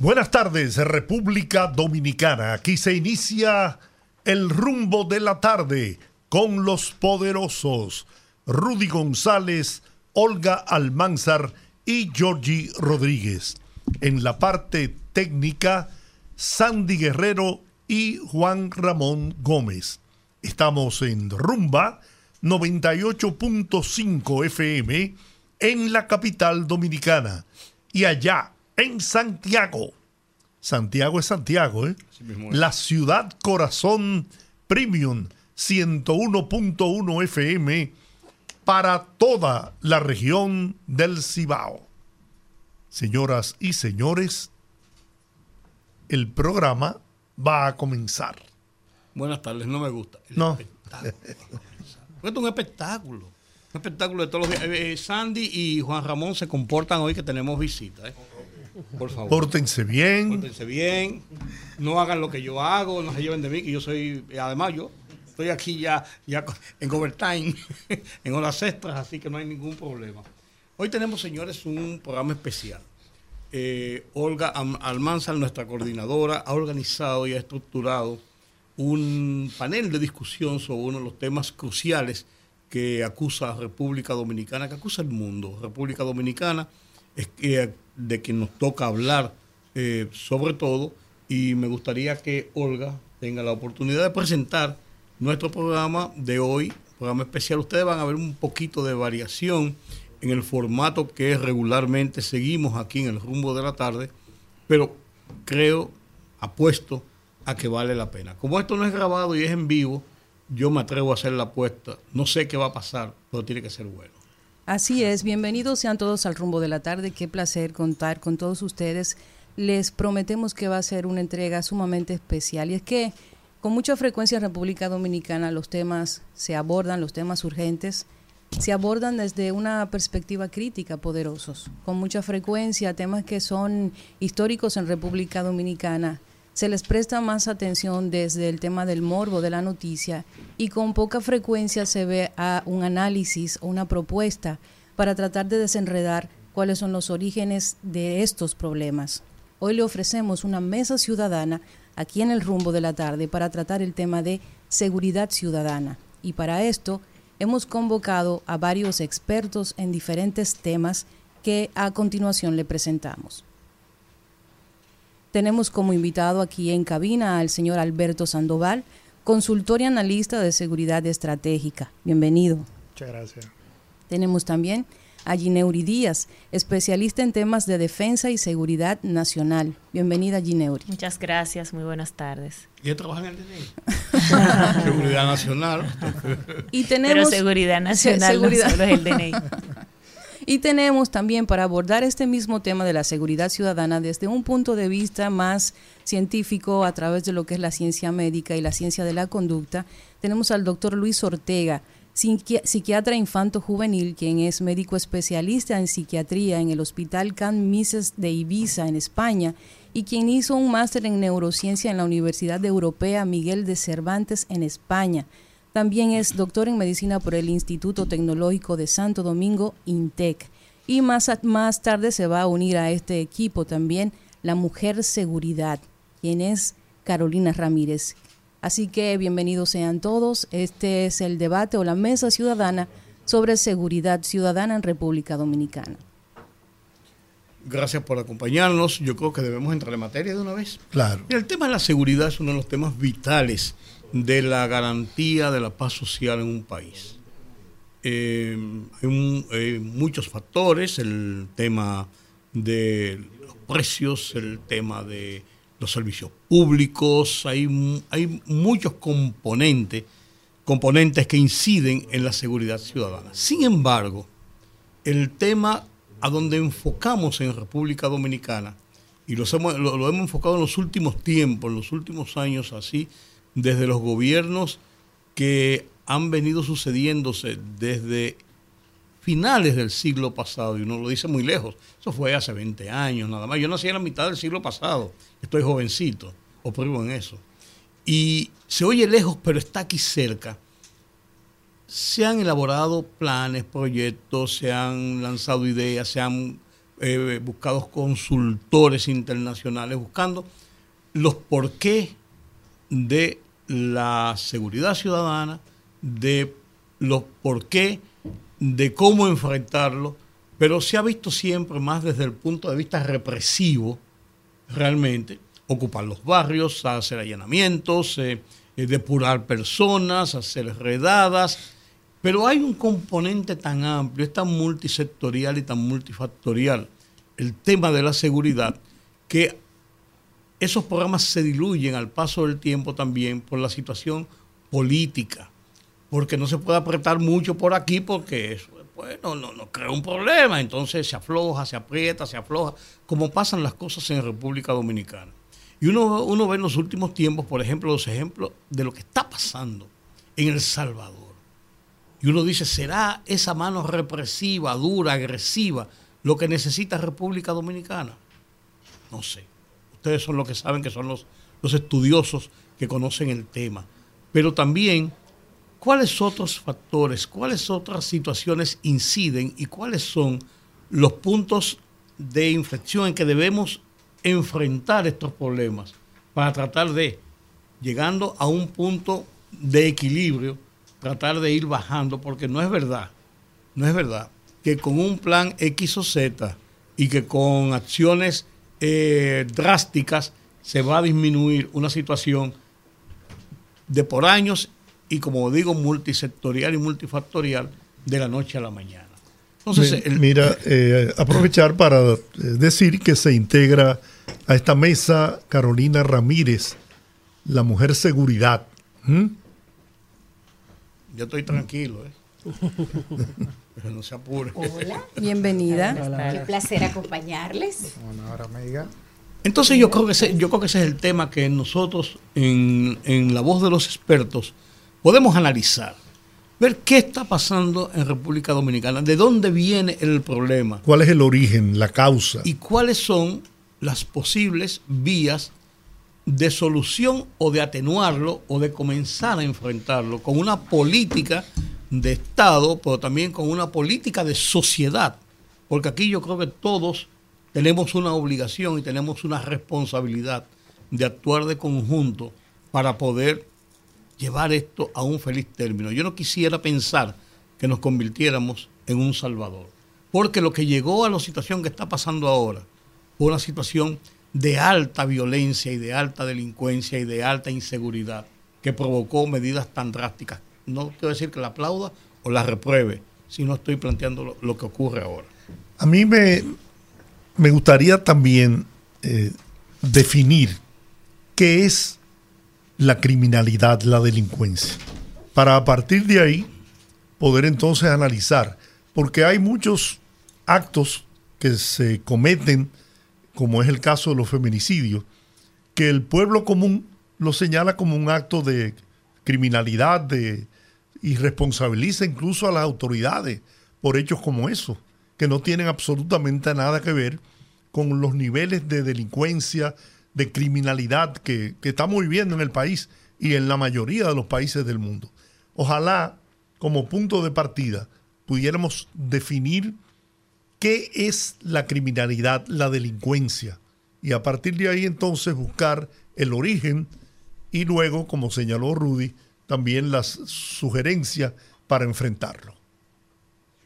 Buenas tardes, República Dominicana. Aquí se inicia el rumbo de la tarde con los poderosos Rudy González, Olga Almanzar y Georgie Rodríguez. En la parte técnica, Sandy Guerrero y Juan Ramón Gómez. Estamos en Rumba 98.5 FM en la capital dominicana y allá en Santiago. Santiago es Santiago, ¿eh? La ciudad corazón premium 101.1 FM para toda la región del Cibao. Señoras y señores, el programa va a comenzar. Buenas tardes, no me gusta. no. Espectáculo. Esto es un espectáculo. Un espectáculo de todos los días. Eh, Sandy y Juan Ramón se comportan hoy que tenemos visita. ¿eh? Por favor. Pórtense bien. Pórtense bien. No hagan lo que yo hago, no se lleven de mí, que yo soy. Además, yo estoy aquí ya, ya en overtime, en horas extras, así que no hay ningún problema. Hoy tenemos, señores, un programa especial. Eh, Olga Almanzar, nuestra coordinadora, ha organizado y ha estructurado un panel de discusión sobre uno de los temas cruciales que acusa a República Dominicana, que acusa el mundo. República Dominicana es que de que nos toca hablar eh, sobre todo y me gustaría que Olga tenga la oportunidad de presentar nuestro programa de hoy, programa especial. Ustedes van a ver un poquito de variación en el formato que regularmente seguimos aquí en el rumbo de la tarde, pero creo, apuesto a que vale la pena. Como esto no es grabado y es en vivo, yo me atrevo a hacer la apuesta. No sé qué va a pasar, pero tiene que ser bueno. Así es, bienvenidos sean todos al rumbo de la tarde. Qué placer contar con todos ustedes. Les prometemos que va a ser una entrega sumamente especial y es que con mucha frecuencia en República Dominicana los temas se abordan, los temas urgentes, se abordan desde una perspectiva crítica poderosos. Con mucha frecuencia temas que son históricos en República Dominicana se les presta más atención desde el tema del morbo de la noticia y con poca frecuencia se ve a un análisis o una propuesta para tratar de desenredar cuáles son los orígenes de estos problemas. Hoy le ofrecemos una mesa ciudadana aquí en el rumbo de la tarde para tratar el tema de seguridad ciudadana. Y para esto hemos convocado a varios expertos en diferentes temas que a continuación le presentamos. Tenemos como invitado aquí en cabina al señor Alberto Sandoval, consultor y analista de seguridad estratégica. Bienvenido. Muchas gracias. Tenemos también a Gineuri Díaz, especialista en temas de defensa y seguridad nacional. Bienvenida, Gineuri. Muchas gracias, muy buenas tardes. ¿Y trabaja en el DNI? seguridad Nacional. y tenemos... Pero Seguridad Nacional seguridad. no solo es el DNI. Y tenemos también para abordar este mismo tema de la seguridad ciudadana desde un punto de vista más científico a través de lo que es la ciencia médica y la ciencia de la conducta, tenemos al doctor Luis Ortega, psiquiatra infanto juvenil, quien es médico especialista en psiquiatría en el Hospital Can Mises de Ibiza, en España, y quien hizo un máster en neurociencia en la Universidad Europea Miguel de Cervantes en España. También es doctor en medicina por el Instituto Tecnológico de Santo Domingo, INTEC. Y más, más tarde se va a unir a este equipo también la Mujer Seguridad, quien es Carolina Ramírez. Así que bienvenidos sean todos. Este es el debate o la mesa ciudadana sobre seguridad ciudadana en República Dominicana. Gracias por acompañarnos. Yo creo que debemos entrar en materia de una vez. Claro. el tema de la seguridad es uno de los temas vitales de la garantía de la paz social en un país. Eh, hay, muchos factores, el tema de los precios, el tema de los servicios públicos, hay, hay muchos componentes, componentes que inciden en la seguridad ciudadana. Sin embargo, el tema a donde enfocamos en República Dominicana y lo hemos enfocado en los últimos tiempos, en los últimos años así, desde los gobiernos que han venido sucediéndose desde finales del siglo pasado, y uno lo dice muy lejos, eso fue hace 20 años nada más. Yo nací en la mitad del siglo pasado, estoy jovencito, o pruebo en eso. Y se oye lejos, pero está aquí cerca. Se han elaborado planes, proyectos, se han lanzado ideas, se han eh, buscado consultores internacionales buscando los porqué de la seguridad ciudadana, de los porqué de cómo enfrentarlo, pero se ha visto siempre más desde el punto de vista represivo, realmente, ocupar los barrios, hacer allanamientos, eh, eh, depurar personas, hacer redadas, pero hay un componente tan amplio, es tan multisectorial y tan multifactorial, el tema de la seguridad, que esos programas se diluyen al paso del tiempo también por la situación política porque no se puede apretar mucho por aquí porque eso bueno, no, no crea un problema, entonces se afloja, se aprieta, se afloja, como pasan las cosas en República Dominicana. Y uno, uno ve en los últimos tiempos, por ejemplo, los ejemplos de lo que está pasando en El Salvador. Y uno dice, ¿será esa mano represiva, dura, agresiva, lo que necesita República Dominicana? No sé. Ustedes son los que saben que son los, los estudiosos que conocen el tema. Pero también ¿Cuáles otros factores, cuáles otras situaciones inciden y cuáles son los puntos de inflexión en que debemos enfrentar estos problemas para tratar de, llegando a un punto de equilibrio, tratar de ir bajando, porque no es verdad, no es verdad que con un plan X o Z y que con acciones eh, drásticas se va a disminuir una situación de por años y como digo, multisectorial y multifactorial de la noche a la mañana. Entonces, Mira, eh, aprovechar para eh, decir que se integra a esta mesa Carolina Ramírez, la mujer seguridad. ¿Mm? Yo estoy tranquilo, ¿eh? Pero no se apure. Hola. Bienvenida. Qué placer acompañarles. amiga. Entonces yo creo que ese, yo creo que ese es el tema que nosotros en, en la voz de los expertos podemos analizar, ver qué está pasando en República Dominicana, de dónde viene el problema. ¿Cuál es el origen, la causa? Y cuáles son las posibles vías de solución o de atenuarlo o de comenzar a enfrentarlo con una política de Estado, pero también con una política de sociedad. Porque aquí yo creo que todos tenemos una obligación y tenemos una responsabilidad de actuar de conjunto para poder llevar esto a un feliz término. Yo no quisiera pensar que nos convirtiéramos en un salvador, porque lo que llegó a la situación que está pasando ahora fue una situación de alta violencia y de alta delincuencia y de alta inseguridad que provocó medidas tan drásticas. No quiero decir que la aplauda o la repruebe, sino estoy planteando lo, que ocurre ahora. A mí me, me gustaría también eh, definir qué es la criminalidad, la delincuencia. Para a partir de ahí poder entonces analizar, porque hay muchos actos que se cometen, como es el caso de los feminicidios, que el pueblo común lo señala como un acto de criminalidad de, y responsabiliza incluso a las autoridades por hechos como esos, que no tienen absolutamente nada que ver con los niveles de delincuencia, de criminalidad que, estamos viviendo en el país y en la mayoría de los países del mundo. Ojalá, como punto de partida, pudiéramos definir qué es la criminalidad, la delincuencia, y a partir de ahí entonces buscar el origen y luego, como señaló Rudy, también las sugerencias para enfrentarlo.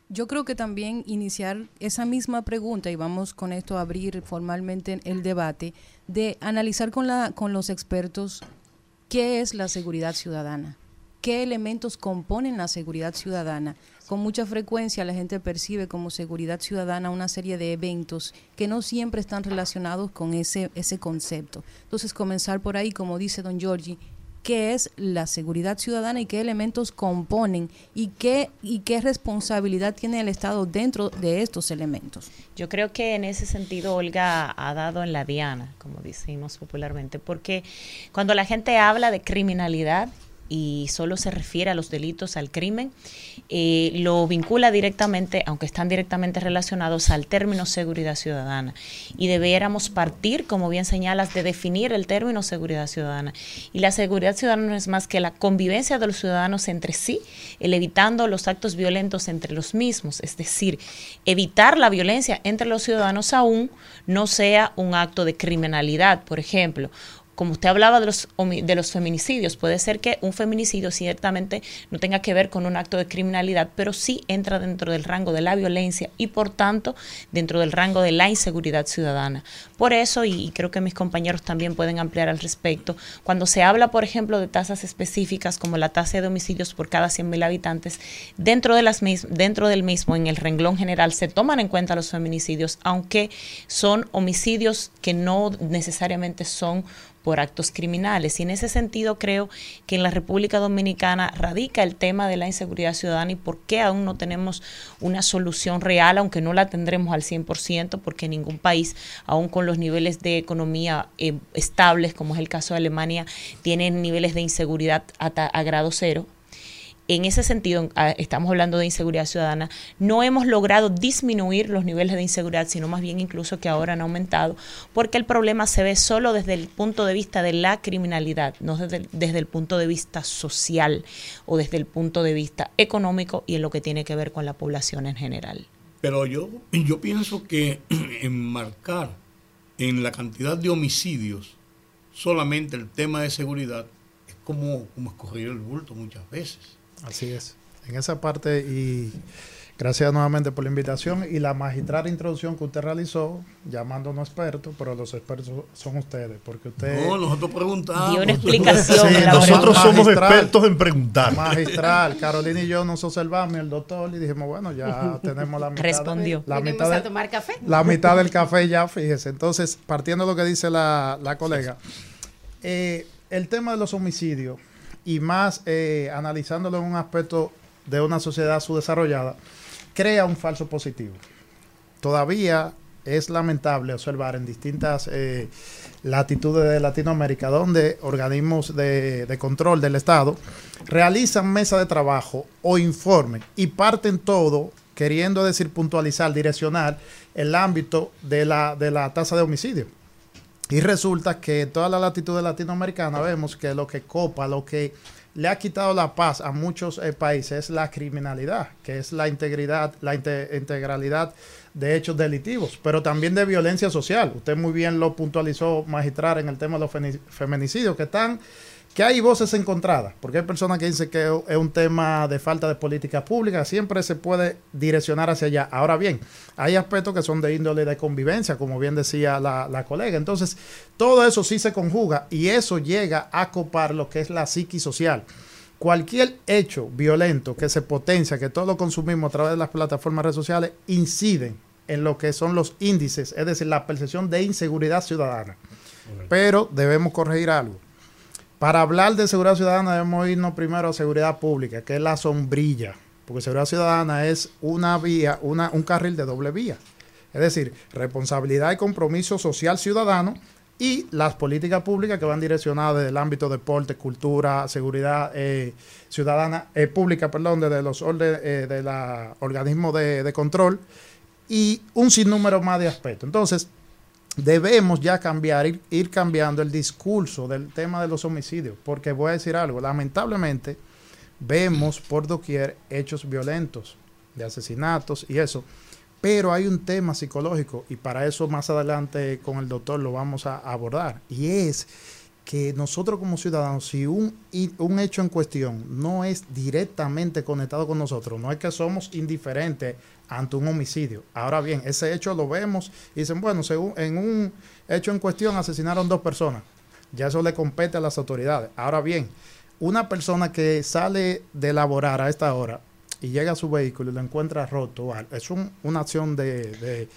Yo creo que también iniciar esa misma pregunta, y vamos con esto a abrir formalmente el debate, de analizar con, la, con los expertos qué es la seguridad ciudadana, qué elementos componen la seguridad ciudadana. Con mucha frecuencia la gente percibe como seguridad ciudadana una serie de eventos que no siempre están relacionados con ese, ese concepto. Entonces comenzar por ahí, como dice don Giorgi, qué es la seguridad ciudadana y qué elementos componen y qué, y qué responsabilidad tiene el Estado dentro de estos elementos. Yo creo que en ese sentido Olga ha dado en la diana, como decimos popularmente, porque cuando la gente habla de criminalidad y solo se refiere a los delitos, al crimen, eh, lo vincula directamente, aunque están directamente relacionados al término seguridad ciudadana. Y debiéramos partir, como bien señalas, de definir el término seguridad ciudadana. Y la seguridad ciudadana no es más que la convivencia de los ciudadanos entre sí, el evitando los actos violentos entre los mismos, es decir, evitar la violencia entre los ciudadanos aún no sea un acto de criminalidad, por ejemplo, como usted hablaba de los, de los feminicidios, puede ser que un feminicidio ciertamente no tenga que ver con un acto de criminalidad, pero sí entra dentro del rango de la violencia y por tanto dentro del rango de la inseguridad ciudadana. Por eso, y, creo que mis compañeros también pueden ampliar al respecto, cuando se habla, por ejemplo, de tasas específicas como la tasa de homicidios por cada 100.000 habitantes, dentro, de las dentro del mismo, en el renglón general, se toman en cuenta los feminicidios, aunque son homicidios que no necesariamente son por actos criminales. Y en ese sentido creo que en la República Dominicana radica el tema de la inseguridad ciudadana y por qué aún no tenemos una solución real, aunque no la tendremos al 100%, porque ningún país, aún con los niveles de economía eh, estables, como es el caso de Alemania, tiene niveles de inseguridad a grado cero en ese sentido, ah, estamos hablando de inseguridad ciudadana, no hemos logrado disminuir los niveles de inseguridad, sino más bien incluso que ahora han aumentado, porque el problema se ve solo desde el punto de vista de la criminalidad, no desde el, desde el punto de vista social o desde el punto de vista económico y en lo que tiene que ver con la población en general. Pero yo, yo pienso que enmarcar en la cantidad de homicidios solamente el tema de seguridad es como, como escoger el bulto muchas veces. Así es. En esa parte y gracias nuevamente por la invitación y la magistral introducción que usted realizó, llamándonos expertos, pero los expertos son ustedes, porque usted... No, nosotros preguntamos. Y una explicación. nosotros somos expertos en preguntar. Magistral, Carolina y yo nos observamos, el doctor, y dijimos, bueno, ya tenemos la mitad. Respondió. la mitad a tomar café? La mitad del café ya, fíjese. Entonces, partiendo de lo que dice la, la colega, eh, el tema de los homicidios y más eh, analizándolo en un aspecto de una sociedad subdesarrollada, crea un falso positivo. Todavía es lamentable observar en distintas eh, latitudes de Latinoamérica donde organismos de, control del Estado realizan mesa de trabajo o informes y parten todo queriendo decir puntualizar, direccionar el ámbito de la, de la tasa de homicidio. Y resulta que toda la latitud latinoamericana vemos que lo que copa, lo que le ha quitado la paz a muchos eh, países es la criminalidad, que es la integridad, la integralidad de hechos delitivos, pero también de violencia social. Usted muy bien lo puntualizó magistral en el tema de los feminicidios, que están que hay voces encontradas, porque hay personas que dicen que es un tema de falta de política pública, siempre se puede direccionar hacia allá. Ahora bien, hay aspectos que son de índole de convivencia, como bien decía la, la colega. Entonces, todo eso sí se conjuga y eso llega a copar lo que es la psiqui social. Cualquier hecho violento que se potencia, que todo lo consumimos a través de las plataformas redes sociales, inciden en lo que son los índices, es decir, la percepción de inseguridad ciudadana. Pero debemos corregir algo para hablar de seguridad ciudadana debemos irnos primero a seguridad pública, que es la sombrilla, porque seguridad ciudadana es una vía, un carril de doble vía. Es decir, responsabilidad y compromiso social ciudadano y las políticas públicas que van direccionadas desde el ámbito de deporte, cultura, seguridad eh, ciudadana, eh, pública, perdón, desde los orden, eh, de la organismos de, de control y un sinnúmero más de aspectos. Entonces, debemos ya cambiar, ir, cambiando el discurso del tema de los homicidios, porque voy a decir algo, lamentablemente vemos por doquier hechos violentos, de asesinatos y eso, pero hay un tema psicológico y para eso más adelante con el doctor lo vamos a abordar, y es que nosotros como ciudadanos, si un, un hecho en cuestión no es directamente conectado con nosotros, no es que somos indiferentes ante un homicidio. Ahora bien, ese hecho lo vemos y dicen, bueno, según en un hecho en cuestión asesinaron dos personas. Ya eso le compete a las autoridades. Ahora bien, una persona que sale de laborar a esta hora y llega a su vehículo y lo encuentra roto, es una acción de,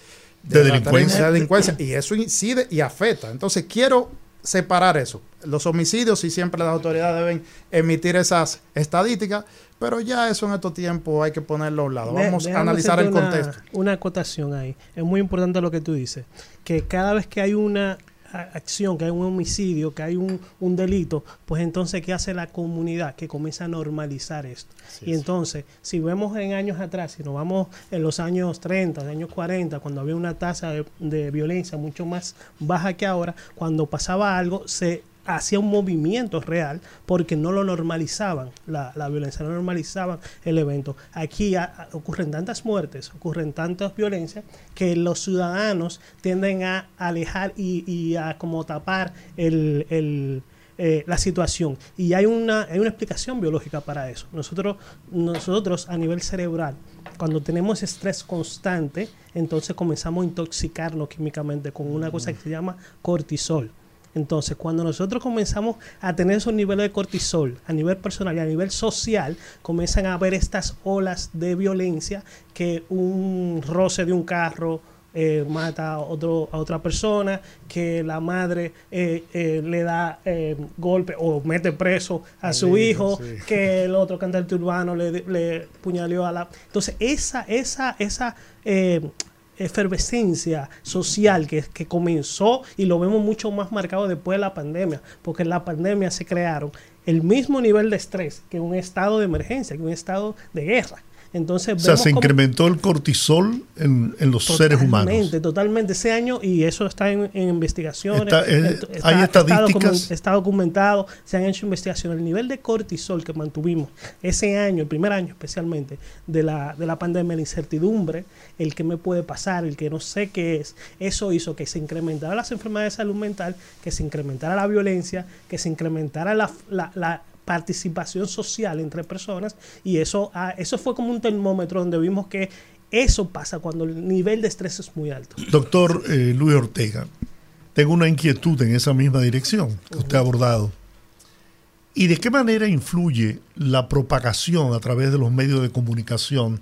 delincuencia. de delincuencia y eso incide y afecta. Entonces quiero separar eso. Los homicidios y siempre las autoridades deben emitir esas estadísticas, pero ya eso en estos tiempos hay que ponerlo a un lado. Vamos a analizar el contexto. Una acotación ahí. Es muy importante lo que tú dices, que cada vez que hay una acción, que hay un homicidio, que hay un, un, delito, pues entonces, ¿qué hace la comunidad? Que comienza a normalizar esto. y entonces, si vemos en años atrás, si nos vamos en los años 30, los años 40, cuando había una tasa de, de violencia mucho más baja que ahora, cuando pasaba algo, se hacía un movimiento real porque no lo normalizaban, la, violencia, no normalizaban el evento. Aquí ocurren tantas muertes, ocurren tantas violencias que los ciudadanos tienden a alejar y, a como tapar el, eh, la situación. Y hay una, hay una explicación biológica para eso. Nosotros, nosotros a nivel cerebral, cuando tenemos estrés constante, entonces comenzamos a intoxicarnos químicamente con una cosa que se llama cortisol. Entonces, cuando nosotros comenzamos a tener esos niveles de cortisol a nivel personal y a nivel social, comienzan a haber estas olas de violencia que un roce de un carro, eh, mata a, otro, a otra persona, que la madre eh, eh, le da golpe o mete preso a su hijo, que el otro cantante urbano le, le puñaleó a la... Entonces, esa, esa, esa efervescencia social que, que comenzó y lo vemos mucho más marcado después de la pandemia, porque en la pandemia se crearon el mismo nivel de estrés que un estado de emergencia, que un estado de guerra. Entonces, o sea, se incrementó el cortisol en, los seres humanos. Totalmente, totalmente. Ese año, y eso está en, investigaciones. Eh, hay estadísticas. Está, documentado, se han hecho investigaciones. El nivel de cortisol que mantuvimos ese año, el primer año especialmente, de la, de la pandemia, la incertidumbre, el que me puede pasar, el que no sé qué es, eso hizo que se incrementara las enfermedades de salud mental, que se incrementara la violencia, que se incrementara la, la participación social entre personas y eso, ah, eso fue como un termómetro donde vimos que eso pasa cuando el nivel de estrés es muy alto. Doctor eh, Luis Ortega, tengo una inquietud en esa misma dirección que usted ha abordado. ¿Y de qué manera influye la propagación a través de los medios de comunicación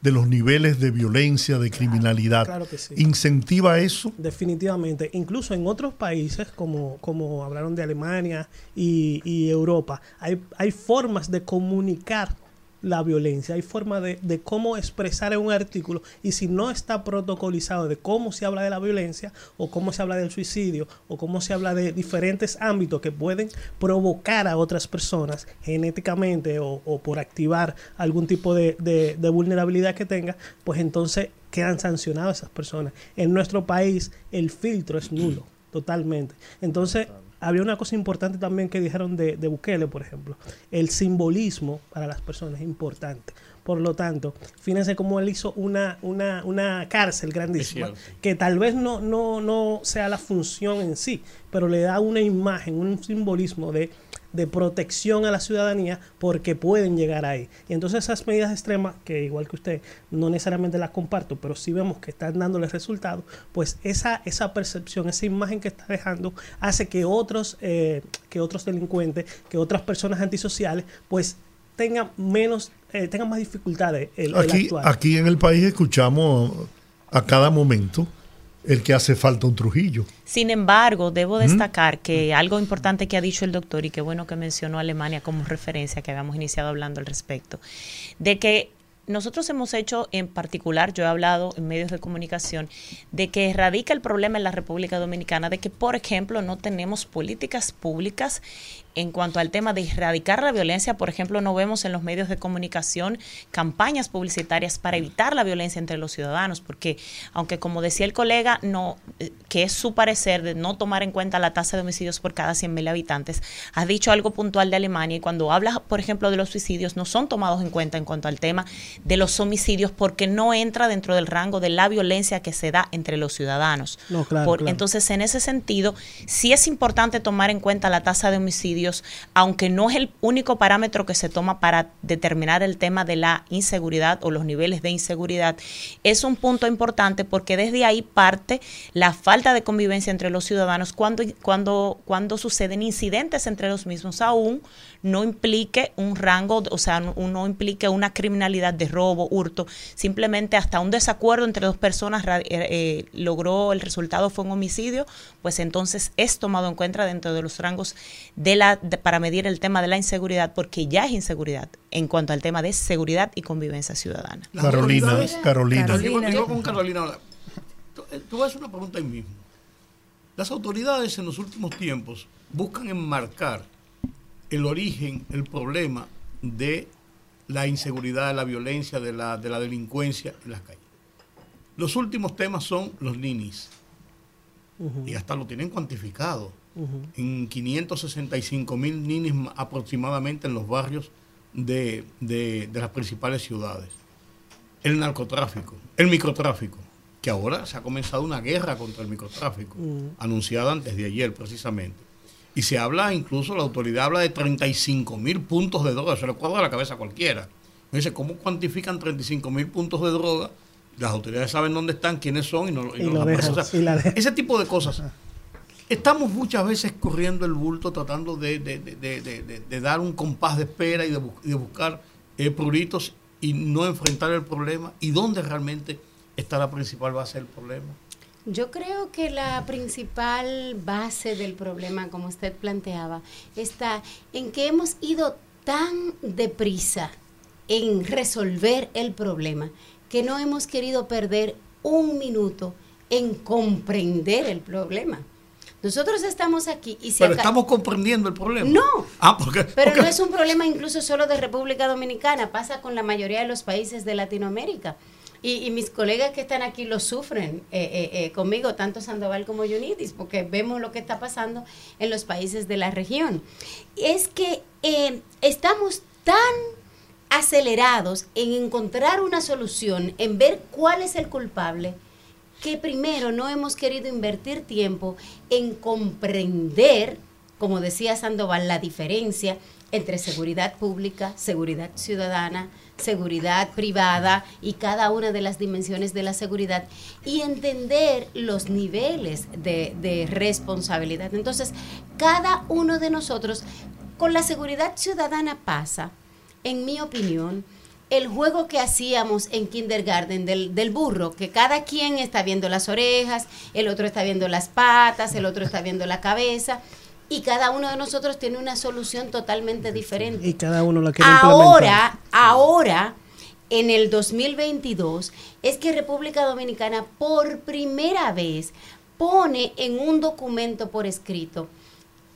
de los niveles de violencia, de criminalidad. Claro que sí. ¿Incentiva eso? Definitivamente. Incluso en otros países, como, como hablaron de Alemania y, y Europa, hay, hay formas de comunicar la violencia, hay forma de, de, cómo expresar en un artículo y si no está protocolizado de cómo se habla de la violencia o cómo se habla del suicidio o cómo se habla de diferentes ámbitos que pueden provocar a otras personas genéticamente o, por activar algún tipo de, de, vulnerabilidad que tenga, pues entonces quedan sancionadas esas personas. En nuestro país el filtro es nulo, totalmente. Entonces había una cosa importante también que dijeron de, de Bukele, por ejemplo. El simbolismo para las personas es importante. Por lo tanto, fíjense cómo él hizo una, una, una cárcel grandísima, que tal vez no, no, no sea la función en sí, pero le da una imagen, un simbolismo de de protección a la ciudadanía porque pueden llegar ahí. Y entonces esas medidas extremas, que igual que usted, no necesariamente las comparto, pero sí vemos que están dándoles resultados, pues esa, esa percepción, esa imagen que está dejando hace que otros, eh, que otros delincuentes, que otras personas antisociales, pues tengan menos, eh, tengan más dificultades el, aquí, Aquí en el país escuchamos a cada momento el que hace falta un Trujillo. Sin embargo, debo destacar que algo importante que ha dicho el doctor y que bueno que mencionó Alemania como referencia, que habíamos iniciado hablando al respecto, de que nosotros hemos hecho en particular, yo he hablado en medios de comunicación, de que radica el problema en la República Dominicana, de que, por ejemplo, no tenemos políticas públicas en cuanto al tema de erradicar la violencia, por ejemplo, no vemos en los medios de comunicación campañas publicitarias para evitar la violencia entre los ciudadanos, porque aunque como decía el colega, no que es su parecer de no tomar en cuenta la tasa de homicidios por cada 100.000 habitantes, ha dicho algo puntual de Alemania y cuando habla, por ejemplo, de los suicidios no son tomados en cuenta en cuanto al tema de los homicidios porque no entra dentro del rango de la violencia que se da entre los ciudadanos. No, claro. Entonces, en ese sentido, sí es importante tomar en cuenta la tasa de homicidios aunque no es el único parámetro que se toma para determinar el tema de la inseguridad o los niveles de inseguridad, es un punto importante porque desde ahí parte la falta de convivencia entre los ciudadanos cuando, cuando, cuando suceden incidentes entre los mismos, aún no implique un rango, o sea, no, no implique una criminalidad de robo, hurto, simplemente hasta un desacuerdo entre dos personas eh, eh, logró el resultado fue un homicidio, pues entonces es tomado en cuenta dentro de los rangos de la de- para medir el tema de la inseguridad, porque ya es inseguridad en cuanto al tema de seguridad y convivencia ciudadana. Carolina, Carolina. Digo- digo con Carolina ahora. Tú- eh, Tú vas a hacer una pregunta ahí mismo. Las autoridades en los últimos tiempos buscan enmarcar el origen, el problema de la inseguridad, de la violencia, de la, de la delincuencia en las calles. Los últimos temas son los ninis. Y hasta lo tienen cuantificado. En 565 mil ninis ma- aproximadamente en los barrios de, de- de las principales ciudades. El narcotráfico, el microtráfico, que ahora se ha comenzado una guerra contra el microtráfico, anunciada antes de ayer precisamente. Y se habla, incluso la autoridad habla de 35 mil puntos de droga, se le cuadra la cabeza a cualquiera. Me dice, ¿cómo cuantifican 35 mil puntos de droga? Las autoridades saben dónde están, quiénes son y no, y Y no lo dejan, O sea, y la dejan. ese tipo de cosas. Estamos muchas veces corriendo el bulto tratando de, dar un compás de espera y de, bu- y de buscar eh, pruritos y no enfrentar el problema. ¿Y dónde realmente está la principal base del problema? Yo creo que la principal base del problema, como usted planteaba, está en que hemos ido tan deprisa en resolver el problema que no hemos querido perder un minuto en comprender el problema. Nosotros estamos aquí y se Pero estamos comprendiendo el problema. No. Ah, porque, Pero no es un problema incluso solo de República Dominicana, pasa con la mayoría de los países de Latinoamérica. Y, y mis colegas que están aquí lo sufren eh, eh, eh, conmigo, tanto Sandoval como Yunitis, porque vemos lo que está pasando en los países de la región. Es que estamos tan acelerados en encontrar una solución, en ver cuál es el culpable, que primero no hemos querido invertir tiempo en comprender, como decía Sandoval, la diferencia entre seguridad pública, seguridad ciudadana, seguridad privada y cada una de las dimensiones de la seguridad y entender los niveles de, responsabilidad. Entonces, cada uno de nosotros, con la seguridad ciudadana pasa, en mi opinión, el juego que hacíamos en kindergarten del, del burro, que cada quien está viendo las orejas, el otro está viendo las patas, el otro está viendo la cabeza, y cada uno de nosotros tiene una solución totalmente diferente. Y cada uno lo quiere implementar. Ahora, ahora, en el 2022, es que República Dominicana por primera vez pone en un documento por escrito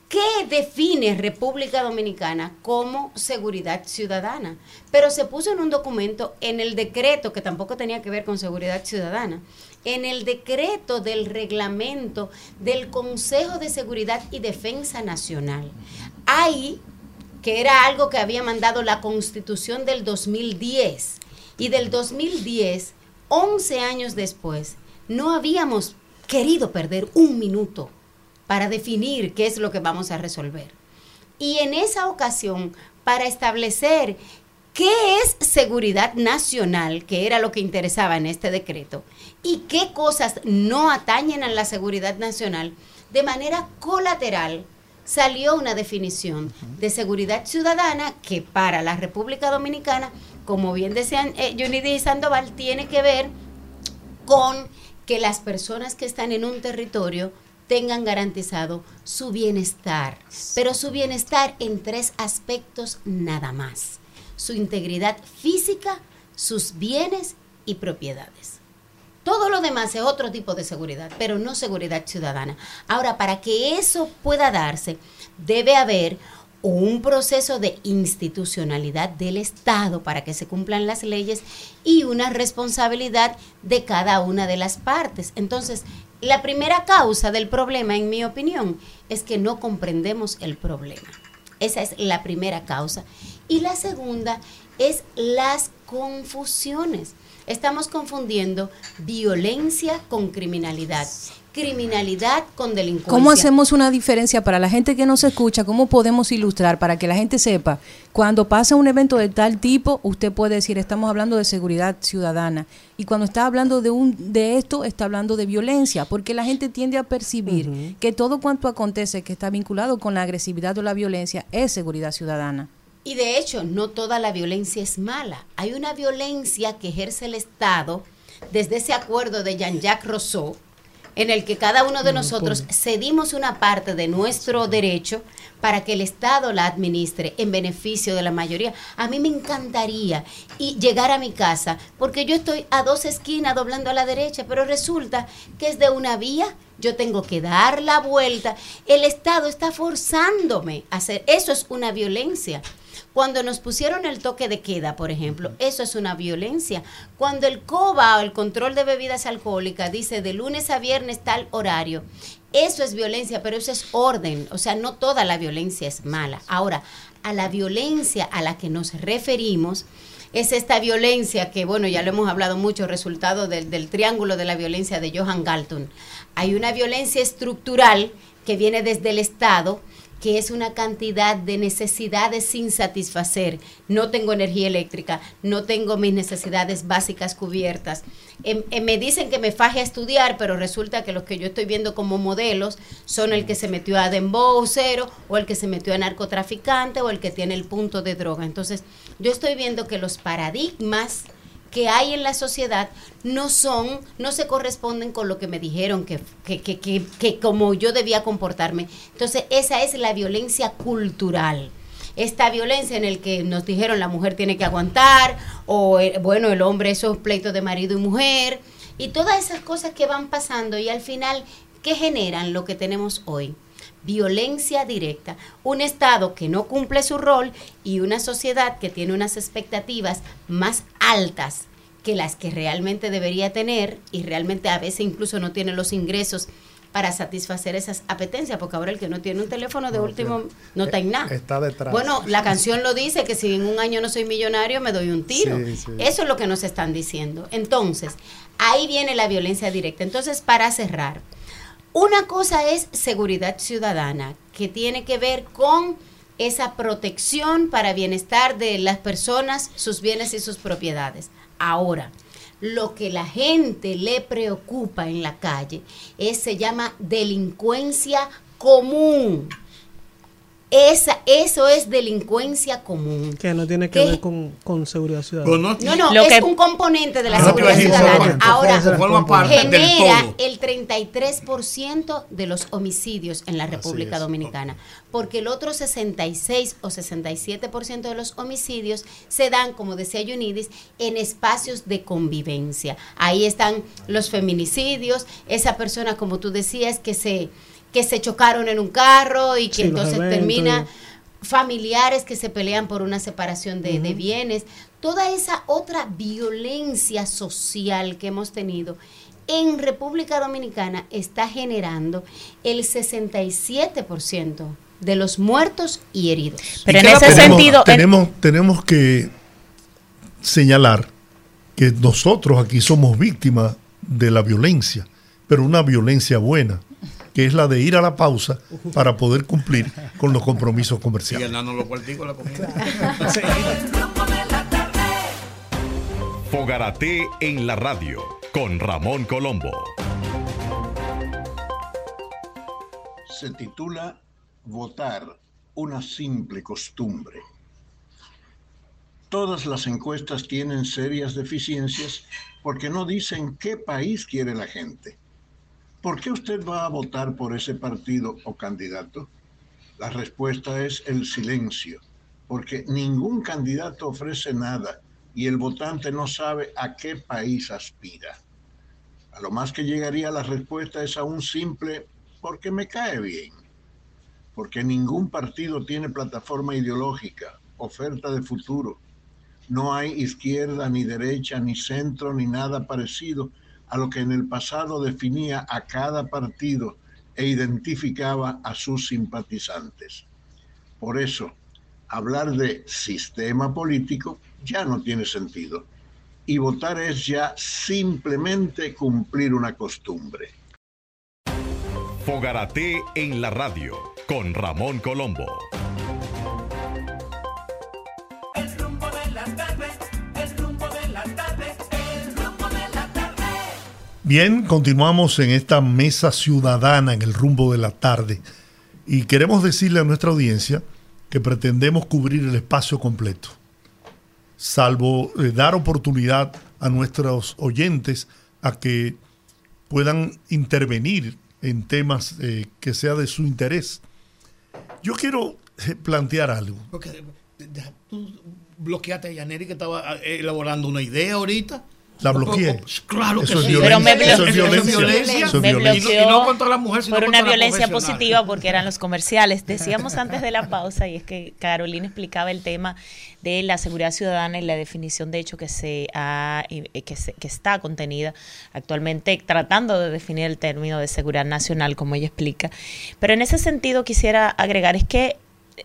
¿Qué define República Dominicana como seguridad ciudadana? Pero se puso en un documento, en el decreto, que tampoco tenía que ver con seguridad ciudadana, en el decreto del reglamento del Consejo de Seguridad y Defensa Nacional. Ahí, que era algo que había mandado la Constitución del 2010, y del 2010, 11 años después, no habíamos querido perder un minuto para definir qué es lo que vamos a resolver. Y en esa ocasión, para establecer qué es seguridad nacional, que era lo que interesaba en este decreto, y qué cosas no atañen a la seguridad nacional, de manera colateral salió una definición de seguridad ciudadana que para la República Dominicana, como bien decían eh, Yunidi y Sandoval, tiene que ver con que las personas que están en un territorio tengan garantizado su bienestar, pero su bienestar en tres aspectos nada más. Su integridad física, sus bienes y propiedades. Todo lo demás es otro tipo de seguridad, pero no seguridad ciudadana. Ahora, para que eso pueda darse, debe haber un proceso de institucionalidad del Estado para que se cumplan las leyes y una responsabilidad de cada una de las partes. Entonces, la primera causa del problema, en mi opinión, es que no comprendemos el problema. Esa es la primera causa. Y la segunda es las confusiones. Estamos confundiendo violencia con criminalidad, criminalidad con delincuencia. ¿Cómo hacemos una diferencia para la gente que nos escucha? ¿Cómo podemos ilustrar para que la gente sepa? Cuando pasa un evento de tal tipo, usted puede decir, estamos hablando de seguridad ciudadana. Y cuando está hablando de, un, de esto, está hablando de violencia, porque la gente tiende a percibir que todo cuanto acontece que está vinculado con la agresividad o la violencia es seguridad ciudadana. Y de hecho, no toda la violencia es mala. Hay una violencia que ejerce el Estado desde ese acuerdo de Jean-Jacques Rousseau, en el que cada uno de nosotros cedimos una parte de nuestro derecho para que el Estado la administre en beneficio de la mayoría. A mí me encantaría y llegar a mi casa, porque yo estoy a dos esquinas doblando a la derecha, pero resulta que es de una vía, yo tengo que dar la vuelta. El Estado está forzándome a hacer, eso es una violencia. Cuando nos pusieron el toque de queda, por ejemplo, eso es una violencia. Cuando el COBA o el control de bebidas alcohólicas dice de lunes a viernes tal horario, eso es violencia, pero eso es orden. O sea, no toda la violencia es mala. Ahora, a la violencia a la que nos referimos, es esta violencia que, bueno, ya lo hemos hablado mucho, resultado del, del, triángulo de la violencia de Johan Galton. Hay una violencia estructural que viene desde el Estado, que es una cantidad de necesidades sin satisfacer. No tengo energía eléctrica, no tengo mis necesidades básicas cubiertas. Eh, eh, me dicen que me faje a estudiar, pero resulta que los que yo estoy viendo como modelos son el que se metió a Dembow cero o el que se metió a narcotraficante o el que tiene el punto de droga. Entonces, yo estoy viendo que los paradigmas que hay en la sociedad no son, no se corresponden con lo que me dijeron que, que, que, que, como yo debía comportarme. Entonces, esa es la violencia cultural. Esta violencia en el que nos dijeron la mujer tiene que aguantar, o eh, bueno, el hombre esos pleitos de marido y mujer, y todas esas cosas que van pasando y al final, ¿qué generan lo que tenemos hoy? Violencia directa, un Estado que no cumple su rol y una sociedad que tiene unas expectativas más altas que las que realmente debería tener y realmente a veces incluso no tiene los ingresos para satisfacer esas apetencias, porque ahora el que no tiene un teléfono de último no está en nada. Está detrás. Bueno, la canción lo dice, que si en un año no soy millonario me doy un tiro. Sí, sí. Eso es lo que nos están diciendo. Entonces, ahí viene la violencia directa. Entonces, para cerrar, una cosa es seguridad ciudadana, que tiene que ver con esa protección para bienestar de las personas, sus bienes y sus propiedades. Ahora, lo que la gente le preocupa en la calle es, se llama delincuencia común. Esa, eso es delincuencia común. Que no tiene que ver con, con, seguridad ciudadana. No, no, es un componente de la seguridad ciudadana. Ahora, genera el 33% de los homicidios en la República Dominicana. Porque el otro 66 o 67% de los homicidios se dan, como decía Yunidis, en espacios de convivencia. Ahí están los feminicidios, esa persona, como tú decías, que se que se chocaron en un carro y que entonces termina familiares que se pelean por una separación de, de, bienes, toda esa otra violencia social que hemos tenido en República Dominicana está generando el 67% de los muertos y heridos. Pero en ese sentido... Tenemos, tenemos que señalar que nosotros aquí somos víctimas de la violencia, pero una violencia buena que es la de ir a la pausa para poder cumplir con los compromisos comerciales. Fogarate en la radio con Ramón Colombo. Se titula Votar, una simple costumbre. Todas las encuestas tienen serias deficiencias porque no dicen qué país quiere la gente ¿por qué usted va a votar por ese partido o candidato? La respuesta es el silencio, porque ningún candidato ofrece nada y el votante no sabe a qué país aspira. A lo más que llegaría la respuesta es a un simple porque me cae bien, porque ningún partido tiene plataforma ideológica, oferta de futuro. No hay izquierda, ni derecha, ni centro, ni nada parecido a lo que en el pasado definía a cada partido e identificaba a sus simpatizantes. Por eso, hablar de sistema político ya no tiene sentido y votar es ya simplemente cumplir una costumbre. Fogarate en la radio con Ramón Colombo. Bien, continuamos en esta mesa ciudadana en el rumbo de la tarde y queremos decirle a nuestra audiencia que pretendemos cubrir el espacio completo, salvo eh, dar oportunidad a nuestros oyentes a que puedan intervenir en temas eh, que sea de su interés. Yo quiero eh, plantear algo. Tú bloqueaste a Yaneri que estaba elaborando una idea ahorita. La bloqueé. Claro que Eso es sí. Pero me violencia. Eso es bloqueó. violencia. Eso es me violencia. Y no- y no bloqueó contra la mujer, sino por una violencia positiva porque eran los comerciales. Decíamos antes de la pausa y es que Carolina explicaba el tema de la seguridad ciudadana y la definición de hecho que se ha eh, que, se- que está contenida actualmente tratando de definir el término de seguridad nacional como ella explica. Pero en ese sentido quisiera agregar es que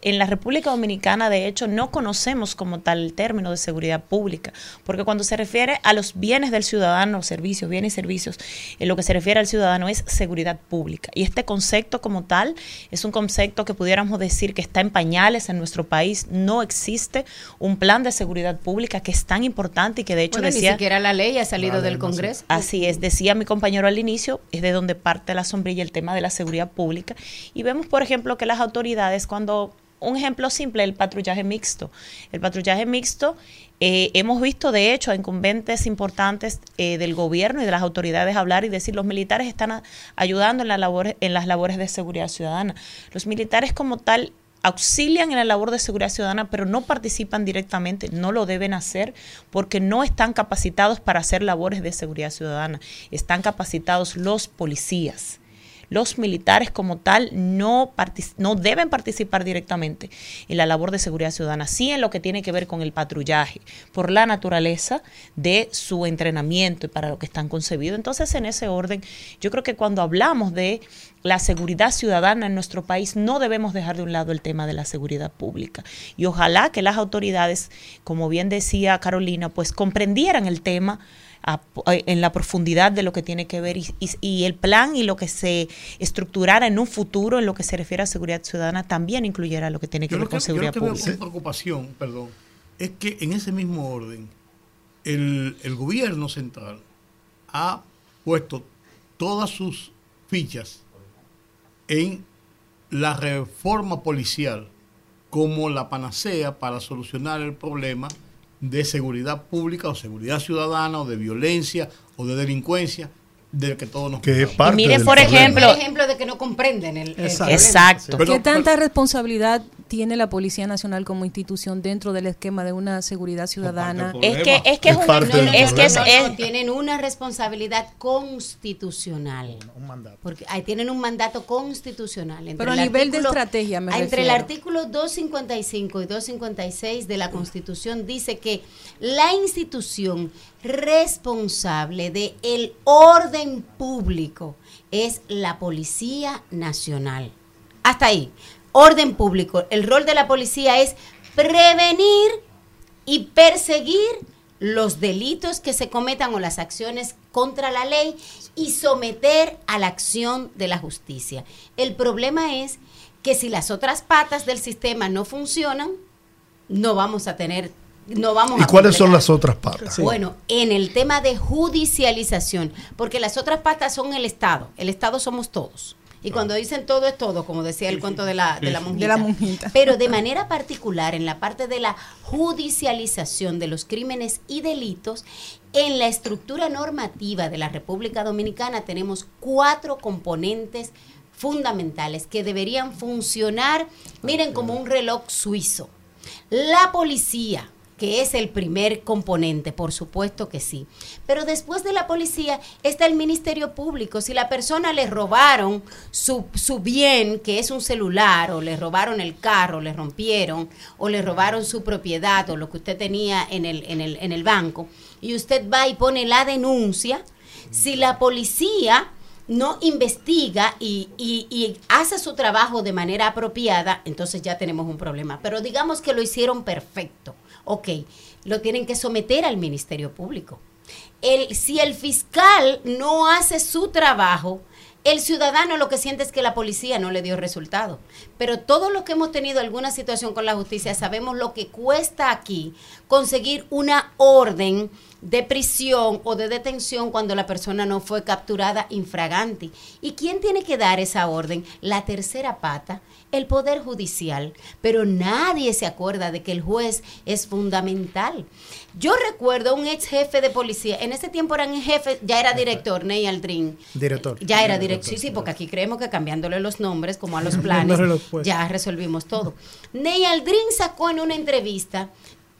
en la República Dominicana, de hecho, no conocemos como tal el término de seguridad pública, porque cuando se refiere a los bienes del ciudadano, servicios, bienes y servicios, en lo que se refiere al ciudadano es seguridad pública. Y este concepto como tal es un concepto que pudiéramos decir que está en pañales en nuestro país. No existe un plan de seguridad pública que es tan importante y que de hecho Bueno, ni decía... siquiera la ley ha salido del Congreso. Así es, decía mi compañero al inicio, es de donde parte la sombrilla el tema de la seguridad pública. Y vemos, por ejemplo, que las autoridades, cuando, un ejemplo simple, el patrullaje mixto. El patrullaje mixto, eh, hemos visto de hecho a incumbentes importantes eh, del gobierno y de las autoridades hablar y decir, los militares están ayudando en, la labor, en las labores de seguridad ciudadana. Los militares como tal auxilian en la labor de seguridad ciudadana, pero no participan directamente, no lo deben hacer porque no están capacitados para hacer labores de seguridad ciudadana. Están capacitados los policías. Los militares como tal no, no deben participar directamente en la labor de seguridad ciudadana, sí en lo que tiene que ver con el patrullaje, por la naturaleza de su entrenamiento y para lo que están concebidos. Entonces, en ese orden, yo creo que cuando hablamos de la seguridad ciudadana en nuestro país, no debemos dejar de un lado el tema de la seguridad pública. Y ojalá que las autoridades, como bien decía Carolina, pues comprendieran el tema a- en la profundidad de lo que tiene que ver y, y- y el plan y lo que se estructurara en un futuro en lo que se refiere a seguridad ciudadana también incluyera lo que tiene que Yo ver que, con yo seguridad lo que veo pública. con preocupación, perdón, es que en ese mismo orden, el, el gobierno central ha puesto todas sus fichas en la reforma policial como la panacea para solucionar el problema de seguridad pública o seguridad ciudadana o de violencia o de delincuencia del que todos nos Que es parte mire, del por problema. ejemplo- El ejemplo de que no comprenden el, el Exacto. problema. Exacto. Pero- ¿Qué tanta pero- responsabilidad tiene la Policía Nacional como institución dentro del esquema de una seguridad ciudadana? Es que es que es, Es un- parte del es que es, No, no, es- no, tienen una responsabilidad constitucional. Un mandato. Porque ahí tienen un mandato constitucional. Entre Pero a el nivel de estrategia me Entre el artículo 255 y 256 de la Constitución dice que la institución responsable de el orden público es la Policía Nacional. Hasta ahí. Orden público. El rol de la policía es prevenir y perseguir los delitos que se cometan o las acciones contra la ley y someter a la acción de la justicia. El problema es que si las otras patas del sistema no funcionan, no vamos a tener, no vamos ¿Y a cuáles son las otras patas? Sí. Bueno, en el tema de judicialización, porque las otras patas son el Estado. El Estado somos todos. Y cuando dicen todo es todo, como decía el cuento de la, de la monjita. De la monjita. Pero de manera particular en la parte de la judicialización de los crímenes y delitos, en la estructura normativa de la República Dominicana tenemos cuatro componentes fundamentales que deberían funcionar, miren, como un reloj suizo. La policía, que es el primer componente, por supuesto que sí. Pero después de la policía está el Ministerio Público. Si la persona le robaron su, su bien, que es un celular, o le robaron el carro, le rompieron, o le robaron su propiedad, o lo que usted tenía en el, en el, en el banco, y usted va y pone la denuncia, si la policía no investiga y, y- y hace su trabajo de manera apropiada, entonces ya tenemos un problema. Pero digamos que lo hicieron perfecto. Ok, lo tienen que someter al Ministerio Público. El, si el fiscal no hace su trabajo, el ciudadano lo que siente es que la policía no le dio resultado. Pero todos los que hemos tenido alguna situación con la justicia sabemos lo que cuesta aquí conseguir una orden de prisión o de detención cuando la persona no fue capturada infraganti. ¿Y quién tiene que dar esa orden? La tercera pata, el Poder Judicial. Pero nadie se acuerda de que el juez es fundamental. Yo recuerdo un ex jefe de policía, en ese tiempo era un jefe, ya era director, Ney Aldrin. Director. Ya era director, sí, sí, porque aquí creemos que cambiándole los nombres, como a los planes, ya resolvimos todo. Ney Aldrin sacó en una entrevista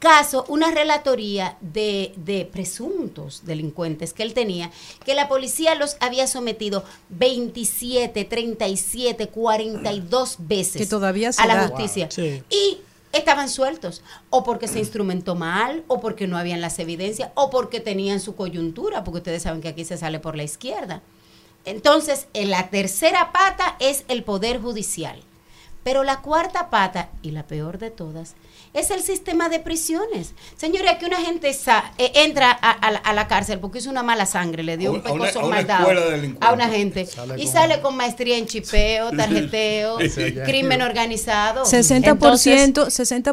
caso, una relatoría de, de, presuntos delincuentes que él tenía, que la policía los había sometido 27, 37, 42 veces que todavía a la justicia. Y estaban sueltos, o porque se instrumentó mal, o porque no habían las evidencias, o porque tenían su coyuntura, porque ustedes saben que aquí se sale por la izquierda. Entonces, en la tercera pata es el Poder Judicial. Pero la cuarta pata, y la peor de todas, es el sistema de prisiones. Señores, aquí una gente eh, entra a, la cárcel porque hizo una mala sangre, le dio un pecoso maldado a una gente y sale con maestría en chipeo, tarjeteo, crimen organizado. 60%, 60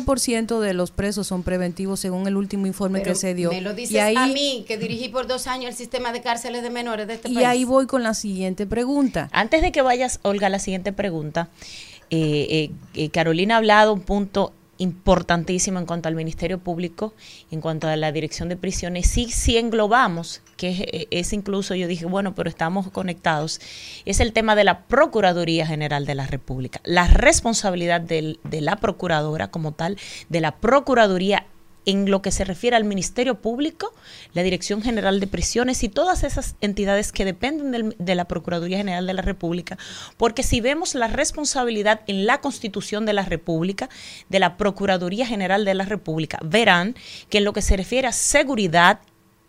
de los presos son preventivos según el último informe que se dio. Me lo dices a mí, que dirigí por dos años el sistema de cárceles de menores de este y país. Y ahí voy con la siguiente pregunta. Antes de que vayas, Olga, la siguiente pregunta. Eh, eh, eh, Carolina ha hablado un punto importantísimo en cuanto al Ministerio Público, en cuanto a la dirección de prisiones. Sí, sí englobamos, que es, incluso, yo dije, bueno, pero estamos conectados, es el tema de la Procuraduría General de la República. La responsabilidad de la Procuradora como tal, de la Procuraduría en lo que se refiere al Ministerio Público, la Dirección General de Prisiones y todas esas entidades que dependen de la Procuraduría General de la República, porque si vemos la responsabilidad en la Constitución de la República, de la Procuraduría General de la República, verán que en lo que se refiere a seguridad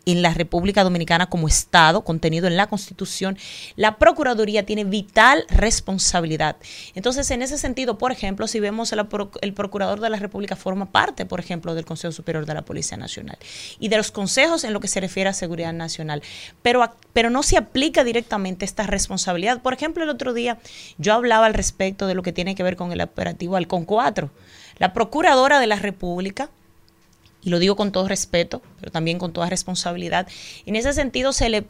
en la República Dominicana como Estado, contenido en la Constitución, la Procuraduría tiene vital responsabilidad. Entonces, en ese sentido, por ejemplo, si vemos el, el Procurador de la República forma parte, por ejemplo, del Consejo Superior de la Policía Nacional y de los consejos en lo que se refiere a seguridad nacional, pero, pero no se aplica directamente esta responsabilidad. Por ejemplo, el otro día yo hablaba al respecto de lo que tiene que ver con el operativo Halcón 4. La Procuradora de la República y lo digo con todo respeto, pero también con toda responsabilidad. En ese sentido, se le,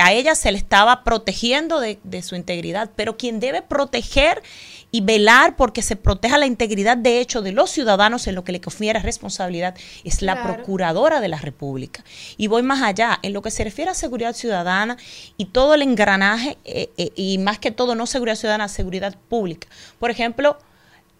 a ella se le estaba protegiendo de, su integridad, pero quien debe proteger y velar porque se proteja la integridad de hecho de los ciudadanos en lo que le confiere responsabilidad es la Procuradora de la República. Y voy más allá, en lo que se refiere a seguridad ciudadana y todo el engranaje, eh, eh, y más que todo, no seguridad ciudadana, seguridad pública. Por ejemplo,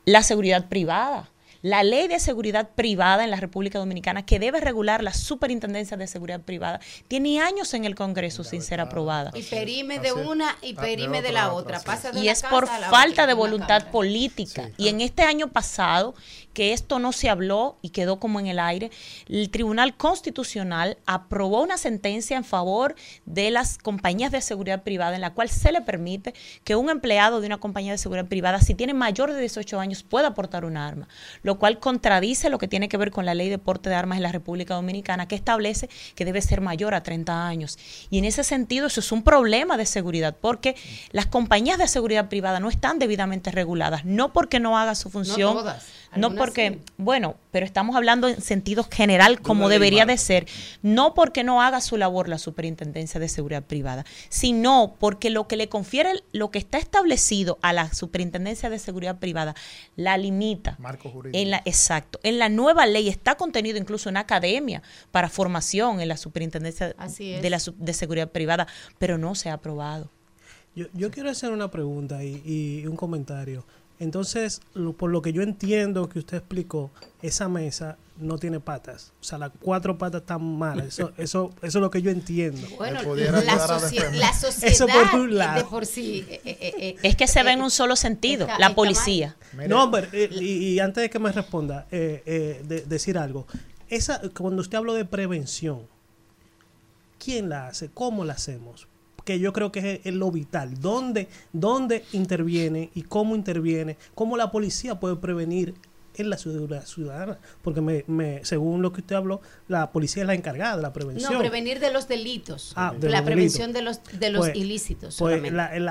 la seguridad privada la ley de seguridad privada en la República Dominicana, que debe regular la superintendencia de seguridad privada, tiene años en el Congreso sin ser aprobada. Y perime de una y perime de la otra. y es por falta de voluntad política. Y en este año pasado, que esto no se habló y quedó como en el aire, el Tribunal Constitucional aprobó una sentencia en favor de las compañías de seguridad privada en la cual se le permite que un empleado de una compañía de seguridad privada, si tiene mayor de 18 años, pueda portar un arma lo cual contradice lo que tiene que ver con la ley de porte de armas en la República Dominicana, que establece que debe ser mayor a 30 años. Y en ese sentido, eso es un problema de seguridad, porque las compañías de seguridad privada no están debidamente reguladas, no porque no haga su función. No todas. No porque, bueno, pero estamos hablando en sentido general como debería de ser, no porque no haga su labor la Superintendencia de Seguridad Privada, sino porque lo que le confiere, lo que está establecido a la Superintendencia de Seguridad Privada, la limita. Marco jurídico. En la, exacto. En la nueva ley está contenido incluso una academia para formación en la Superintendencia de, la, de Seguridad Privada, pero no se ha aprobado. Yo, yo quiero hacer una pregunta y, y un comentario. Entonces, por lo que yo entiendo que usted explicó, esa mesa no tiene patas. O sea, las cuatro patas están malas. Eso, eso, eso es lo que yo entiendo. Bueno, la, la, sociedad por de por sí. Eh, eh, eh, es que se ve en un solo sentido, la policía. No, pero, y, antes de que me responda, de, decir algo. Esa, cuando usted habló de prevención, ¿quién la hace? ¿Cómo la hacemos? Que yo creo que es, lo vital. ¿Dónde, ¿Dónde interviene y cómo interviene? ¿Cómo la policía puede prevenir en la ciudad ciudadana? Porque me, me, según lo que usted habló, la policía es la encargada de la prevención. No, prevenir de los delitos. Ah, la prevención de los, de los pues, ilícitos. Pues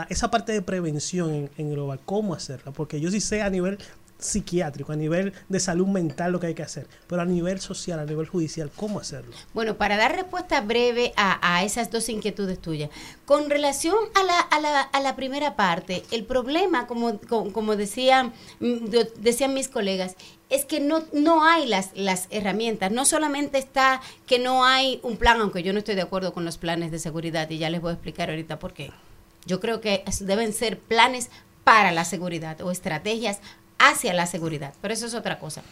esa parte de prevención en, en global, ¿cómo hacerla? Porque yo sí sé a nivel psiquiátrico, a nivel de salud mental lo que hay que hacer, pero a nivel social, a nivel judicial, ¿cómo hacerlo? Bueno, para dar respuesta breve a, a esas dos inquietudes tuyas, con relación a la, a la, a la primera parte, el problema, como, como, decían, mm, de- decían mis colegas, es que no, no hay las, las herramientas. No solamente está que no hay un plan, aunque yo no estoy de acuerdo con los planes de seguridad, y ya les voy a explicar ahorita por qué. Yo creo que deben ser planes para la seguridad o estrategias hacia la seguridad, pero eso es otra cosa.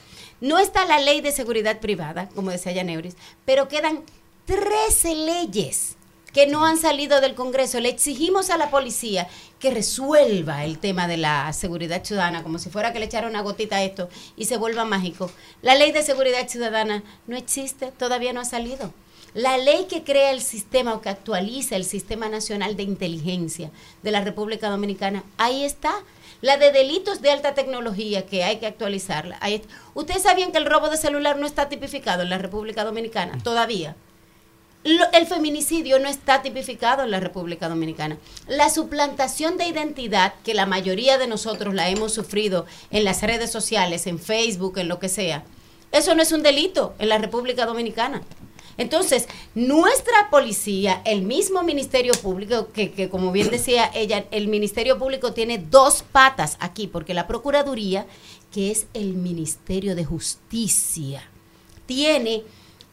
No está la ley de seguridad privada, como decía Yaneuris, pero quedan 13 leyes que no han salido del Congreso. Le exigimos a la policía que resuelva el tema de la seguridad ciudadana, como si fuera que le echara una gotita a esto y se vuelva mágico. La ley de seguridad ciudadana no existe, todavía no ha salido. La ley que crea el sistema o que actualiza el Sistema Nacional de Inteligencia de la República Dominicana, ahí está. La de delitos de alta tecnología, que hay que actualizarla. ¿Ustedes sabían que el robo de celular no está tipificado en la República Dominicana? Todavía. Lo- el feminicidio no está tipificado en la República Dominicana. La suplantación de identidad, que la mayoría de nosotros la hemos sufrido en las redes sociales, en Facebook, en lo que sea, eso no es un delito en la República Dominicana. Entonces, nuestra policía, el mismo Ministerio Público, que, que como bien decía ella, el Ministerio Público tiene dos patas aquí, porque la Procuraduría, que es el Ministerio de Justicia, tiene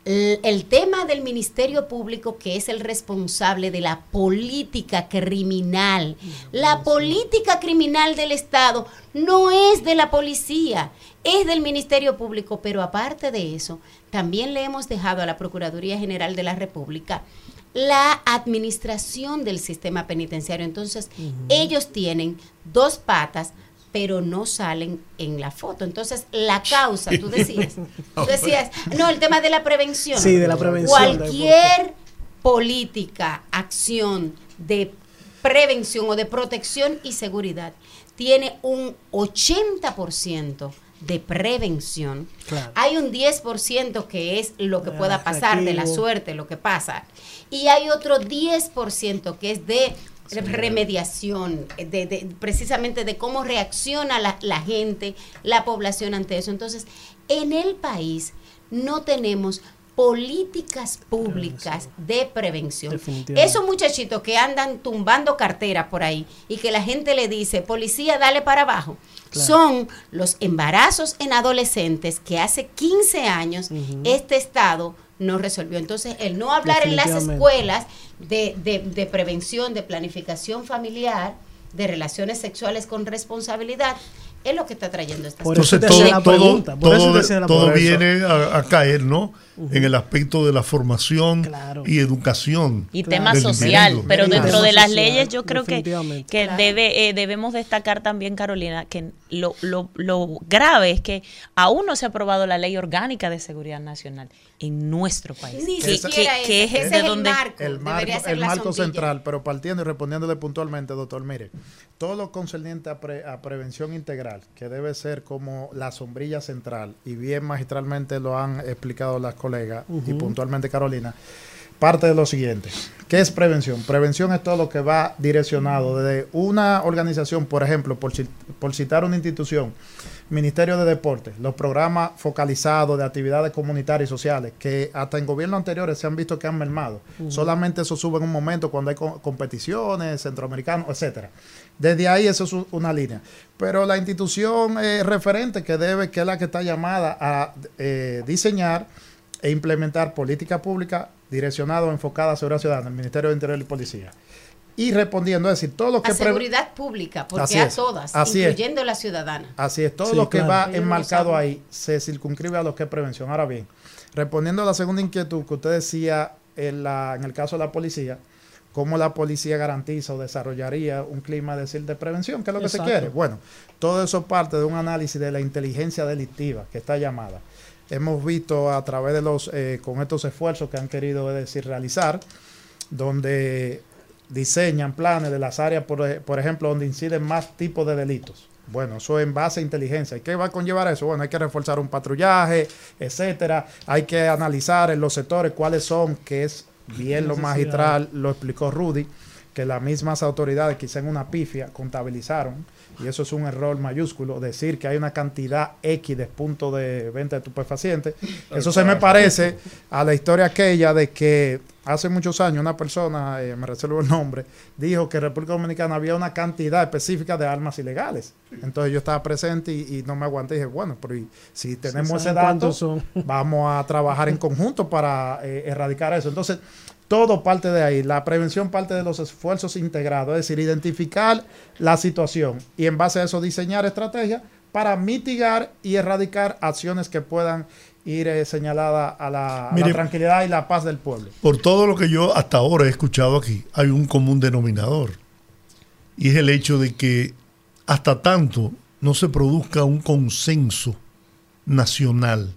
el, el tema del Ministerio Público, que es el responsable de la política criminal. La política criminal del Estado no es de la policía, es del Ministerio Público, pero aparte de eso, también le hemos dejado a la Procuraduría General de la República la administración del sistema penitenciario. Entonces, ellos tienen dos patas, pero no salen en la foto. Entonces, la causa, tú decías, tú decías, no, el tema de la prevención. Sí, de la prevención, Cualquier política, acción de prevención o de protección y seguridad tiene un 80% de prevención. Claro. Hay un 10% que es lo que Ah, pueda pasar de la suerte, lo que pasa. Y hay otro 10% que es de remediación, de, de- precisamente de cómo reacciona la, la gente, la población ante eso. Entonces, en el país no tenemos políticas públicas de prevención. Esos muchachitos que andan tumbando carteras por ahí y que la gente le dice, policía, dale para abajo, Claro. son los embarazos en adolescentes que hace 15 años este Estado no resolvió. Entonces, el no hablar en las escuelas de, de- de prevención, de planificación familiar, de relaciones sexuales con responsabilidad, es lo que está trayendo esta Por eso Entonces todo, todo, pregunta, por eso todo, te hacía la todo pregunta. viene a, a caer, ¿no? En el aspecto de la formación Claro. y educación. Y Claro. tema social, individuo. pero Claro. dentro de las leyes yo creo que, que Claro. debe, eh, debemos destacar también, Carolina, que lo, lo, lo grave es que aún no se ha aprobado la ley orgánica de seguridad nacional en nuestro país. Ni que, siquiera que- que ese, es ese es el donde marco. el marco, el la marco central, pero partiendo y respondiéndole puntualmente, doctor, mire, todo lo concerniente a, pre- a prevención integral, que debe ser como la sombrilla central, y bien magistralmente lo han explicado las colegas y puntualmente Carolina, parte de lo siguiente. ¿Qué es prevención? Prevención es todo lo que va direccionado desde una organización, por ejemplo, por, ci- por citar una institución, Ministerio de Deportes, los programas focalizados de actividades comunitarias y sociales, que hasta en gobiernos anteriores se han visto que han mermado. Solamente eso sube en un momento cuando hay co- competiciones, centroamericanos, etcétera. Desde ahí eso es una línea. Pero la institución eh, referente que debe, que es la que está llamada a eh, diseñar e implementar política pública direccionada o enfocada a seguridad ciudadana, el Ministerio de Interior y Policía. Y respondiendo, es decir, todo lo que A seguridad pública, porque Así a es, todas, así es. incluyendo la ciudadana. Así es, todo Sí, lo que claro. va enmarcado ahí se circunscribe a lo que es prevención. Ahora bien, respondiendo a la segunda inquietud que usted decía en, la, en el caso de la policía, cómo la policía garantiza o desarrollaría un clima de, decir, de prevención, que es lo que Exacto. se quiere. Bueno, todo eso parte de un análisis de la inteligencia delictiva, que está llamada. Hemos visto a través de los, eh, con estos esfuerzos que han querido es decir, realizar, donde diseñan planes de las áreas, por, ej- por ejemplo, donde inciden más tipos de delitos. Bueno, eso en base a inteligencia. ¿Y qué va a conllevar eso? Bueno, hay que reforzar un patrullaje, etcétera. Hay que analizar en los sectores cuáles son, que es bien lo magistral, lo explicó Rudy, que las mismas autoridades, quizá en una pifia, contabilizaron y eso es un error mayúsculo, decir que hay una cantidad X de puntos de venta de estupefacientes. Eso se me parece a la historia aquella de que hace muchos años una persona, eh, me reservo el nombre, dijo que en República Dominicana había una cantidad específica de armas ilegales. Entonces yo estaba presente y, y no me aguanté y dije, bueno, pero y si tenemos ese dato, son. vamos a trabajar en conjunto para eh, erradicar eso. Entonces, todo parte de ahí. La prevención parte de los esfuerzos integrados, es decir, identificar la situación y en base a eso diseñar estrategias para mitigar y erradicar acciones que puedan ir eh, señaladas a la, la tranquilidad y la paz del pueblo. Por todo lo que yo hasta ahora he escuchado aquí, hay un común denominador. Y es el hecho de que hasta tanto no se produzca un consenso nacional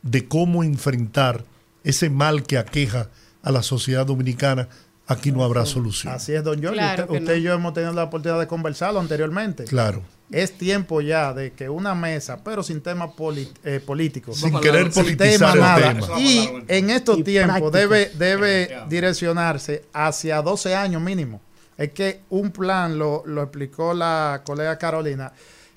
de cómo enfrentar ese mal que aqueja a la sociedad dominicana, aquí no habrá solución. Así es, don Jorge. Claro usted que usted no. y yo hemos tenido la oportunidad de conversarlo anteriormente. Claro. Es tiempo ya de que una mesa, pero sin tema poli- eh, político. Sin querer sin politizar tema el nada. tema. Y en estos Y tiempos debe, debe direccionarse hacia 12 años mínimo. Es que un plan, lo, lo explicó la colega Carolina,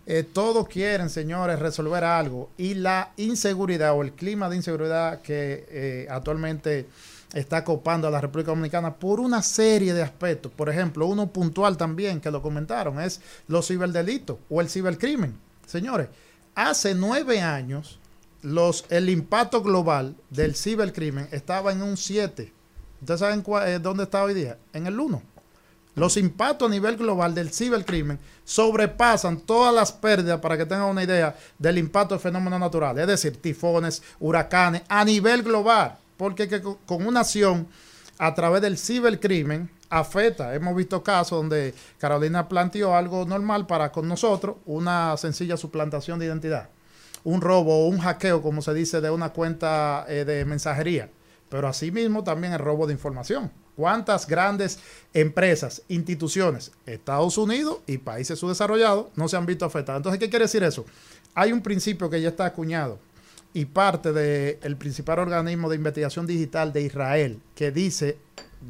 eh, todos quieren, señores, resolver algo y la inseguridad o el clima de inseguridad que eh, actualmente está copando a la República Dominicana por una serie de aspectos. Por ejemplo, uno puntual también que lo comentaron es los ciberdelitos o el cibercrimen. Señores, hace nueve años los, el impacto global del cibercrimen estaba en un 7. ¿Ustedes saben cuál- eh, dónde está hoy día? En el 1. Los impactos a nivel global del cibercrimen sobrepasan todas las pérdidas, para que tengan una idea, del impacto de fenómenos naturales, es decir, tifones, huracanes, a nivel global. Porque que con una acción a través del cibercrimen afecta. Hemos visto casos donde Carolina planteó algo normal para con nosotros, una sencilla suplantación de identidad un robo o un hackeo, como se dice, de una cuenta eh, de mensajería. Pero asimismo también el robo de información. ¿Cuántas grandes empresas, instituciones, Estados Unidos y países subdesarrollados no se han visto afectadas? Entonces, ¿qué quiere decir eso? Hay un principio que ya está acuñado y parte del principal organismo de investigación digital de Israel que dice,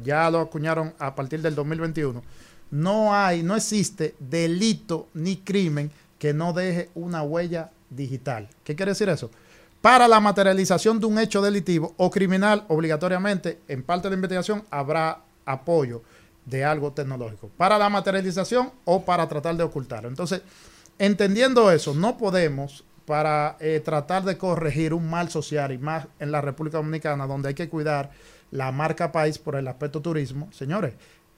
ya lo acuñaron a partir del 2021, no hay, no existe delito ni crimen que no deje una huella digital. ¿Qué quiere decir eso? Para la materialización de un hecho delictivo o criminal, obligatoriamente, en parte de la investigación, habrá apoyo de algo tecnológico. Para la materialización o para tratar de ocultarlo. Entonces, entendiendo eso, no podemos, para eh, tratar de corregir un mal social y más en la República Dominicana, donde hay que cuidar la marca país por el aspecto turismo, señores,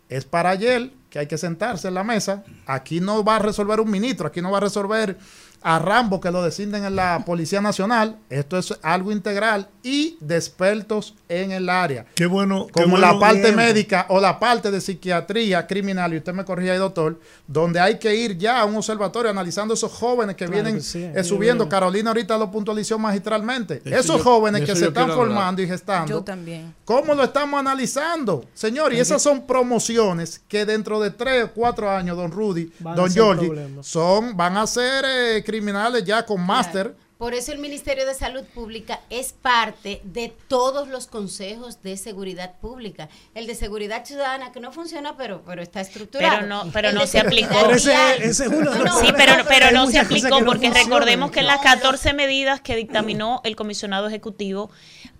es para ayer que hay que sentarse en la mesa. Aquí no va a resolver un ministro, aquí no va a resolver a Rambo que lo designen en la Policía Nacional. Esto es algo integral y de expertos en el área. Qué bueno. qué Como bueno. la parte Bien. médica o la parte de psiquiatría criminal, y usted me corrige ahí, doctor, donde hay que ir ya a un observatorio analizando esos jóvenes que Claro vienen que sí, eh. Carolina ahorita lo puntualizó magistralmente. Eso esos yo- jóvenes que se están hablar. formando y gestando. Yo también. ¿Cómo lo estamos analizando? Señor, y esas son promociones que dentro de tres o cuatro años, don Rudy, Van don problemas. son, van a ser eh, criminales ya con máster. Por eso el Ministerio de Salud Pública es parte de todos los consejos de seguridad pública. El de seguridad ciudadana que no funciona, pero pero está estructurado. Pero no- pero El no se aplicó. Pero ese- es uno de los Sí, no, pero, no, pero hay no se aplicó no porque funcionan. recordemos que en las No, no. 14 medidas que dictaminó el comisionado ejecutivo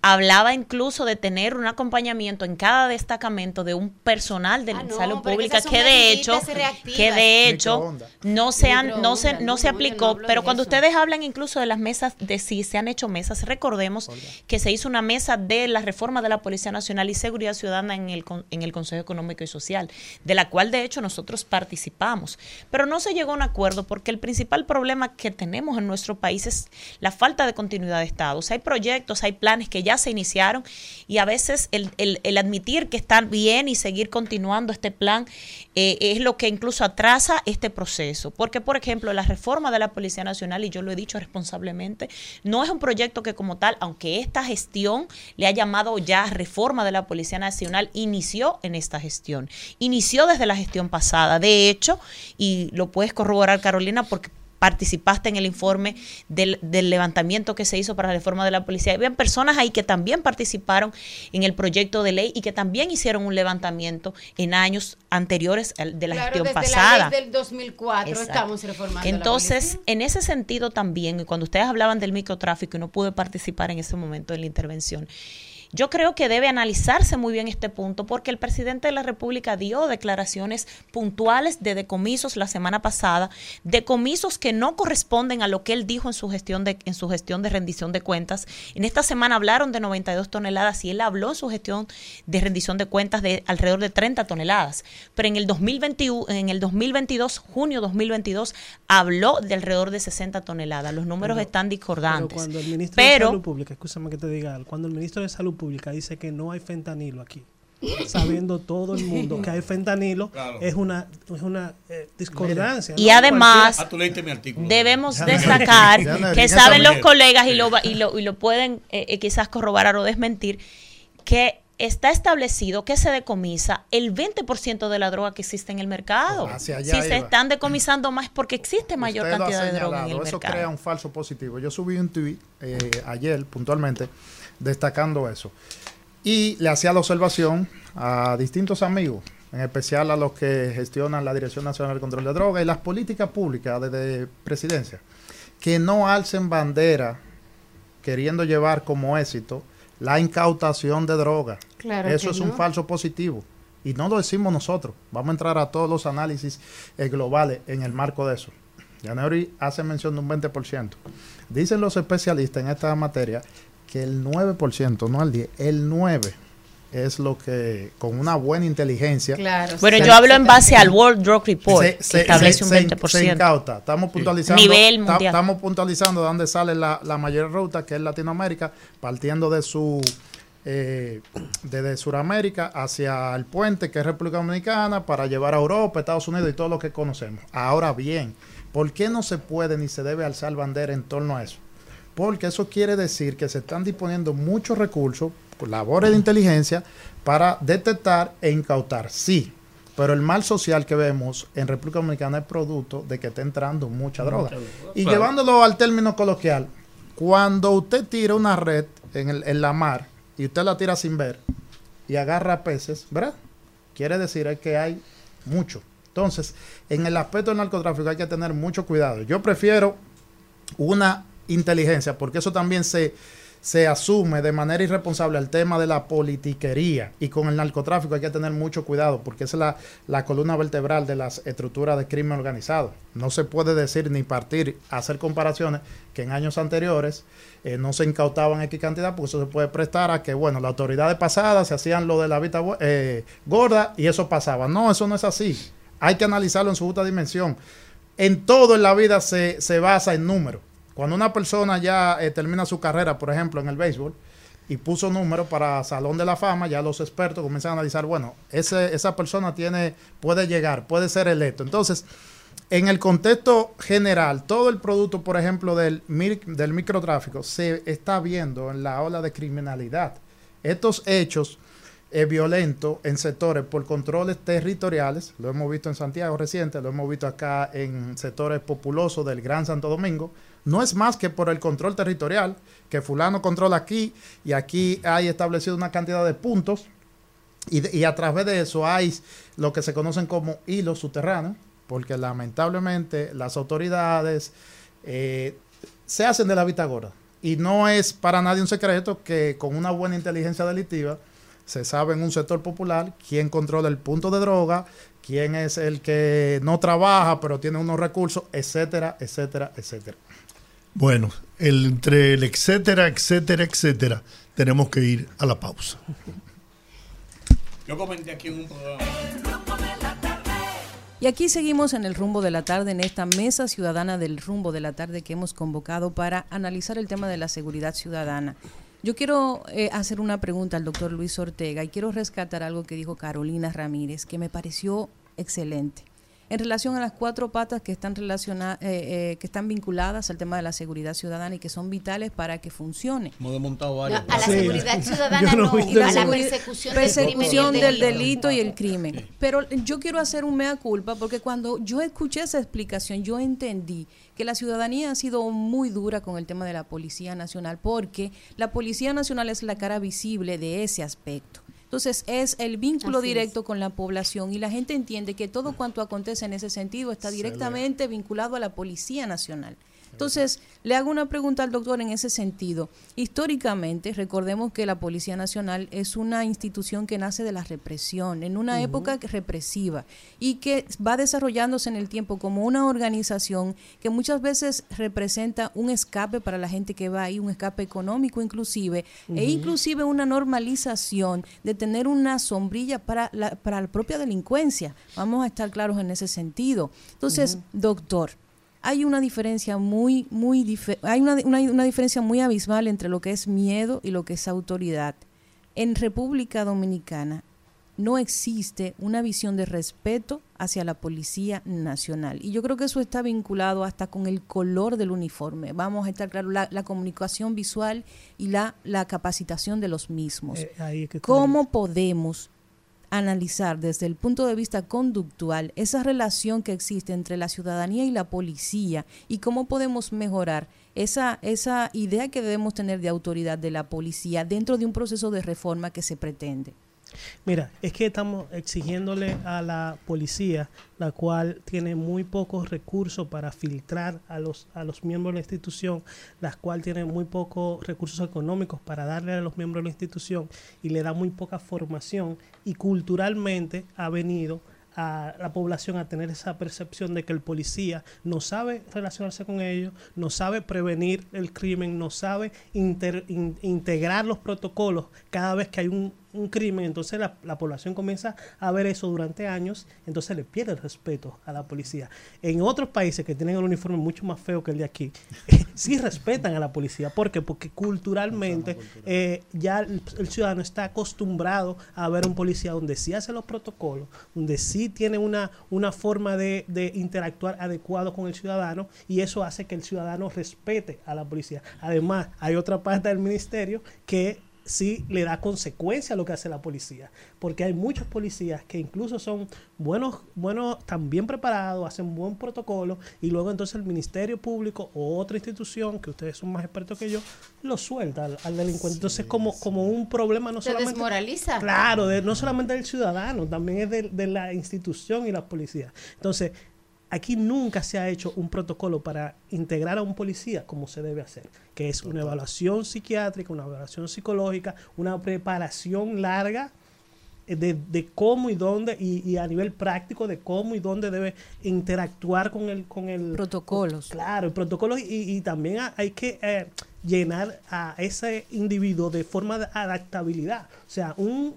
hablaba incluso de tener un acompañamiento en cada destacamento de un personal de Ah, no, salud pero pública que de hecho que de hecho no se han no se no se aplicó, pero cuando ustedes hablan incluso de las mesas de si se han hecho mesas, recordemos que se hizo una mesa de la reforma de la Policía Nacional y Seguridad Ciudadana en el en el Consejo Económico y Social, de la cual de hecho nosotros participamos, pero no se llegó a un acuerdo porque el principal problema que tenemos en nuestro país es la falta de continuidad de Estado. O sea, hay proyectos, hay planes que ya se iniciaron y a veces el, el- el admitir que están bien y seguir continuando este plan eh, es lo que incluso atrasa este proceso. Porque, por ejemplo, la reforma de la Policía Nacional, y yo lo he dicho responsablemente, no es un proyecto que como tal, aunque esta gestión le ha llamado ya reforma de la Policía Nacional, inició en esta gestión. Inició desde la gestión pasada. De hecho, y lo puedes corroborar, Carolina, porque participaste en el informe del, del, levantamiento que se hizo para la reforma de la policía. Habían personas ahí que también participaron en el proyecto de ley y que también hicieron un levantamiento en años anteriores de la gestión pasada. La ley del 2004 estamos reformando. Entonces, en ese sentido también, cuando ustedes hablaban del microtráfico y no pude participar en ese momento en la intervención, yo creo que debe analizarse muy bien este punto porque el presidente de la República dio declaraciones puntuales de decomisos la semana pasada, decomisos que no corresponden a lo que él dijo en su gestión de en su gestión de rendición de cuentas. En esta semana hablaron de 92 toneladas y él habló en su gestión de rendición de cuentas de alrededor de 30 toneladas, pero en el 2021 en el 2022, junio 2022 habló de alrededor de 60 toneladas. Los números están discordantes. Pero cuando el ministro de Salud Pública, escúchame que te diga, cuando el ministro de Salud Pública dice que no hay fentanilo aquí. Sabiendo todo el mundo que hay fentanilo, es una, es una eh, discordancia. Y además, ah, debemos destacar que saben los colegas y lo, y lo, y lo pueden eh, eh, quizás corroborar o desmentir, que está establecido que se decomisa el 20% de la droga que existe en el mercado. si se están decomisando más porque existe mayor cantidad de droga en el eso mercado. crea un falso positivo. Yo subí un tweet ayer puntualmente destacando eso. Y le hacía la observación a distintos amigos, en especial a los que gestionan la Dirección Nacional de Control de Drogas y las políticas públicas desde presidencia, que no alcen bandera queriendo llevar como éxito la incautación de drogas. Eso es un falso positivo. Y no lo decimos nosotros. Vamos a entrar a todos los análisis eh, globales en el marco de eso. Janeori hace mención de un 20%. Dicen los especialistas en esta materia que el 9%, no el 10, el 9 es lo que con una buena inteligencia. Claro, bueno, yo hablo en base al World Drug Report, que establece un 20%. Se incauta. Estamos puntualizando, Nivel mundial. Estamos puntualizando de dónde sale la, la, mayor ruta, que es Latinoamérica, partiendo de su eh, desde Sudamérica hacia el puente, que es República Dominicana, para llevar a Europa, Estados Unidos y todo lo que conocemos. Ahora bien, ¿por qué no se puede ni se debe alzar bandera en torno a eso? Porque eso quiere decir que se están disponiendo muchos recursos, labores de inteligencia, para detectar e incautar. Sí, pero el mal social que vemos en República Dominicana es producto de que está entrando mucha droga. Y llevándolo al término coloquial, cuando usted tira una red en, en la mar y usted la tira sin ver y agarra peces, ¿verdad? Quiere decir que hay mucho. Entonces, en el aspecto del narcotráfico hay que tener mucho cuidado. Yo prefiero una inteligencia, porque eso también se, se asume de manera irresponsable el tema de la politiquería y con el narcotráfico hay que tener mucho cuidado porque es la, la columna vertebral de las estructuras de crimen organizado. No se puede decir ni partir, hacer comparaciones que en años anteriores eh, no se incautaban X cantidad porque eso se puede prestar a que, bueno, las autoridades pasadas se hacían lo de la vista eh, gorda y eso pasaba. No, eso no es así. Hay que analizarlo en su justa dimensión. En todo en la vida se, se basa en números. Cuando una persona ya eh, termina su carrera, por ejemplo, en el béisbol, y puso números para Salón de la Fama, ya los expertos comienzan a analizar, bueno, ese, esa persona tiene, puede llegar, puede ser electo. Entonces, en el contexto general, todo el producto, por ejemplo, del, del microtráfico se está viendo en la ola de criminalidad. Estos hechos eh, violentos en sectores por controles territoriales, lo hemos visto en Santiago reciente, lo hemos visto acá en sectores populosos del Gran Santo Domingo, no es más que por el control territorial, que fulano controla aquí y aquí hay establecido una cantidad de puntos y, a través de eso hay lo que se conocen como hilos subterráneos, porque lamentablemente las autoridades eh, se hacen de la vista gorda. Y no es para nadie un secreto que con una buena inteligencia delictiva se sabe en un sector popular quién controla el punto de droga, quién es el que no trabaja pero tiene unos recursos, etcétera, etcétera, etcétera. Bueno, entre el etcétera, etcétera, etcétera, tenemos que ir a la pausa. Yo comenté aquí en un programa. Y aquí seguimos en el rumbo de la tarde, en esta mesa ciudadana del rumbo de la tarde que hemos convocado para analizar el tema de la seguridad ciudadana. Yo quiero eh, hacer una pregunta al doctor Luis Ortega y quiero rescatar algo que dijo Carolina Ramírez, que me pareció excelente. En relación a las cuatro patas que están relacionadas, eh, eh, que están vinculadas al tema de la seguridad ciudadana y que son vitales para que funcione. Hemos No, a la Sí. seguridad ciudadana no no, vi a la persecución, del y persecución el del delito. delito y el crimen. Pero yo quiero hacer un mea culpa porque cuando yo escuché esa explicación, yo entendí que la ciudadanía ha sido muy dura con el tema de la Policía Nacional porque la Policía Nacional es la cara visible de ese aspecto. Entonces es el vínculo Así es. directo con la población y la gente entiende que todo cuanto acontece en ese sentido está directamente vinculado a la Policía Nacional. Entonces, le hago una pregunta al doctor en ese sentido. Históricamente, recordemos que la Policía Nacional es una institución que nace de la represión, en una época represiva, y que va desarrollándose en el tiempo como una organización que muchas veces representa un escape para la gente que va ahí, un escape económico inclusive, e inclusive una normalización de tener una sombrilla para la, para la propia delincuencia. Vamos a estar claros en ese sentido. Entonces, doctor, hay una diferencia muy, muy dife- hay una, una- una diferencia muy abismal entre lo que es miedo y lo que es autoridad. En República Dominicana no existe una visión de respeto hacia la Policía Nacional. Y yo creo que eso está vinculado hasta con el color del uniforme. Vamos a estar claros, la, la comunicación visual y la, la capacitación de los mismos. Eh, ¿Cómo podemos analizar desde el punto de vista conductual esa relación que existe entre la ciudadanía y la policía y cómo podemos mejorar esa, esa idea que debemos tener de autoridad de la policía dentro de un proceso de reforma que se pretende? Mira, es que estamos exigiéndole a la policía, la cual tiene muy pocos recursos para filtrar a los, a los miembros de la institución, la cual tiene muy pocos recursos económicos para darle a los miembros de la institución y le da muy poca formación y culturalmente ha venido a la población a tener esa percepción de que el policía no sabe relacionarse con ellos, no sabe prevenir el crimen, no sabe integrar los protocolos. Cada vez que hay un, un crimen. Entonces la, la población comienza a ver eso durante años, entonces le pierde el respeto a la policía. En otros países que tienen el uniforme mucho más feo que el de aquí, sí respetan a la policía. ¿Por qué? Porque culturalmente eh, ya el, el ciudadano está acostumbrado a ver un policía donde sí hace los protocolos, donde sí tiene una, una forma de, de interactuar adecuado con el ciudadano y eso hace que el ciudadano respete a la policía. Además, hay otra parte del ministerio que sí le da consecuencia a lo que hace la policía. Porque hay muchos policías que incluso son buenos, buenos, están bien preparados, hacen buen protocolo, y luego entonces el Ministerio Público o otra institución, que ustedes son más expertos que yo, lo suelta al, al delincuente. Entonces como, como un problema no Se solamente... desmoraliza. Claro, de- no solamente del ciudadano, también es de, de la institución y la policía. Entonces, aquí nunca se ha hecho un protocolo para integrar a un policía como se debe hacer, que es una evaluación psiquiátrica, una evaluación psicológica, una preparación larga eh, de, de cómo y dónde, y, y a nivel práctico de cómo y dónde debe interactuar con el... Con el Protocolos. Claro, el protocolo y, y también ha- hay que eh, llenar a ese individuo de forma de adaptabilidad. O sea, un...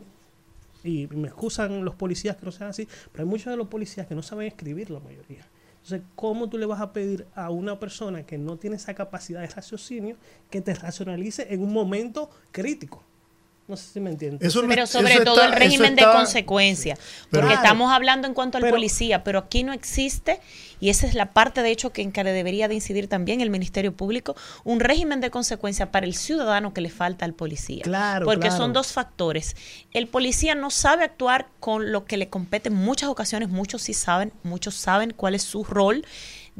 Y me excusan los policías que no sean así, pero hay muchos de los policías que no saben escribir la mayoría. Entonces, ¿cómo tú le vas a pedir a una persona que no tiene esa capacidad de raciocinio que te racionalice en un momento crítico? No sé si me entiendes. No- Pero sobre eso todo está- el régimen de está- consecuencia. Pero- porque Claro. estamos hablando en cuanto al Pero- policía, pero aquí no existe, y esa es la parte de hecho que en que debería de incidir también el Ministerio Público, un régimen de consecuencia para el ciudadano que le falta al policía. Claro, Porque claro. son dos factores. El policía no sabe actuar con lo que le compete en muchas ocasiones, muchos sí saben, muchos saben cuál es su rol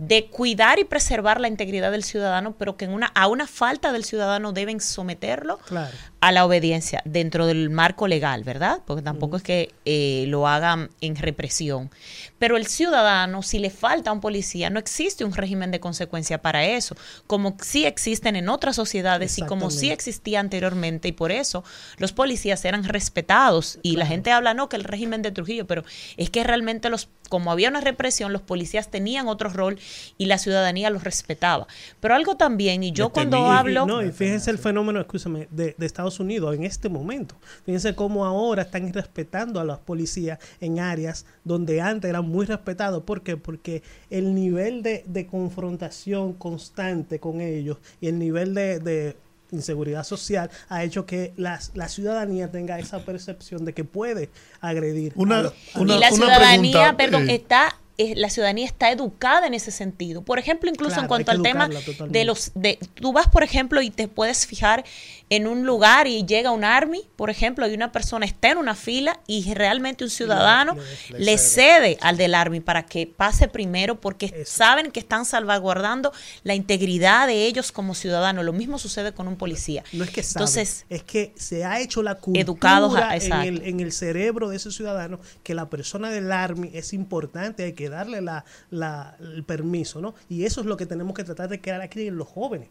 de cuidar y preservar la integridad del ciudadano, pero que en una, a una falta del ciudadano deben someterlo Claro. a la obediencia dentro del marco legal, ¿verdad? Porque tampoco es que eh, lo hagan en represión. Pero el ciudadano, si le falta a un policía, no existe un régimen de consecuencia para eso, como sí existen en otras sociedades y como sí existía anteriormente, y por eso los policías eran respetados. Y la gente habla, no, que el régimen de Trujillo, pero es que realmente los, como había una represión, los policías tenían otro rol y la ciudadanía los respetaba. Pero algo también, y yo cuando hablo... No, y fíjense el fenómeno, escúchame, de, de Estados Unidos en este momento. Fíjense cómo ahora están irrespetando a las policías en áreas donde antes eran muy respetados. ¿Por qué? Porque el nivel de, de confrontación constante con ellos y el nivel de, de inseguridad social ha hecho que las, la ciudadanía tenga esa percepción de que puede agredir. a Una, los- a una- y la una ciudadanía, pregunta, perdón, eh, está eh, la ciudadanía está educada en ese sentido. Por ejemplo, incluso Claro, en cuanto al tema de los de tú vas, por ejemplo, y te puedes fijar en un lugar y llega un army, por ejemplo, y una persona está en una fila y realmente un ciudadano le le cede al del army para que pase primero porque Eso. saben que están salvaguardando la integridad de ellos como ciudadanos. Lo mismo sucede con un policía. No es que saben, Entonces, es que se ha hecho la cultura Educados a- en, el, en el cerebro de ese ciudadano que la persona del Army es importante, hay que darle la, la- el permiso, ¿no? Y eso es lo que tenemos que tratar de crear aquí en los jóvenes.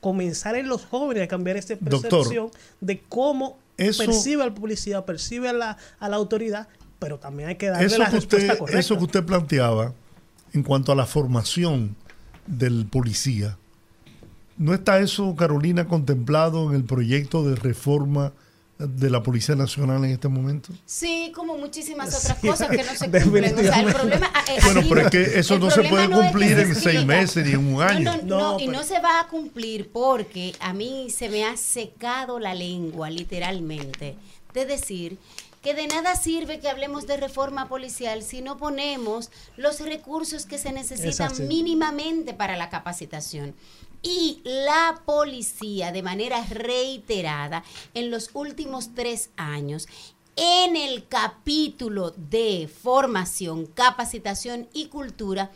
Comenzar en los jóvenes a cambiar esta Doctor, percepción de cómo eso- percibe al policía, percibe a la, a la autoridad, pero también hay que darle Eso la que, respuesta usted, correcta. eso que usted planteaba en cuanto a la formación del policía, ¿no está eso, Carolina, contemplado en el proyecto de reforma de la Policía Nacional en este momento? Sí, como muchísimas Sí, otras cosas que no se cumplen. O sea, el problema. ah, eh, Bueno, pero es que eso no se puede no es que cumplir en seis meses ni en un año. No, no, No, no, y pero- no se va a cumplir porque a mí se me ha secado la lengua, literalmente, de decir que de nada sirve que hablemos de reforma policial si no ponemos los recursos que se necesitan mínimamente para la capacitación. Y la policía, de manera reiterada, en los últimos tres años, en el capítulo de formación, capacitación y cultura,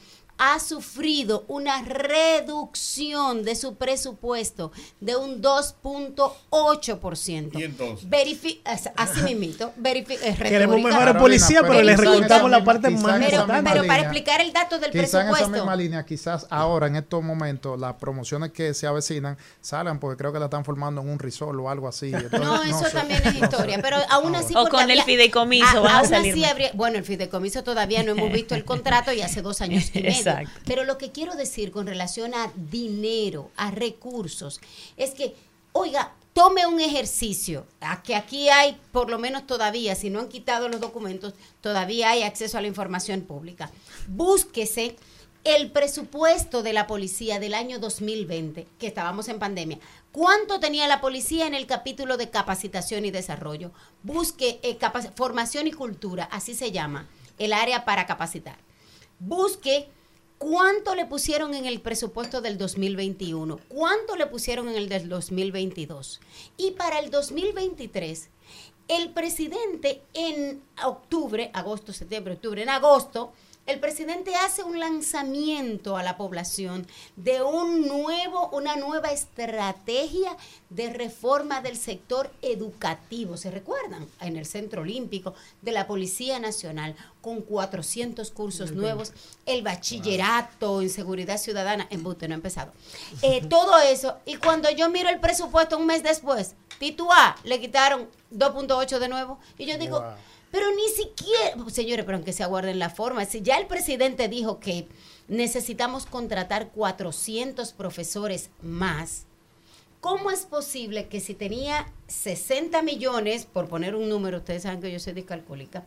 ha sufrido una reducción de su presupuesto de un 2.8%. ¿Y entonces? Verifi- as- así mismito, verifi- eh, Queremos mejores policías, pero le les recortamos la parte más Pero, pero para explicar el dato del Quizás en esa presupuesto. misma línea, quizás ahora en estos momentos las promociones que se avecinan salgan porque creo que la están formando en un risol o algo así. Entonces, No, eso sé. también es historia, pero aún así... O con el fideicomiso, a- así habría- bueno, el fideicomiso todavía no hemos visto el contrato y hace dos años y medio. Exacto. Pero lo que quiero decir con relación a dinero, a recursos, es que, oiga, tome un ejercicio, a que aquí hay, por lo menos todavía, si no han quitado los documentos, todavía hay acceso a la información pública. Búsquese el presupuesto de la policía del año 2020, que estábamos en pandemia. ¿Cuánto tenía la policía en el capítulo de capacitación y desarrollo? Busque eh, capac- formación y cultura, así se llama, el área para capacitar. Busque cuánto le pusieron en el presupuesto del 2021, cuánto le pusieron en el del 2022. Y para el 2023, el presidente en octubre, agosto, septiembre, octubre, en agosto, el presidente hace un lanzamiento a la población de un nuevo, una nueva estrategia de reforma del sector educativo. ¿Se recuerdan? En el Centro Olímpico de la Policía Nacional, con 400 cursos nuevos, el bachillerato en seguridad ciudadana, en Bute, no ha empezado. Eh, todo eso. Y cuando yo miro el presupuesto un mes después, Titúa, le quitaron 2.8 de nuevo. Y yo digo, Wow. Pero ni siquiera, señores, pero aunque se aguarden la forma, si ya el presidente dijo que necesitamos contratar 400 profesores más, ¿cómo es posible que si tenía 60 millones, por poner un número, ustedes saben que yo soy discalcúlica,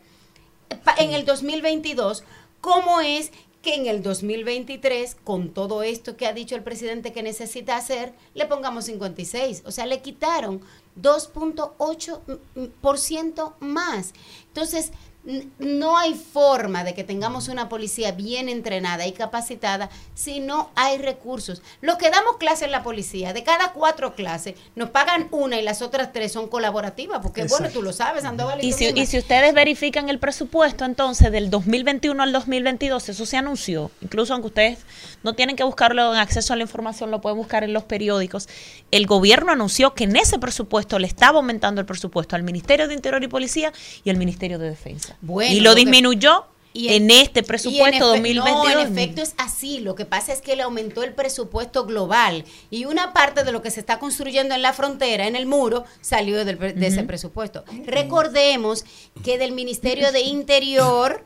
pa- en el 2022, ¿cómo es que en el 2023, con todo esto que ha dicho el presidente que necesita hacer, le pongamos 56? O sea, le quitaron 2.8% más. Entonces, no hay forma de que tengamos una policía bien entrenada y capacitada si no hay recursos. Los que damos clase en la policía, de cada cuatro clases, nos pagan una y las otras tres son colaborativas, porque bueno, tú lo sabes, Sandoval. Y si, y si ustedes verifican el presupuesto entonces del 2021 al 2022, eso se anunció, incluso aunque ustedes no tienen que buscarlo en acceso a la información, lo pueden buscar en los periódicos, el gobierno anunció que en ese presupuesto le estaba aumentando el presupuesto al Ministerio de Interior y Policía y al Ministerio de Defensa. Bueno, y lo lo que- disminuyó Y en, este y presupuesto en efe- 2022. No, en efecto es así. Lo que pasa es que le aumentó el presupuesto global y una parte de lo que se está construyendo en la frontera, en el muro, salió del de ese presupuesto. Recordemos que del Ministerio de Interior,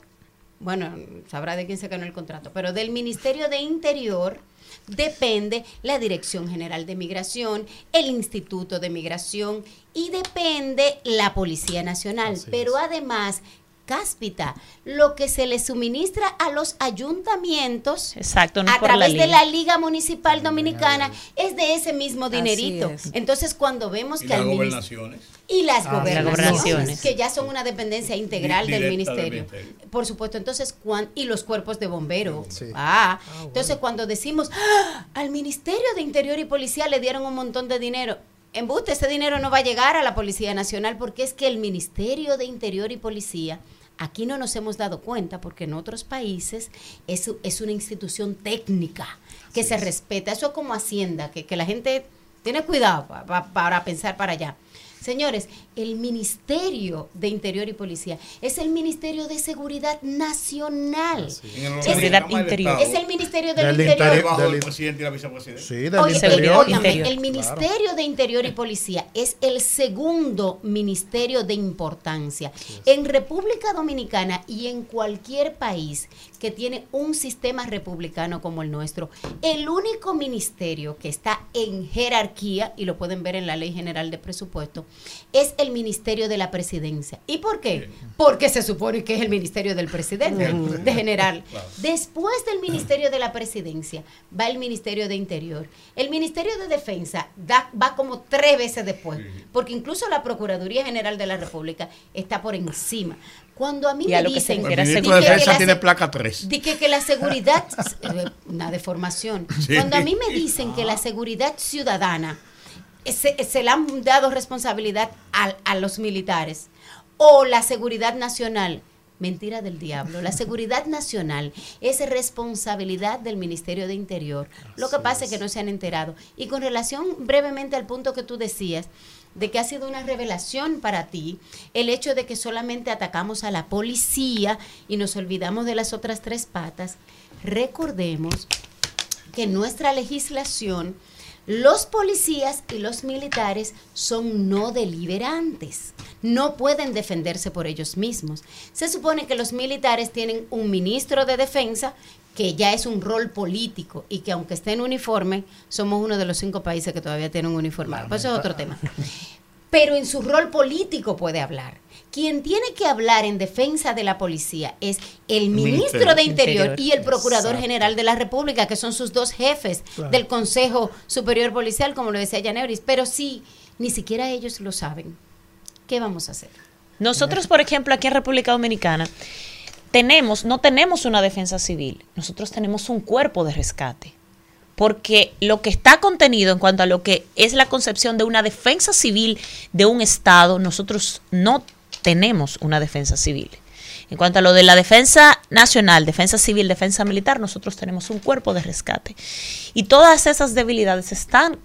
bueno, sabrá de quién se ganó el contrato, pero del Ministerio de Interior depende la Dirección General de Migración, el Instituto de Migración y depende la Policía Nacional. Pero además, cáspita, lo que se le suministra a los ayuntamientos Exacto, no a por la través de la Liga Municipal Dominicana es de ese mismo dinerito. es. Entonces, cuando vemos Y que las gobernaciones. y las Ah, gobernaciones, gobernaciones. que ya son una dependencia integral del ministerio. Por supuesto, entonces, cuan- y los cuerpos de bomberos. Sí. Ah, entonces cuando decimos, "Ah, al Ministerio de Interior y Policía le dieron un montón de dinero. Embuste, ese dinero no va a llegar a la Policía Nacional porque es que el Ministerio de Interior y Policía, aquí no nos hemos dado cuenta porque en otros países es, es una institución técnica que se respeta. Eso es como Hacienda, que, que la gente tiene cuidado pa- pa- para pensar para allá. Señores, el Ministerio de Interior y Policía es el Ministerio de Seguridad Nacional. El Es- Seguridad interior. Es el Ministerio del, Del Interior. interior. debajo del del- presidente y la vicepresidenta. Sí, del Oye, el, Interior. el Ministerio de Interior y Policía es el segundo ministerio de importancia. En República Dominicana y en cualquier país que tiene un sistema republicano como el nuestro, el único ministerio que está en jerarquía, y lo pueden ver en la Ley General de Presupuesto, es el Ministerio de la Presidencia. ¿Y por qué? Porque se supone que es el Ministerio del Presidente, de general. Después del Ministerio de la Presidencia va el Ministerio de Interior. El Ministerio de Defensa da- va como tres veces después, porque incluso la Procuraduría General de la República está por encima. Cuando a mí Y a me lo que se dicen de que- que Defensa la tiene placa 3. di que, que la seguridad, eh, una deformación. Sí. Cuando a mí me dicen que la seguridad ciudadana se, se le han dado responsabilidad a, a los militares o la seguridad nacional. Mentira del diablo. La seguridad nacional es responsabilidad del Ministerio de Interior. Lo que pasa es que no se han enterado. Y con relación brevemente al punto que tú decías, de que ha sido una revelación para ti el hecho de que solamente atacamos a la policía y nos olvidamos de las otras tres patas, recordemos que nuestra legislación los policías y los militares son no deliberantes, no pueden defenderse por ellos mismos. Se supone que los militares tienen un ministro de defensa que ya es un rol político y que aunque esté en uniforme, somos uno de los cinco países que todavía tienen un uniformado. Pues eso es otro tema. Pero en su rol político puede hablar. Quien tiene que hablar en defensa de la policía es el ministro de Interior, Interior. y el Procurador Exacto. General de la República, que son sus dos jefes Claro. del Consejo Superior Policial, como lo decía Yaneuris. Pero si ni siquiera ellos lo saben, ¿qué vamos a hacer? Nosotros, por ejemplo, aquí en República Dominicana, tenemos, no tenemos una defensa civil, nosotros tenemos un cuerpo de rescate. Porque lo que está contenido en cuanto a lo que es la concepción de una defensa civil de un Estado, nosotros no tenemos una defensa civil. En cuanto a lo de la defensa nacional, defensa civil, defensa militar, nosotros tenemos un cuerpo de rescate. Y todas esas debilidades están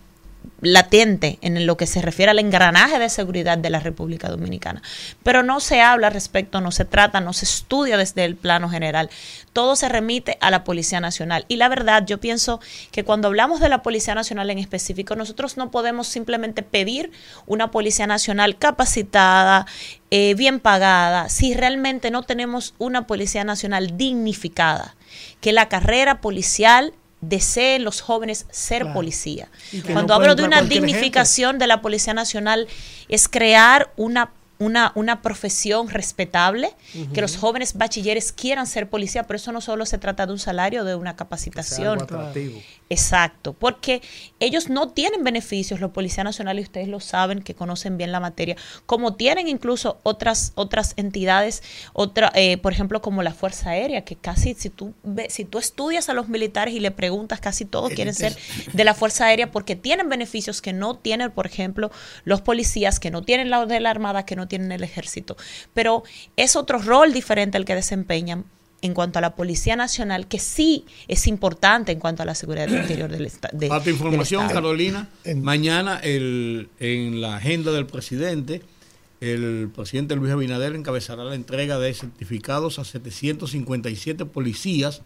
latente en lo que se refiere al engranaje de seguridad de la República Dominicana. Pero no se habla respecto, no se trata, no se estudia desde el plano general. Todo se remite a la Policía Nacional. Y la verdad, yo pienso que cuando hablamos de la Policía Nacional en específico, nosotros no podemos simplemente pedir una Policía Nacional capacitada, eh, bien pagada, si realmente no tenemos una Policía Nacional dignificada. Que la carrera policial deseen los jóvenes ser Claro. policía. Cuando no hablo de una gente. dignificación de la Policía Nacional es crear una una, una profesión respetable, que los jóvenes bachilleres quieran ser policía, pero eso no solo se trata de un salario, de una capacitación. algo atractivo. Exacto, porque ellos no tienen beneficios, los policías nacionales, ustedes lo saben, que conocen bien la materia, como tienen incluso otras otras entidades, otra, eh, por ejemplo, como la Fuerza Aérea, que casi si tú si tú estudias a los militares y le preguntas, casi todos quieren ser de la Fuerza Aérea porque tienen beneficios que no tienen, por ejemplo, los policías, que no tienen la de la Armada, que no tienen el Ejército. Pero es otro rol diferente el que desempeñan en cuanto a la Policía Nacional, que sí es importante en cuanto a la seguridad del interior del Estado. Para tu información, Carolina, mañana el, en la agenda del presidente, el presidente Luis Abinader encabezará la entrega de certificados a 757 policías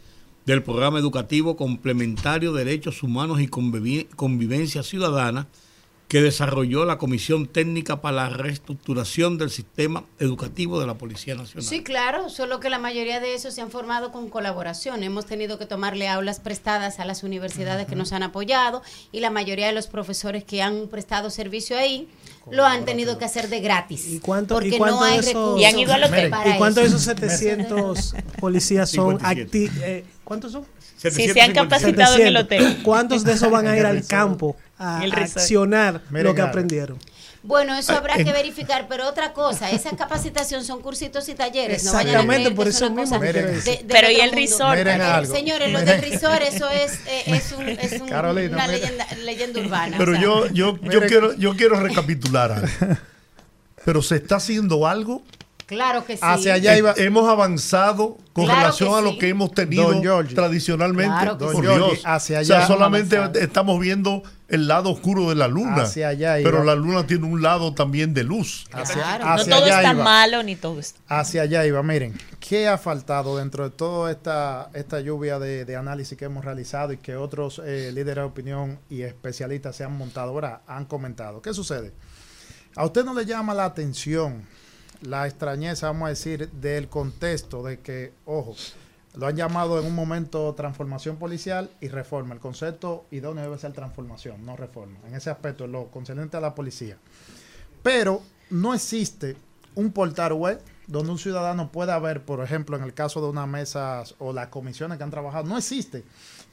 del programa educativo complementario Derechos Humanos y Convivencia Ciudadana, que desarrolló la Comisión Técnica para la Reestructuración del Sistema Educativo de la Policía Nacional. Sí, claro, solo que la mayoría de esos se han formado con colaboración. Hemos tenido que tomarle aulas prestadas a las universidades que nos han apoyado y la mayoría de los profesores que han prestado servicio ahí lo han tenido que hacer de gratis. ¿Y cuánto, porque y cuánto no hay esos, recursos Y han ido al hotel. para ¿Y cuántos de eso. esos 700 policías son 57. activos? ¿Cuántos son? Si se han capacitado en el 700. hotel. ¿Cuántos de esos van a ir al campo a, el accionar Miren lo que aprendieron? Bueno, eso habrá que verificar, pero otra cosa, esa capacitación son cursitos y talleres. no vayan a Exactamente, creer que por es eso una mismo de- Pero ¿y el resort? Miren Eh, algo. Señores, lo del resort, eso es, eh, es, un, es un- Carolina, una mira. leyenda, leyenda urbana. Pero o sea. yo, yo, yo, quiero, yo quiero recapitular algo. Pero se está haciendo algo. Claro que sí. Hacia allá Eh, iba. Hemos avanzado con Claro relación a lo que hemos tenido tradicionalmente. Claro que por sí. Dios. Don hacia o sea, allá solamente avanzado. estamos viendo el lado oscuro de la luna. Hacia allá iba. pero la luna tiene un lado también de luz. Hacia, Claro. No todo allá está iba. malo ni todo está. Hacia allá iba. Miren, ¿qué ha faltado dentro de toda esta, esta lluvia de, de análisis que hemos realizado y que otros eh, líderes de opinión y especialistas se han montado ahora, han comentado? ¿Qué sucede? ¿A usted no le llama la atención la extrañeza, vamos a decir, del contexto de que, ojo, lo han llamado en un momento transformación policial y reforma? El concepto idóneo debe ser transformación, no reforma. En ese aspecto, lo concerniente a la policía. Pero no existe un portal web donde un ciudadano pueda ver, por ejemplo, en el caso de unas mesas o las comisiones que han trabajado, no existe.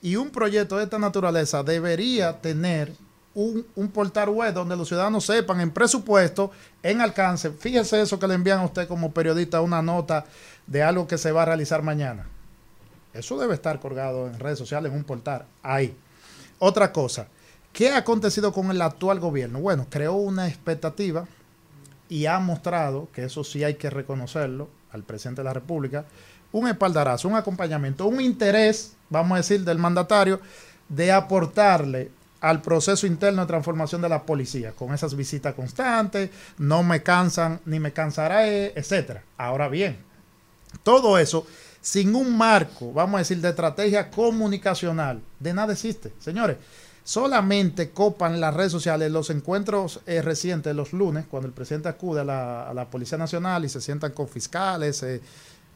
Y un proyecto de esta naturaleza debería tener un, un portal web donde los ciudadanos sepan en presupuesto, en alcance. Fíjese eso que le envían a usted como periodista, una nota de algo que se va a realizar mañana. Eso debe estar colgado en redes sociales, en un portal, ahí. Otra cosa, ¿qué ha acontecido con el actual gobierno? Bueno, creó una expectativa y ha mostrado, que eso sí hay que reconocerlo, al presidente de la República, un espaldarazo, un acompañamiento, un interés, vamos a decir, del mandatario de aportarle al proceso interno de transformación de la policía, con esas visitas constantes, no me cansan ni me cansará, eh, etcétera. Ahora bien, todo eso sin un marco, vamos a decir, de estrategia comunicacional, de nada existe. Señores, solamente copan las redes sociales los encuentros eh, recientes, los lunes, cuando el presidente acude a la, a la Policía Nacional y se sientan con fiscales, eh,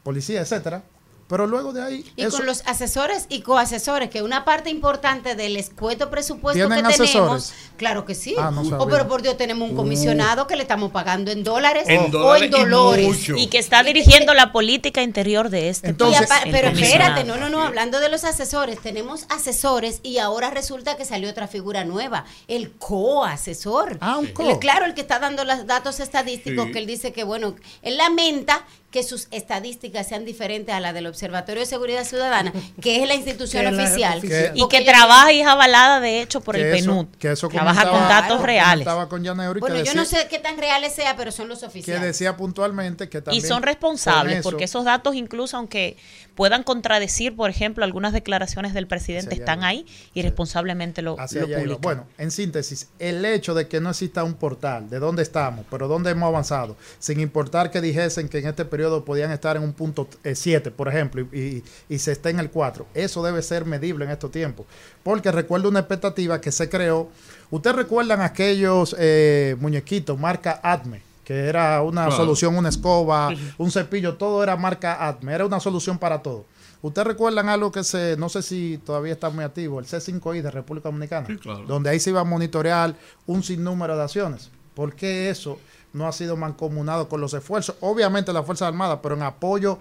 policía, etcétera. Pero luego de ahí... Y eso- con los asesores y coasesores, que una parte importante del escueto presupuesto que ¿Tienen tenemos, asesores? claro que sí. Ah, no oh, pero por Dios, tenemos un comisionado que le estamos pagando en dólares En o dólares en y mucho. Y que está dirigiendo la política interior de este Entonces- país. pero espérate, no, no, no, hablando de los asesores, tenemos asesores y ahora resulta que salió otra figura nueva, el coasesor. Ah, un co. El- claro, el que está dando los datos estadísticos, Sí. que él dice que, bueno, él lamenta que sus estadísticas sean diferentes a las del Observatorio de Seguridad Ciudadana, que es la institución Que oficial. oficial. Y que trabaja y es avalada, de hecho, por el que eso- PNUD. que eso Trabaja con datos reales. con Bueno, que yo no sé qué tan reales sea, pero son los que oficiales. decía puntualmente que Y también son con responsables, eso- porque esos datos, incluso aunque puedan contradecir, por ejemplo, algunas declaraciones del presidente, están ahí y responsablemente lo, lo publican. Bueno, en síntesis, el hecho de que no exista un portal, de dónde estamos, pero dónde hemos avanzado, sin importar que dijesen que en este periodo podían estar en un punto 7, por ejemplo, y, y- y se esté en el 4, eso debe ser medible en estos tiempos. Porque recuerdo una expectativa que se creó. ¿Ustedes recuerdan aquellos eh, muñequitos, marca Atme? Que era una solución, una escoba, un cepillo, todo era marca Atme, era una solución para todo. ¿Ustedes recuerdan algo que se, no sé si todavía está muy activo, el C5I de República Dominicana? Sí, claro. Donde ahí se iba a monitorear un sinnúmero de acciones. ¿Por qué eso no ha sido mancomunado con los esfuerzos? Obviamente las Fuerzas Armadas, pero en apoyo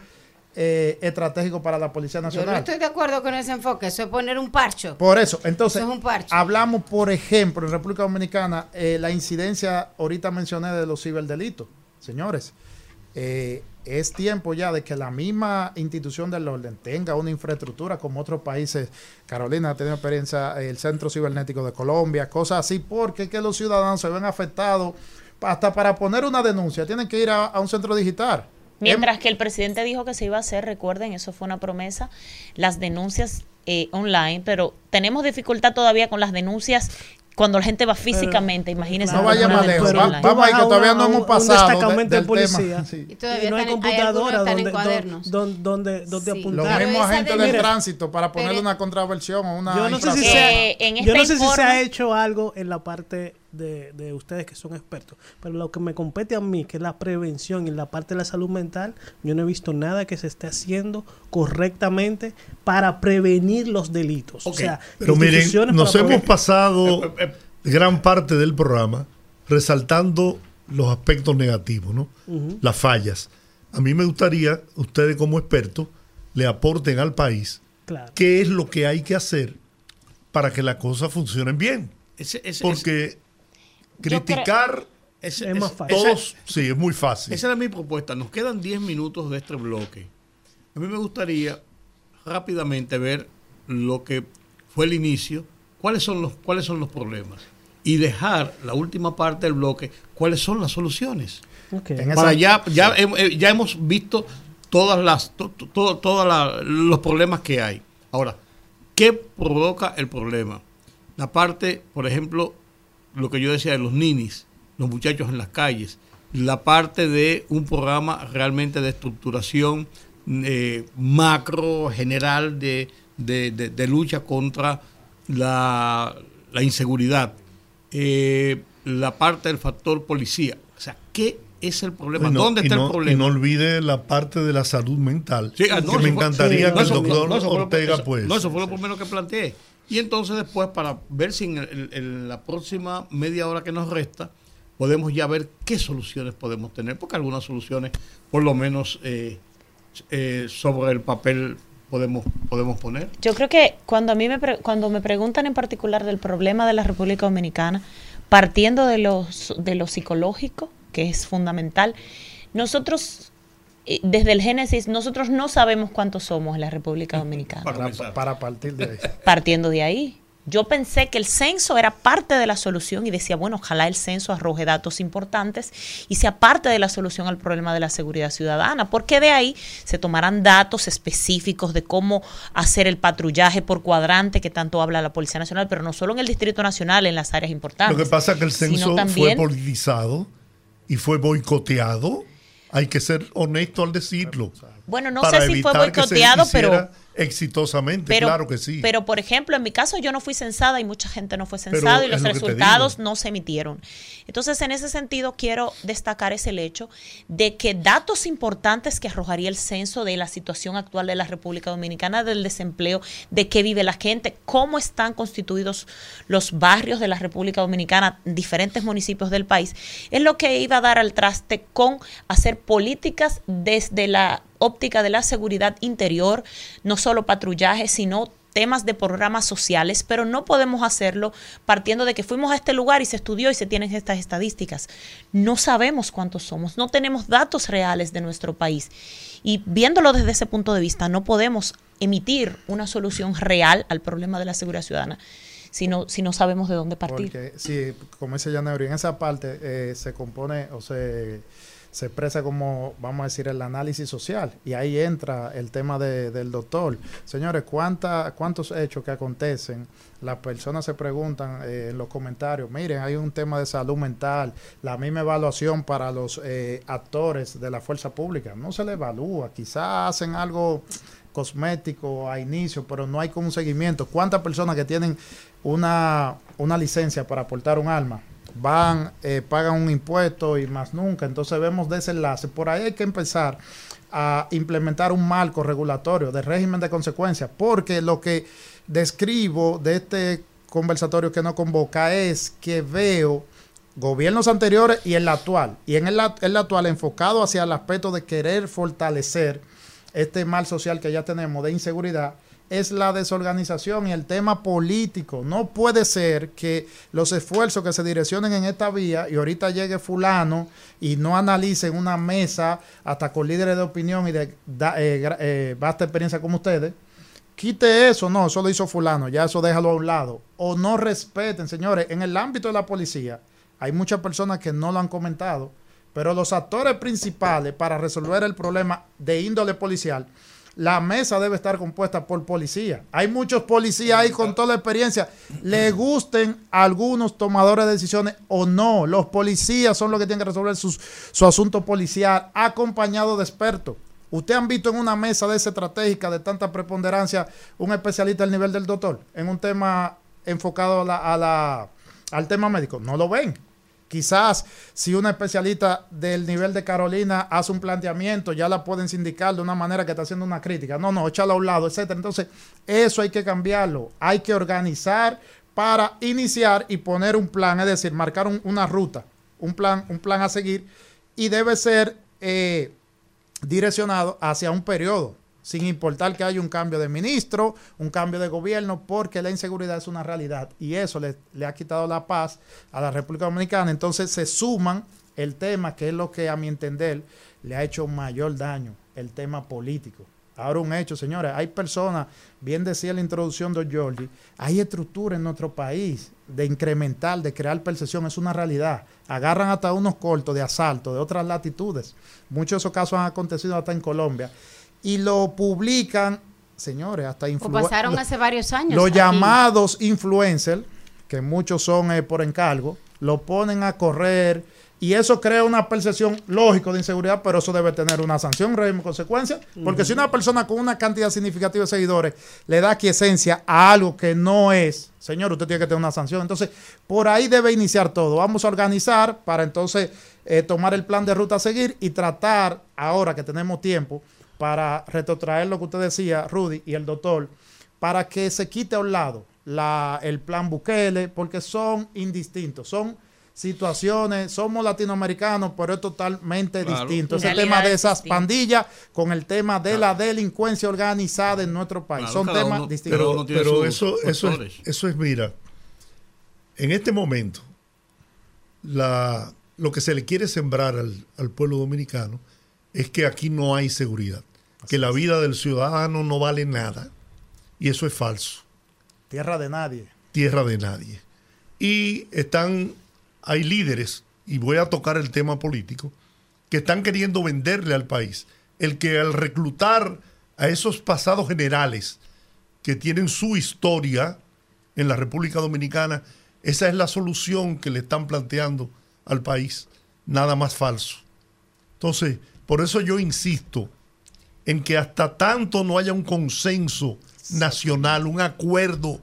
eh, estratégico para la Policía Yo no Nacional. estoy de acuerdo con ese enfoque, eso es poner un parcho. Por eso, entonces, Eso es un parche. hablamos, por ejemplo, en República Dominicana, eh, la incidencia, ahorita mencioné de los ciberdelitos. Señores, eh, es tiempo ya de que la misma institución del orden tenga una infraestructura como otros países. Carolina ha tenido experiencia, el Centro Cibernético de Colombia, cosas así, porque que los ciudadanos se ven afectados. Hasta para poner una denuncia, tienen que ir a, a un centro digital. Mientras que el presidente dijo que se iba a hacer, recuerden, eso fue una promesa, las denuncias eh, online, pero tenemos dificultad todavía con las denuncias cuando la gente va físicamente, imagínense. No vaya una más lejos, vamos ahí, que todavía una- no hemos pasado Un de- destacamento de del tema. policía. Sí. Y todavía Y no hay en- computadora donde, donde, donde, donde Sí. Los apuntar. Pero mismos agentes de- del tránsito para ponerle una contraversión o una Yo no sé si infracción. se ha, Eh, en yo no sé si se ha hecho algo en la parte de, de ustedes que son expertos. Pero lo que me compete a mí, que es la prevención y la parte de la salud mental, yo no he visto nada que se esté haciendo correctamente para prevenir los delitos. O sea, Pero miren, nos hemos prevenir- pasado Eh, eh, gran parte del programa resaltando los aspectos negativos, ¿no? Las fallas. A mí me gustaría, ustedes como expertos, le aporten al país Claro. qué es lo que hay que hacer para que las cosas funcionen bien. ese- ese- Porque criticar Es más fácil. esa- todos, sí, es muy fácil. Esa era mi propuesta. Nos quedan 10 minutos de este bloque. A mí me gustaría rápidamente ver lo que fue el inicio, cuáles son los, cuáles son los problemas y dejar la última parte del bloque, cuáles son las soluciones. Ok. En esa- Para ya, ya, eh, ya hemos visto todas las, to- to- to- todas la- los problemas que hay. Ahora, ¿qué provoca el problema? La parte, por ejemplo, lo que yo decía de los ninis, los muchachos en las calles, la parte de un programa realmente de estructuración eh, macro, general, de, de- de- de lucha contra la, la inseguridad, Eh, la parte del factor policía. O sea, ¿qué es el problema? No- ¿Dónde está no- el problema? Y no olvide la parte de la salud mental. Sí, ah, no, que me fue- encantaría sí, que el doctor fue Ortega, eso- pues. No, eso fue lo primero que planteé. Y entonces después, para ver si en, el- en la próxima media hora que nos resta, podemos ya ver qué soluciones podemos tener, porque algunas soluciones, por lo menos, eh, eh, sobre el papel podemos, podemos poner. Yo creo que cuando a mí me pre- cuando me preguntan en particular del problema de la República Dominicana, partiendo de los de lo psicológico, que es fundamental, nosotros desde el génesis nosotros no sabemos cuántos somos en la República Dominicana. Para partir de ahí. partiendo de ahí. Yo pensé que el censo era parte de la solución y decía, bueno, ojalá el censo arroje datos importantes y sea parte de la solución al problema de la seguridad ciudadana, porque de ahí se tomarán datos específicos de cómo hacer el patrullaje por cuadrante que tanto habla la Policía Nacional, pero no solo en el Distrito Nacional, en las áreas importantes. Lo que pasa es que el censo fue politizado y fue boicoteado. Hay que ser honesto al decirlo. Bueno, no para sé si fue boicoteado, pero exitosamente, Pero, claro que sí. Pero, por ejemplo, en mi caso yo no fui censada y mucha gente no fue censada y los lo resultados no se emitieron. Entonces, en ese sentido, quiero destacar ese hecho de que datos importantes que arrojaría el censo de la situación actual de la República Dominicana, del desempleo, de qué vive la gente, cómo están constituidos los barrios de la República Dominicana, en diferentes municipios del país, es lo que iba a dar al traste con hacer políticas desde la óptica de la seguridad interior, no solo patrullaje, sino temas de programas sociales, pero no podemos hacerlo partiendo de que fuimos a este lugar y se estudió y se tienen estas estadísticas. No sabemos cuántos somos, no tenemos datos reales de nuestro país. Y viéndolo desde ese punto de vista, no podemos emitir una solución real al problema de la seguridad ciudadana si no, si no sabemos de dónde partir. Porque, sí, como dice Janeiro, en esa parte eh, se compone o se, se expresa como, vamos a decir, el análisis social. Y ahí entra el tema de- del doctor. Señores, ¿cuánta, ¿cuántos hechos que acontecen? Las personas se preguntan eh, en los comentarios, miren, hay un tema de salud mental, la misma evaluación para los eh, actores de la fuerza pública. No se le evalúa, quizás hacen algo cosmético a inicio, pero no hay como un seguimiento. ¿Cuántas personas que tienen una, una licencia para portar un arma van, eh, pagan un impuesto y más nunca? Entonces vemos desenlace. Por ahí hay que empezar a implementar un marco regulatorio de régimen de consecuencias, porque lo que describo de este conversatorio que nos convoca es que veo gobiernos anteriores y el actual, y en el, el actual enfocado hacia el aspecto de querer fortalecer este mal social que ya tenemos de inseguridad, es la desorganización y el tema político. No puede ser que los esfuerzos que se direccionen en esta vía y ahorita llegue fulano y no analicen una mesa hasta con líderes de opinión y de da- eh, eh, vasta experiencia como ustedes, quite eso, no, eso lo hizo fulano, ya eso déjalo a un lado. O no respeten, señores, en el ámbito de la policía hay muchas personas que no lo han comentado, pero los actores principales para resolver el problema de índole policial, la mesa debe estar compuesta por policía. Hay muchos policías ahí con toda la experiencia. Le gusten a algunos tomadores de decisiones o no. Los policías son los que tienen que resolver sus- su asunto policial acompañado de expertos. ¿Usted han visto en una mesa de esa estratégica de tanta preponderancia un especialista al nivel del doctor en un tema enfocado a la, a la, al tema médico. No lo ven. Quizás si una especialista del nivel de Carolina hace un planteamiento, ya la pueden sindicar de una manera que está haciendo una crítica. No, no, échala a un lado, etcétera. Entonces, eso hay que cambiarlo. Hay que organizar para iniciar y poner un plan, es decir, marcar un- una ruta, un plan, un plan a seguir, y debe ser eh, direccionado hacia un periodo, sin importar que haya un cambio de ministro, un cambio de gobierno, porque la inseguridad es una realidad y eso le, ha quitado la paz a la República Dominicana. Entonces se suman el tema, que es lo que a mi entender le ha hecho mayor daño, el tema político. Ahora un hecho, señores, hay personas, bien decía la introducción de Giorgi, hay estructura en nuestro país de incrementar, de crear percepción, es una realidad. Agarran hasta unos cortos de asalto de otras latitudes. Muchos de esos casos han acontecido hasta en Colombia. Y lo publican, señores, hasta O influ- pasaron lo- hace varios años. los aquí. llamados influencers, que muchos son eh, por encargo, lo ponen a correr y eso crea una percepción lógica de inseguridad, pero eso debe tener una sanción, régimen, consecuencia. Porque si una persona con una cantidad significativa de seguidores le da quiesencia a algo que no es, señor, usted tiene que tener una sanción. Entonces, por ahí debe iniciar todo. Vamos a organizar para entonces eh, tomar el plan de ruta a seguir y tratar, ahora que tenemos tiempo, para retrotraer lo que usted decía, Rudy y el doctor, para que se quite a un lado la, el plan Bukele, porque son indistintos, son situaciones, somos latinoamericanos, pero es totalmente Claro. distinto. Ese tema de esas pandillas con el tema de la delincuencia organizada en nuestro país. Claro, son temas uno- distintos. Pero eso, es, eso es, mira, en este momento, la, lo que se le quiere sembrar al, al pueblo dominicano es que aquí no hay seguridad, que la vida del ciudadano no vale nada. Y eso es falso, Tierra de nadie. tierra de nadie. Y están, hay líderes, y voy a tocar el tema político, que están queriendo venderle al país el que al reclutar a esos pasados generales que tienen su historia en la República Dominicana, esa es la solución que le están planteando al país. Nada más falso. Entonces, por eso yo insisto en que hasta tanto no haya un consenso nacional, un acuerdo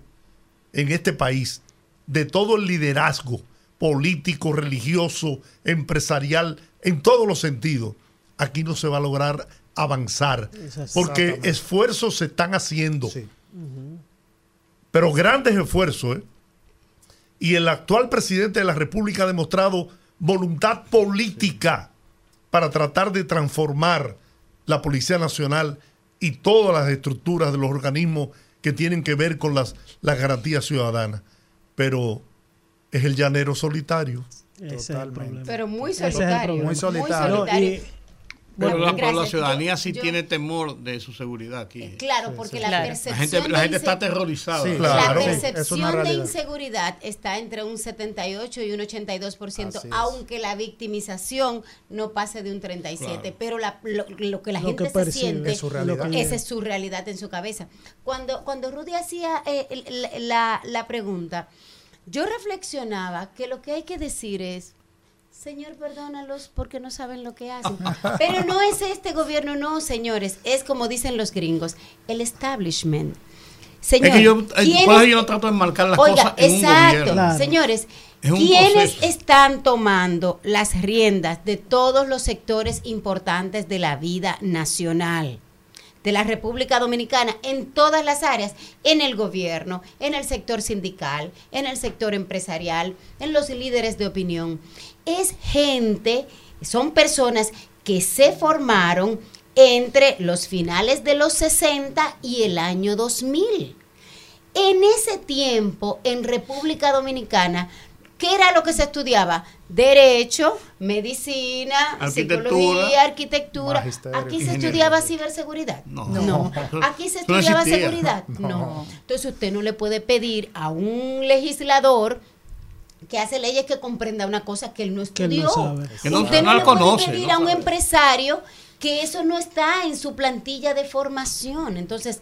en este país de todo el liderazgo político, religioso, empresarial, en todos los sentidos, aquí no se va a lograr avanzar. Porque esfuerzos se están haciendo, Sí. pero grandes esfuerzos. ¿eh? Y el actual presidente de la República ha demostrado voluntad política para tratar de transformar la Policía Nacional y todas las estructuras de los organismos que tienen que ver con las, las garantías ciudadanas. Pero es el llanero solitario. Totalmente. problema. Pero muy solitario. Muy solitario. No, y- Pero, la, pero la ciudadanía Yo- sí yo- tiene temor de su seguridad aquí. Claro, porque la Claro. La percepción gente, la de gente está aterrorizada. Sí, Claro. La Sí, es una percepción de inseguridad está entre un 78 y un 82%, Así es. aunque la victimización no pase de un 37%, Claro. pero la- lo, lo que la Lo gente que se percibe, siente, es su realidad. esa es su realidad en su cabeza. Cuando, cuando Rudy hacía eh, el- la, la pregunta, yo reflexionaba que lo que hay que decir es, Señor, perdónalos porque no saben lo que hacen. Pero no es este gobierno, no, señores. Es como dicen los gringos, el establishment. Señor, es que yo, eh, ¿quiénes- por eso yo no trato de marcar las Oiga, cosas en un exacto. gobierno. Señores, ¿quiénes proceso. están tomando las riendas de todos los sectores importantes de la vida nacional? de la República Dominicana en todas las áreas, en el gobierno, en el sector sindical, en el sector empresarial, en los líderes de opinión. Es gente, son personas que se formaron entre los finales de los 60 y el año 2000. En ese tiempo, en República Dominicana, ¿qué era lo que se estudiaba? Derecho, medicina, Arquitectura. psicología, arquitectura. Magisterio. Aquí se estudiaba ciberseguridad. No. No. Aquí se no estudiaba seguridad. No. No. Entonces usted no le puede pedir a un legislador que hace leyes que comprenda una cosa que él no Que él no estudió. sabe. Que no- usted no no, le puede conoce, pedir no a un sabe. empresario que eso no está en su plantilla de formación. Entonces,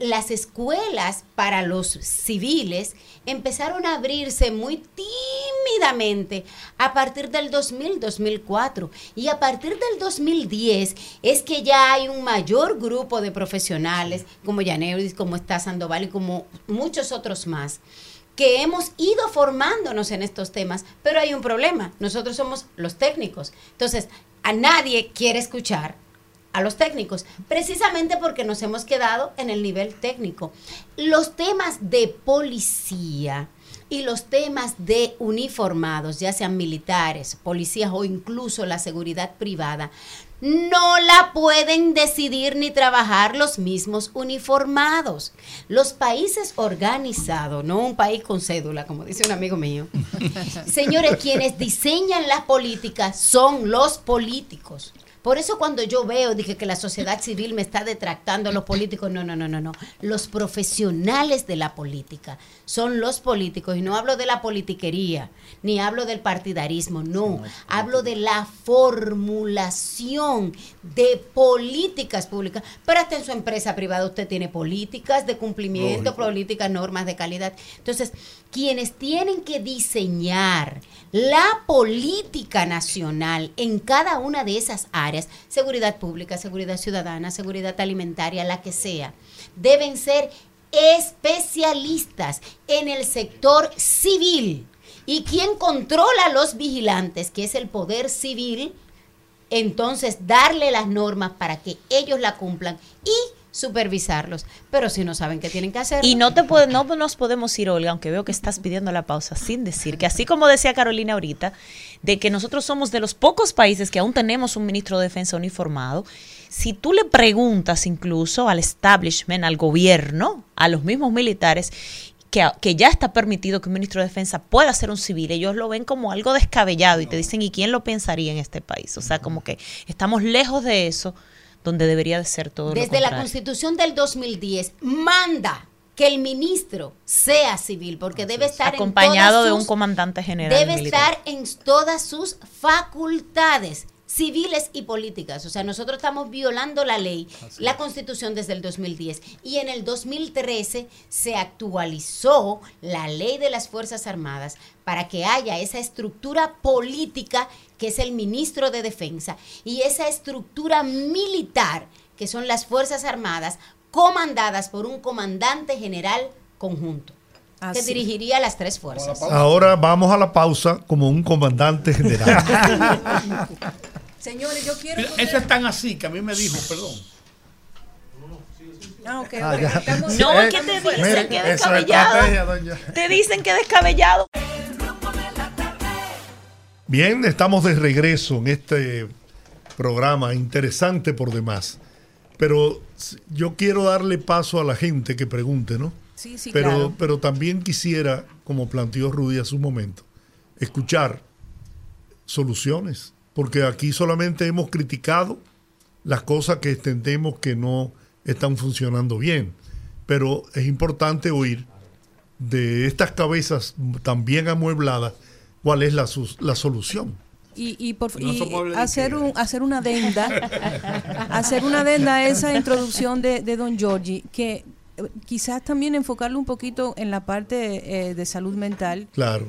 las escuelas para los civiles empezaron a abrirse muy tímidamente a partir del 2000-2004 y a partir del 2010 es que ya hay un mayor grupo de profesionales como Yaneudis, como está Sandoval y como muchos otros más que hemos ido formándonos en estos temas, pero hay un problema. Nosotros somos los técnicos. Entonces, a nadie quiere escuchar a los técnicos, precisamente porque nos hemos quedado en el nivel técnico. Los temas de policía y los temas de uniformados, ya sean militares, policías o incluso la seguridad privada, no la pueden decidir ni trabajar los mismos uniformados. Los países organizados, no un país con cédula, como dice un amigo mío. Señores, quienes diseñan las políticas son los políticos. Por eso cuando yo veo, dije que la sociedad civil me está detractando a los políticos, no, no, no, no, no. Los profesionales de la política son los políticos. Y no hablo de la politiquería, ni hablo del partidarismo, no. Hablo de la formulación de políticas públicas. Pero hasta en su empresa privada usted tiene políticas de cumplimiento, políticas, normas de calidad. Entonces, quienes tienen que diseñar la política nacional en cada una de esas áreas, seguridad pública, seguridad ciudadana, seguridad alimentaria, la que sea, deben ser especialistas en el sector civil. Y quien controla a los vigilantes, que es el poder civil, entonces darle las normas para que ellos la cumplan y supervisarlos, pero si no saben qué tienen que hacer. Y no te no nos podemos ir, Olga, aunque veo que estás pidiendo la pausa, sin decir que así como decía Carolina ahorita, de que nosotros somos de los pocos países que aún tenemos un ministro de defensa uniformado, si tú le preguntas incluso al establishment, al gobierno, a los mismos militares, que, que, ya está permitido que un ministro de defensa pueda ser un civil, ellos lo ven como algo descabellado y te dicen, ¿y quién lo pensaría en este país? O sea, como que estamos lejos de eso donde debería de ser todo. Desde la Constitución del 2010 manda que el ministro sea civil, porque debe estar acompañado de un comandante general. Debe estar en todas sus facultades civiles y políticas. O sea, nosotros estamos violando la ley, la constitución desde el 2010. Y en el 2013 se actualizó la ley de las Fuerzas Armadas para que haya esa estructura política que es el ministro de Defensa y esa estructura militar que son las Fuerzas Armadas comandadas por un comandante general conjunto que dirigiría las tres fuerzas. Ahora vamos a la pausa como un comandante general. Señores, yo quiero. eso es tan así que a mí me dijo, perdón. Ah, okay, ah, no, es que te dicen que descabellado. Te dicen que descabellado. Bien, estamos de regreso en este programa interesante por demás. Pero yo quiero darle paso a la gente que pregunte, ¿no? Sí, sí, pero, claro. pero también quisiera, como planteó Rudy hace un momento, escuchar soluciones porque aquí solamente hemos criticado las cosas que entendemos que no están funcionando bien. Pero es importante oír de estas cabezas tan bien amuebladas cuál es la, la solución. Y, por, hacer, un, hacer una adenda, hacer una adenda a esa introducción de, Don Giorgi, que eh, quizás también enfocarlo un poquito en la parte eh, de salud mental. Claro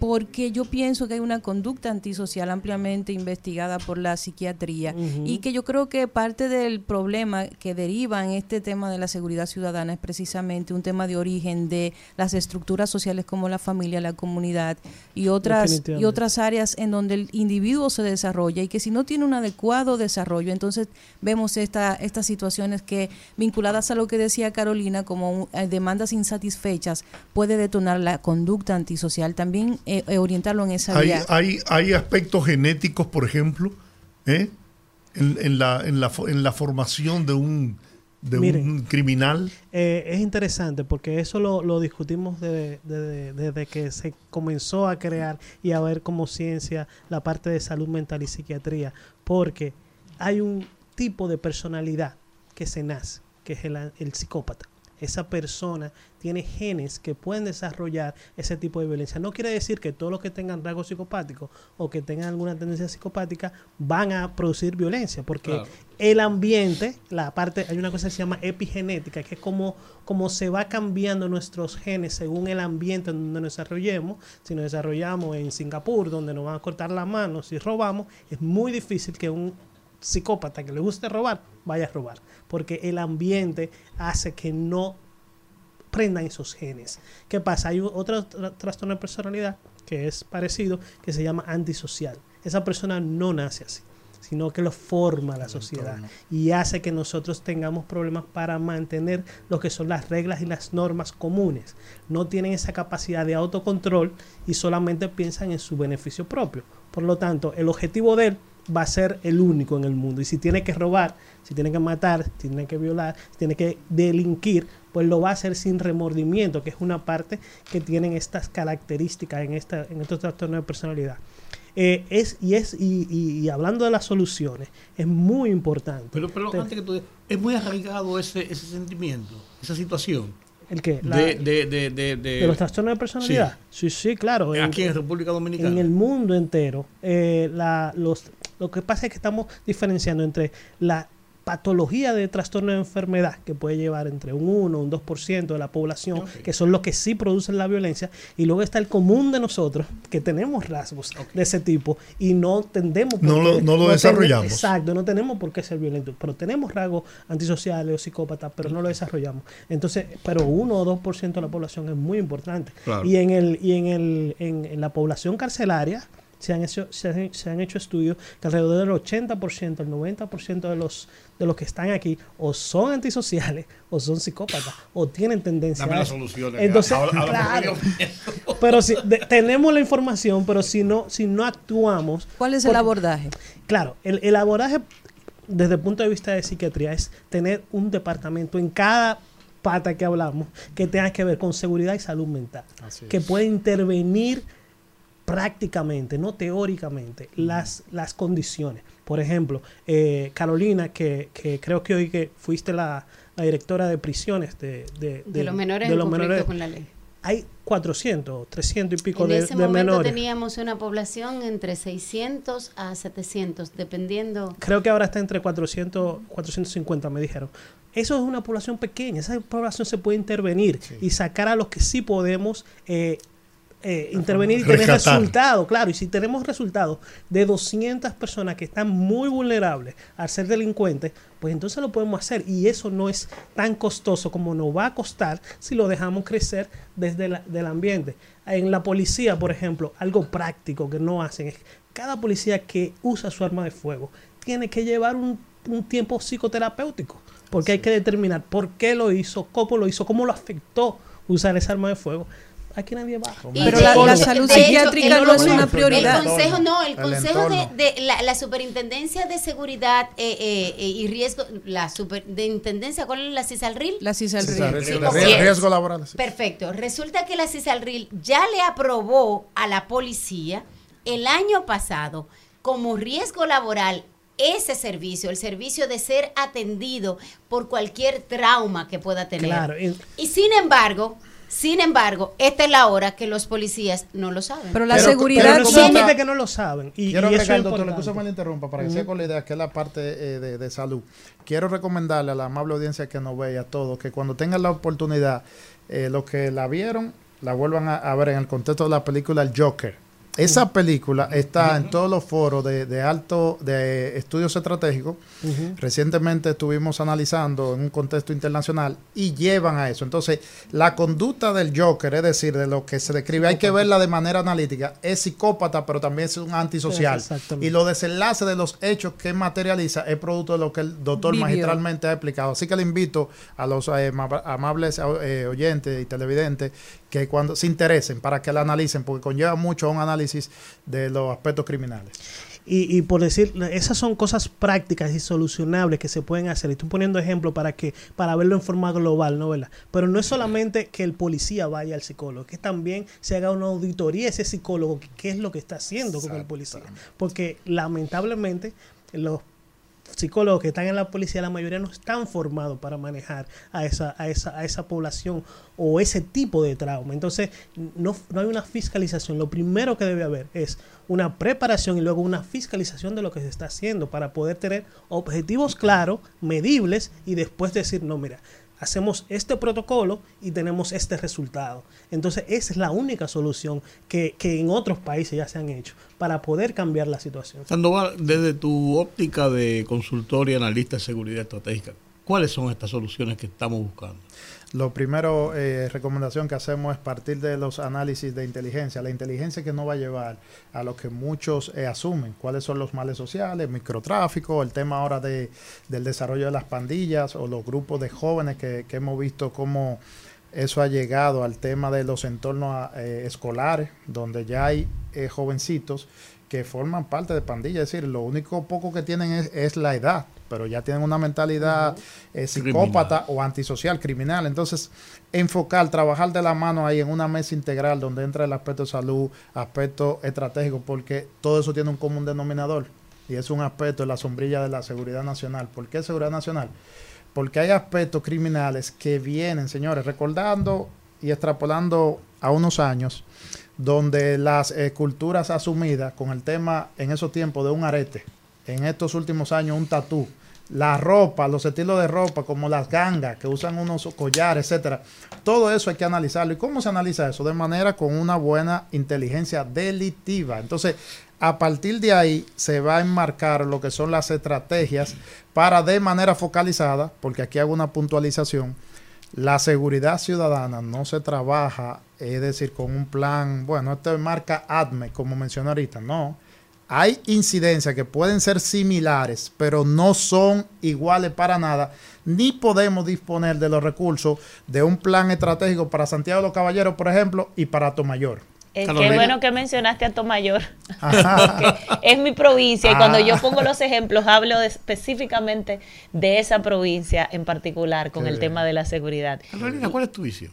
porque yo pienso que hay una conducta antisocial ampliamente investigada por la psiquiatría y que yo creo que parte del problema que deriva en este tema de la seguridad ciudadana es precisamente un tema de origen de las estructuras sociales como la familia, la comunidad y otras y otras áreas en donde el individuo se desarrolla y que si no tiene un adecuado desarrollo, entonces vemos esta, estas situaciones que vinculadas a lo que decía Carolina como eh, demandas insatisfechas puede detonar la conducta antisocial. También eh, eh, orientarlo en esa hay, vía. Hay, hay aspectos genéticos, por ejemplo, ¿eh? en, la, en, la, en la formación de un, de un criminal. es interesante porque eso lo, lo discutimos desde, que se comenzó a crear y a ver como ciencia la parte de salud mental y psiquiatría, porque hay un tipo de personalidad que se nace, que es el, el psicópata esa persona tiene genes que pueden desarrollar ese tipo de violencia. No quiere decir que todos los que tengan rasgos psicopáticos o que tengan alguna tendencia psicopática van a producir violencia, porque el ambiente, la parte, hay una cosa que se llama epigenética, que es como, como se va cambiando nuestros genes según el ambiente en donde nos desarrollemos. Si nos desarrollamos en Singapur, donde nos van a cortar las manos si robamos, es muy difícil que un psicópata que le guste robar vaya a robar porque el ambiente hace que no prendan esos genes. ¿Qué pasa? Hay otro tra- trastorno de personalidad que es parecido, que se llama antisocial. Esa persona no nace así, sino que lo forma la sociedad y hace que nosotros tengamos problemas para mantener lo que son las reglas y las normas comunes. No tienen esa capacidad de autocontrol y solamente piensan en su beneficio propio. Por lo tanto, el objetivo de él va a ser el único en el mundo. Y si tiene que robar, si tiene que matar, si tiene que violar, si tiene que delinquir, pues lo va a hacer sin remordimiento, que es una parte que tienen estas características en, esta, en estos trastornos de personalidad. Eh, es, y, es, y, y- y hablando de las soluciones, es muy importante. Pero, pero Te- antes que tú digas, es muy arraigado ese, ese sentimiento, esa situación. ¿El qué? La- de, de, de, de, de- de los trastornos de personalidad. Sí, sí, claro. en- aquí en República Dominicana. en el mundo entero. eh, la, los, lo que pasa es que estamos diferenciando entre la patología de trastorno de enfermedad, que puede llevar entre un 1 o un 2% de la población, que son los que sí producen la violencia, y luego está el común de nosotros, que tenemos rasgos de ese tipo y no tendemos por No lo- qué- no lo desarrollamos. Exacto, no tenemos por qué ser violentos, pero tenemos rasgos antisociales o psicópatas, pero no lo desarrollamos. Entonces, pero 1 o 2% de la población es muy importante. Claro. Y en el y en el en, en la población carcelaria se han hecho se han, se han hecho estudios que alrededor del 80%, el 90% de los de los que están aquí o son antisociales o son psicópatas o tienen tendencia Dame a las eso. soluciones. Entonces, Habla- claro, pero si de- tenemos la información, pero si no si no actuamos, ¿Cuál es el abordaje? Claro, el, el abordaje desde el punto de vista de psiquiatría es tener un departamento en cada pata que hablamos que tenga que ver con seguridad y salud mental, Así que es. puede intervenir prácticamente, no teóricamente, las, las condiciones. Por ejemplo, eh, Carolina, que, que creo que hoy que fuiste la, la directora de prisiones de, de, De los menores de en los conflicto menores, con la ley. hay 400, 300 y pico En de, ese de momento menores. teníamos una población entre 600 a 700, dependiendo. Creo que ahora está entre 400, 450, me dijeron. Eso es una población pequeña, esa población se puede intervenir y sacar a los que sí podemos eh, eh, intervenir y tener resultados, claro. Y si tenemos resultados de 200 personas que están muy vulnerables al ser delincuentes, pues entonces lo podemos hacer. Y eso no es tan costoso como nos va a costar si lo dejamos crecer desde la- del ambiente. En la policía, por ejemplo, algo práctico que no hacen es cada policía que usa su arma de fuego tiene que llevar un, un tiempo psicoterapéutico, porque hay que determinar por qué lo hizo, cómo lo hizo, cómo lo afectó usar esa arma de fuego. Aquí nadie va. Pero la- salud de psiquiátrica el- no es una el prioridad. consejo, no, el El consejo de, entorno. de la, la superintendencia de seguridad eh, eh, eh, y riesgo, la superintendencia, ¿cuál es la CISALRIL? La CISALRIL. Sí, riesgo, Sí, laboral. sí. Perfecto. Resulta que la CISALRIL ya le aprobó a la policía el año pasado como riesgo laboral ese servicio, el servicio de ser atendido por cualquier trauma que pueda tener. Claro, Y sin embargo, sin embargo, esta es la hora que los policías no lo saben. Pero la Pero- seguridad Pero no que no lo saben. Y, Quiero y eso es doctor, excusa me la interrumpa, para que sea con la idea, que es la parte eh, de, de salud. Quiero recomendarle a la amable audiencia que nos ve y a todos que cuando tengan la oportunidad, eh, los que la vieron, la vuelvan a, a ver en el contexto de la película El Joker. Esa película está en todos los foros de, de alto de estudios estratégicos. Recientemente estuvimos analizando en un contexto internacional y llevan a eso. Entonces, la conducta del Joker, es decir, de lo que se describe, hay que verla de manera analítica. Es psicópata, pero también es un antisocial. Y los desenlaces de los hechos que materializa es producto de lo que el doctor magistralmente ha explicado. Así que le invito a los eh, ma- amables eh, oyentes y televidentes que cuando se interesen para que la analicen, porque conlleva mucho a un análisis de los aspectos criminales. Y, y por decir, esas son cosas prácticas y solucionables que se pueden hacer. Y estoy poniendo ejemplo para que para verlo en forma global, ¿no? ¿verdad? Pero no es solamente que el policía vaya al psicólogo, que también se haga una auditoría a ese psicólogo, qué es lo que está haciendo con el policía. Porque lamentablemente los psicólogos que están en la policía, la mayoría no están formados para manejar a esa, a esa, a esa población o ese tipo de trauma. Entonces, no, no hay una fiscalización. Lo primero que debe haber es una preparación y luego una fiscalización de lo que se está haciendo para poder tener objetivos claros, medibles y después decir, no, mira, hacemos este protocolo y tenemos este resultado. Entonces, esa es la única solución que, que en otros países ya se han hecho para poder cambiar la situación. Sandoval, desde tu óptica de consultor y analista de seguridad estratégica, ¿Cuáles son estas soluciones que estamos buscando? Lo primero, eh, recomendación que hacemos es partir de los análisis de inteligencia. La inteligencia que nos va a llevar a lo que muchos eh, asumen, cuáles son los males sociales, microtráfico, el tema ahora de, del desarrollo de las pandillas o los grupos de jóvenes que, que hemos visto cómo eso ha llegado al tema de los entornos eh, escolares, donde ya hay eh, jovencitos que forman parte de pandillas. Es decir, lo único poco que tienen es la edad, pero ya tienen una mentalidad eh, psicópata o antisocial, criminal. Entonces, enfocar, trabajar de la mano ahí en una mesa integral donde entra el aspecto de salud, aspecto estratégico, porque todo eso tiene un común denominador y es un aspecto de la sombrilla de la seguridad nacional. ¿Por qué seguridad nacional? Porque hay aspectos criminales que vienen, señores, recordando y extrapolando a unos años, donde las eh, culturas asumidas con el tema en esos tiempos de un arete, en estos últimos años un tatú, la ropa, los estilos de ropa, como las gangas que usan unos collares, etcétera. Todo eso hay que analizarlo. ¿Y cómo se analiza eso? De manera con una buena inteligencia delictiva. Entonces, a partir de ahí se va a enmarcar lo que son las estrategias para de manera focalizada, porque aquí hago una puntualización, la seguridad ciudadana no se trabaja, es decir, con un plan, bueno, esto marca ADME, como mencioné ahorita, no. Hay incidencias que pueden ser similares, pero no son iguales para nada, ni podemos disponer de los recursos de un plan estratégico para Santiago de los Caballeros, por ejemplo, y para Tomayor. Eh, qué bueno que mencionaste a Tomayor, porque es mi provincia y cuando yo Ah. pongo los ejemplos hablo de- específicamente de esa provincia en particular con Qué el bien. tema de la seguridad. Carolina, ¿cuál es tu visión?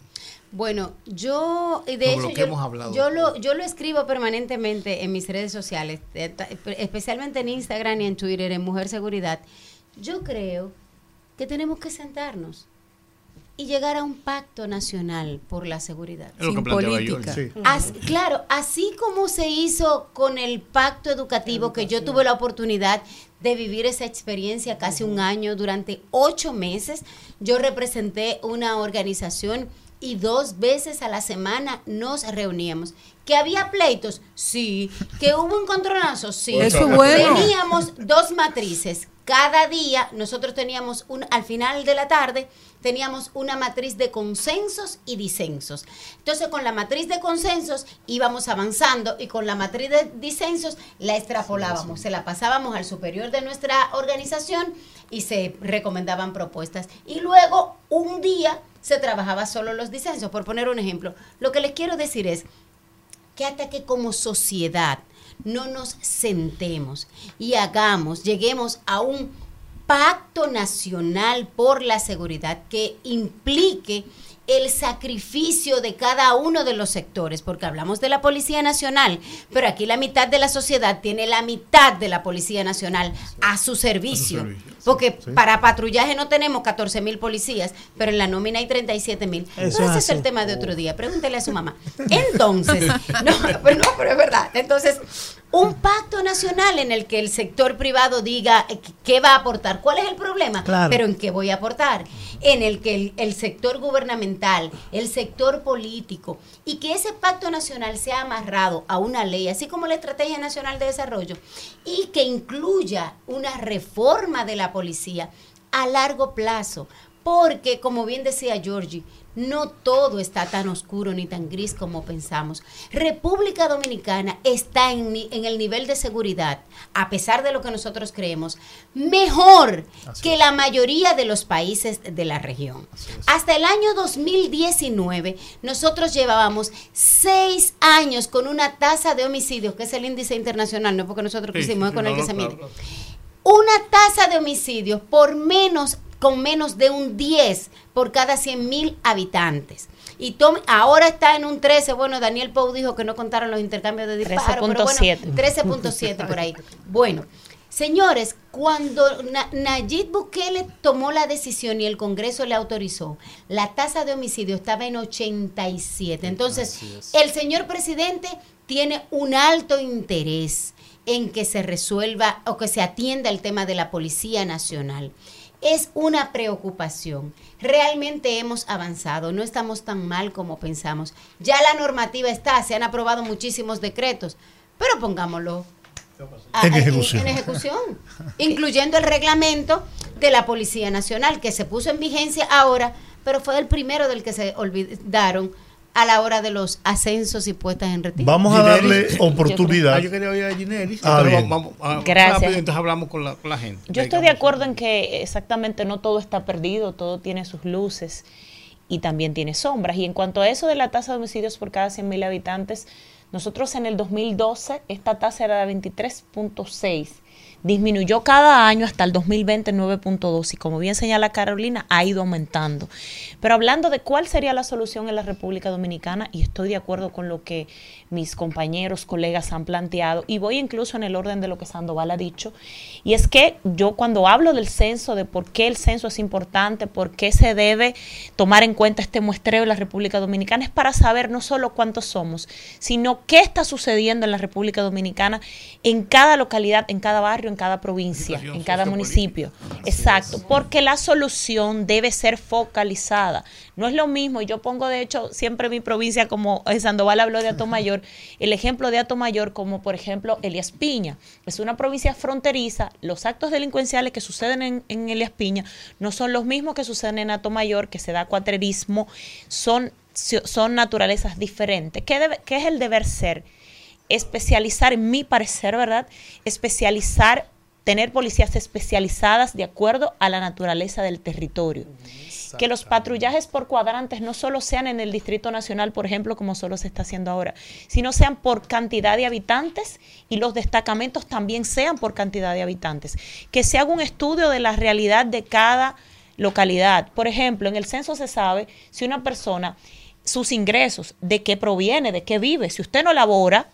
Bueno, yo, y de hecho, lo que yo, hemos hablado. yo lo, yo lo escribo permanentemente en mis redes sociales, especialmente en Instagram y en Twitter, en Mujer Seguridad. Yo creo que tenemos que sentarnos y llegar a un pacto nacional por la seguridad. Es lo que planteaba yo. Sí. As- claro, así como se hizo con el pacto educativo, que yo tuve la oportunidad de vivir esa experiencia casi un año, durante ocho meses, yo representé una organización y dos veces a la semana nos reuníamos. ¿Que había pleitos? Sí. ¿Que hubo un controlazo? Sí. Eso es bueno. Teníamos dos matrices. Cada día nosotros teníamos un, al final de la tarde, teníamos una matriz de consensos y disensos. Entonces, con la matriz de consensos íbamos avanzando y con la matriz de disensos la extrapolábamos, se la pasábamos al superior de nuestra organización y se recomendaban propuestas. Y luego, un día, se trabajaba solo los disensos. Por poner un ejemplo, lo que les quiero decir es que hasta que como sociedad no nos sentemos y hagamos, lleguemos a un pacto nacional por la seguridad que implique el sacrificio de cada uno de los sectores, porque hablamos de la Policía Nacional, pero aquí la mitad de la sociedad tiene la mitad de la Policía Nacional a su servicio. servicio, Porque para patrullaje no tenemos 14 mil policías, pero en la nómina hay 37 mil. Eso Ese es el tema de otro día. Pregúntele a su mamá. Entonces, no, pero no, pero es verdad. Entonces, un pacto nacional en el que el sector privado diga eh, qué va a aportar, cuál es el problema, Claro. pero en qué voy a aportar, en el que el, sector gubernamental, el sector político, y que ese pacto nacional sea amarrado a una ley, así como la Estrategia Nacional de Desarrollo, y que incluya una reforma de la policía a largo plazo. Porque, como bien decía Georgie, no todo está tan oscuro ni tan gris como pensamos. República Dominicana está en, el nivel de seguridad, a pesar de lo que nosotros creemos, mejor que la mayoría de los países de la región. Hasta el año 2019, nosotros llevábamos seis años con una tasa de homicidios, que es el índice internacional, no porque nosotros Sí, quisimos, sí, con no, el que no, se claro, mide claro. una tasa de homicidios por menos con menos de un 10 por cada 100 mil habitantes. Y tome- ahora está en un 13. Bueno, Daniel Pou dijo que no contaron los intercambios de disparos. pero bueno, 13.7. 13.7 por ahí. Bueno, señores, cuando Na- Nayib Bukele tomó la decisión y el Congreso le autorizó, la tasa de homicidio estaba en 87. Entonces, el señor presidente tiene un alto interés en que se resuelva o que se atienda el tema de la Policía Nacional. Es una preocupación. Realmente hemos avanzado, no estamos tan mal como pensamos. Ya la normativa está, se han aprobado muchísimos decretos, pero pongámoslo En ejecución. en ejecución. Incluyendo el reglamento de la Policía Nacional, que se puso en vigencia ahora, pero fue el primero del que se olvidaron a la hora de los ascensos y puestas en retiro. Vamos a darle oportunidad. Ah, yo quería oír a Ginelli. Ah, Entonces bien. vamos- vamos- Gracias. rápido, entonces hablamos con la, con la gente. Yo estoy de acuerdo en que exactamente no todo está perdido, todo tiene sus luces y también tiene sombras. Y en cuanto a eso de la tasa de homicidios por cada 100.000 habitantes, nosotros en el 2012 esta tasa era de 23.6. Disminuyó cada año hasta el 2020 9.2 y como bien señala Carolina, ha ido aumentando. Pero hablando de cuál sería la solución en la República Dominicana, y estoy de acuerdo con lo que mis compañeros, colegas han planteado, y voy incluso en el orden de lo que Sandoval ha dicho, y es que yo cuando hablo del censo, de por qué el censo es importante, por qué se debe tomar en cuenta este muestreo en la República Dominicana, es para saber no solo cuántos somos, sino qué está sucediendo en la República Dominicana en cada localidad, en cada barrio, en cada provincia, en cada municipio. Exacto, porque la solución debe ser focalizada. No es lo mismo, y yo pongo de hecho siempre mi provincia como eh, Sandoval habló de Atomayor, el ejemplo de Atomayor como por ejemplo Elias Piña. Es una provincia fronteriza, los actos delincuenciales que suceden en, en Elias Piña no son los mismos que suceden en Atomayor, que se da cuatrerismo, son, son naturalezas diferentes. ¿Qué, debe- qué es el deber ser? Especializar, en mi parecer, ¿verdad? Especializar, tener policías especializadas de acuerdo a la naturaleza del territorio. Que los patrullajes por cuadrantes no solo sean en el Distrito Nacional, por ejemplo, como solo se está haciendo ahora, sino sean por cantidad de habitantes y los destacamentos también sean por cantidad de habitantes. Que se haga un estudio de la realidad de cada localidad. Por ejemplo, en el censo se sabe si una persona, sus ingresos, de qué proviene, de qué vive. Si usted no labora,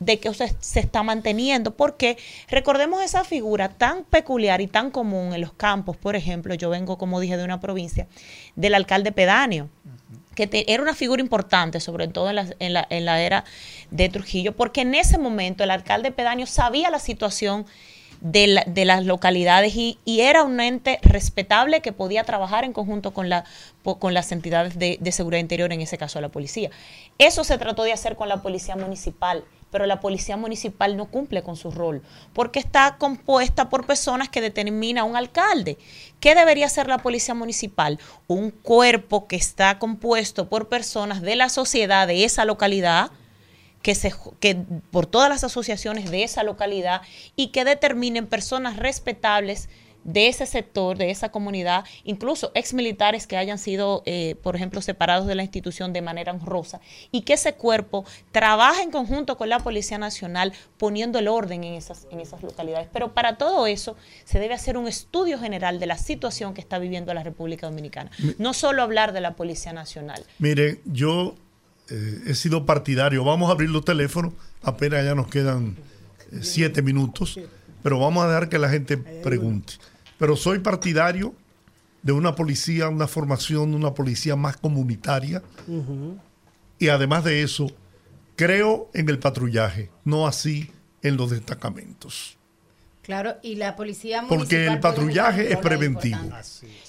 de que se está manteniendo, porque recordemos esa figura tan peculiar y tan común en los campos, por ejemplo, yo vengo, como dije, de una provincia, del alcalde pedáneo, que te- era una figura importante, sobre todo en la, en, la, en la era de Trujillo, porque en ese momento el alcalde pedáneo sabía la situación de, la- de las localidades y, y era un ente respetable que podía trabajar en conjunto con, la, po- con las entidades de, de seguridad interior, en ese caso la policía. Eso se trató de hacer con la policía municipal, pero la policía municipal no cumple con su rol, porque está compuesta por personas que determina un alcalde. ¿Qué debería hacer la policía municipal? Un cuerpo que está compuesto por personas de la sociedad de esa localidad, que, se, que por todas las asociaciones de esa localidad y que determinen personas respetables de ese sector, de esa comunidad, incluso exmilitares que hayan sido, eh, por ejemplo, separados de la institución de manera honrosa, y que ese cuerpo trabaje en conjunto con la Policía Nacional poniendo el orden en esas, en esas localidades. Pero para todo eso se debe hacer un estudio general de la situación que está viviendo la República Dominicana. No solo hablar de la Policía Nacional. Mire, yo eh, he sido partidario. Vamos a abrir los teléfonos. Apenas ya nos quedan eh, siete minutos. Pero vamos a dejar que la gente pregunte. Pero soy partidario de una policía, una formación, una policía más comunitaria. Y además de eso, creo en el patrullaje, no así en los destacamentos. Claro, y la policía municipal Porque el patrullaje es preventivo.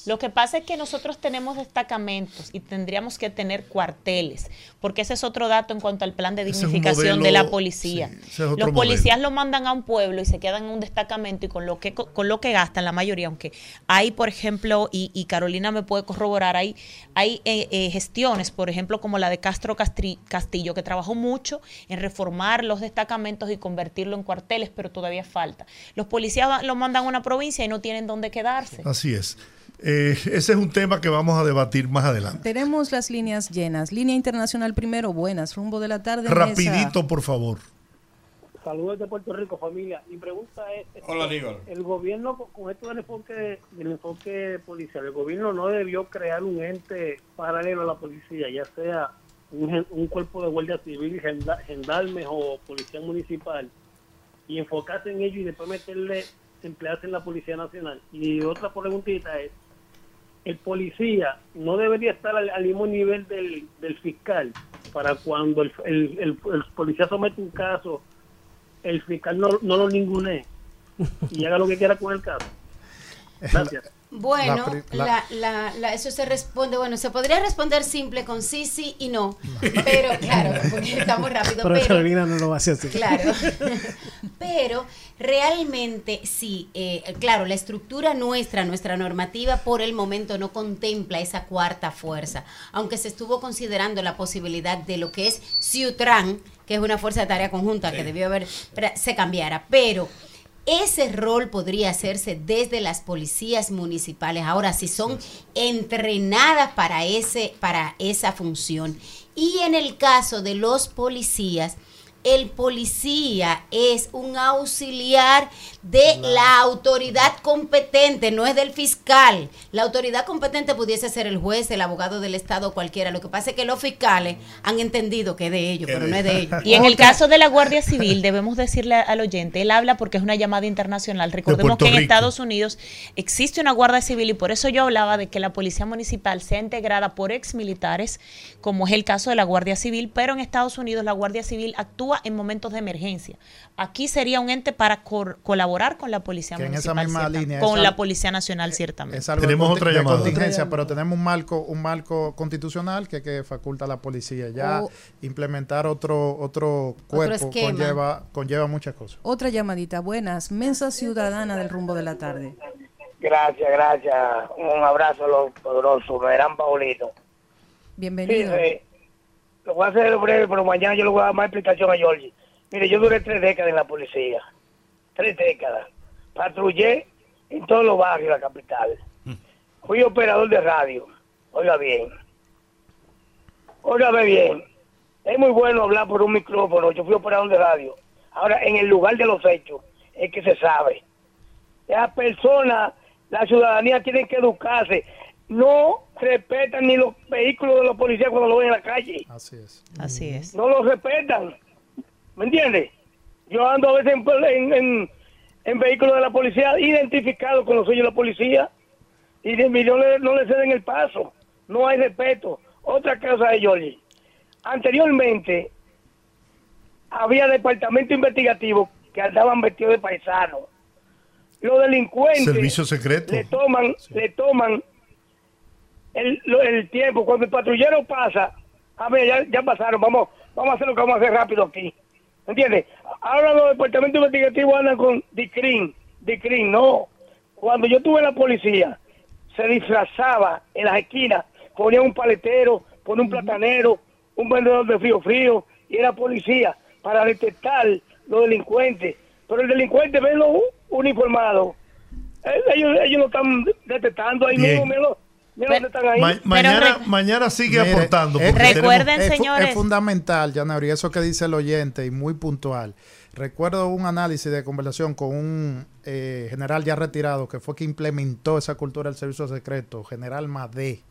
Lo que pasa es que nosotros tenemos destacamentos y tendríamos que tener cuarteles, porque ese es otro dato en cuanto al plan de dignificación modelo- de la policía. sí, es Los policías modelo. lo mandan a un pueblo y se quedan en un destacamento y con lo que con lo que gastan la mayoría, aunque hay, por ejemplo, y, y Carolina me puede corroborar, hay, hay eh, eh, gestiones, por ejemplo, como la de Castro Castri- Castillo, que trabajó mucho en reformar los destacamentos y convertirlo en cuarteles, pero todavía falta. Los policías va- lo mandan a una provincia y no tienen dónde quedarse. Así es. Eh, ese es un tema que vamos a debatir más adelante. Tenemos las líneas llenas. Línea internacional primero, buenas, rumbo de la tarde. mesa. Rapidito, por favor. Saludos de Puerto Rico, familia. Mi pregunta es, este, Hola, Aníbal. el gobierno, con- esto del enfoque, del enfoque policial, el gobierno no debió crear un ente paralelo a la policía, ya sea un, gen- un cuerpo de guardia civil, genda- gendarmes o policía municipal, y enfocarse en ello y después meterle emplearse en la Policía Nacional. Y otra preguntita es, el policía no debería estar al, al mismo nivel del, del fiscal para cuando el, el, el- el policía somete un caso, el fiscal no, no lo ningune y haga lo que quiera con el caso. Gracias. Bueno, La la- la- eso se responde, bueno, se podría responder simple con sí, sí y no, pero claro, porque estamos rápido, Pero pero, Carolina no lo va a hacer así. claro, pero realmente sí, eh, claro, la estructura nuestra, nuestra normativa por el momento no contempla esa cuarta fuerza, aunque se estuvo considerando la posibilidad de lo que es Ciutran, que es una fuerza de tarea conjunta que debió haber, se cambiara, pero ese rol podría hacerse desde las policías municipales. Ahora, si son entrenadas para, ese, para esa función. Y en el caso de los policías, el policía es un auxiliar de la autoridad competente, no es del fiscal. La autoridad competente pudiese ser el juez, el abogado del Estado, cualquiera. Lo que pasa es que los fiscales han entendido que es de ellos, pero no es de ellos. Y en el caso de la Guardia Civil, debemos decirle al oyente, él habla porque es una llamada internacional. Recordemos que en Rico. Estados Unidos existe una Guardia Civil y por eso yo hablaba de que la Policía Municipal sea integrada por ex militares, como es el caso de la Guardia Civil, pero en Estados Unidos la Guardia Civil actúa en momentos de emergencia. Aquí sería un ente para colaborar con la Policía Que en esa misma cierta- línea, con esa- la Policía Nacional, ciertamente. Es algo Tenemos otra de llamada. contingencia, pero tenemos un marco, un marco constitucional que, que faculta a la policía. Ya O- implementar otro, otro cuerpo conlleva, conlleva muchas cosas. Otra llamadita. Buenas. Mensa ciudadana del rumbo de la tarde. Gracias, gracias. Un abrazo a los poderosos. Verán, Paulino. Sí, Bienvenido. Lo voy a hacer breve, pero mañana yo le voy a dar más explicación a Georgie. Mire, yo duré tres décadas en la policía. Tres décadas. Patrullé en todos los barrios de la capital. Fui operador de radio. Oiga bien. Óigame bien. Es muy bueno hablar por un micrófono. Yo fui operador de radio. Ahora, en el lugar de los hechos, es que se sabe. Las personas, la ciudadanía tienen que educarse. No respetan ni los vehículos de los policías cuando lo ven en la calle. Así es. Así es. No los respetan. ¿Me entiendes? Yo ando a veces en, en, en- en vehículos de la policía identificados con los sellos de la policía y de- no le, no le ceden el paso. No hay respeto. Otra cosa de Yoli. Anteriormente había departamento investigativo que andaban vestidos de paisanos. Los delincuentes Servicio secreto. le toman, le toman el, lo- el tiempo. Cuando el patrullero pasa, a ver, ya, ya pasaron, vamos, vamos a hacer lo que vamos a hacer rápido aquí. ¿Entiendes? Ahora los departamentos investigativos andan con DICRIN, DICRIN, no. Cuando yo tuve la policía, se disfrazaba en las esquinas, ponía un paletero, ponía un platanero, un vendedor de frío frío, y era policía para detectar los delincuentes. Pero el delincuente, verlo uniformado, eh, ellos, ellos lo están detectando ahí Bien. mismo, Ma- mañana, sigue Mire, aportando. porque recuerden, tenemos- Es señores. Es fundamental, eso que dice el oyente y muy puntual. Recuerdo un análisis de conversación con un eh, general ya retirado que fue que implementó esa cultura del servicio secreto, general Madé.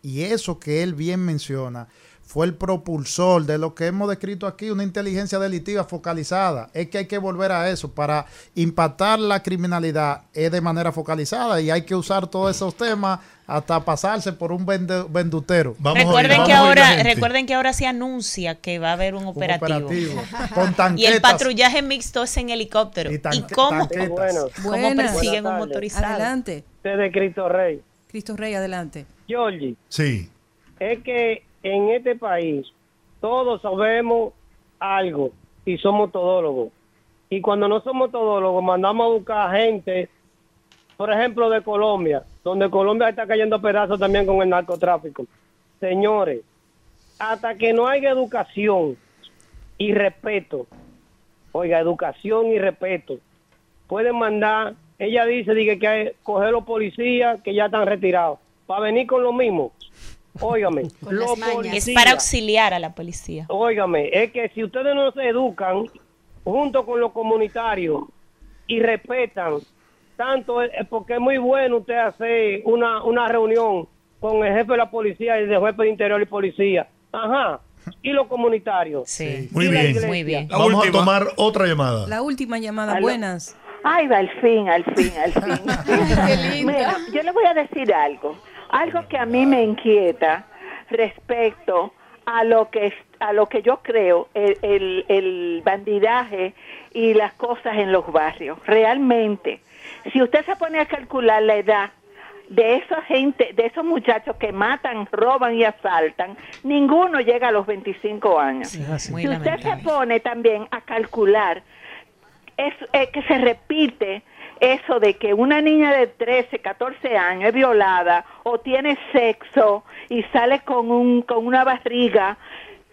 Y eso que él bien menciona fue el propulsor de lo que hemos descrito aquí, una inteligencia delictiva focalizada. Es que hay que volver a eso para impactar la criminalidad es de manera focalizada y hay que usar todos esos temas hasta pasarse por un vende- vendutero. Vamos a recuerden vamos que a oír la ahora gente. recuerden que ahora se anuncia que va a haber un Un operativo. con Y tanquetas. el patrullaje mixto es en helicóptero. Y ¿Y, cómo. Bueno, cómo persiguen un motorizado? Adelante. de Cristo Rey. Cristo Rey, adelante. Georgie, Sí. es que en este país todos sabemos algo y somos todólogos. Y cuando no somos todólogos, mandamos a buscar gente, por ejemplo, de Colombia, donde Colombia está cayendo a pedazos también con el narcotráfico. Señores, hasta que no haya educación y respeto, oiga, educación y respeto, pueden mandar, ella dice, dice que hay coger los policías que ya están retirados, para venir con lo mismo. Óigame, los policías, Es para auxiliar a la policía. óigame, es que si ustedes no se educan junto con los comunitarios y respetan tanto, es porque es muy bueno usted hacer una, una reunión con el jefe de la policía y el jefe de interior y policía. Ajá. Y los comunitarios. Sí. Muy bien. Muy bien. La Vamos última. a tomar otra llamada. La última llamada. Aló. Buenas. Ay, va, al fin, al fin, al fin. Qué linda. Mira, yo le voy a decir algo. Algo que a mí me inquieta respecto a lo que a lo que yo creo, el, el, el bandidaje y las cosas en los barrios. Realmente, si usted se pone a calcular la edad de esa gente, de esos muchachos que matan, roban y asaltan, ninguno llega a los 25 años. Muy si usted se pone también a calcular, es eh, que se repite eso de que una niña de 13, 14 años es violada o tiene sexo y sale con un con una barriga.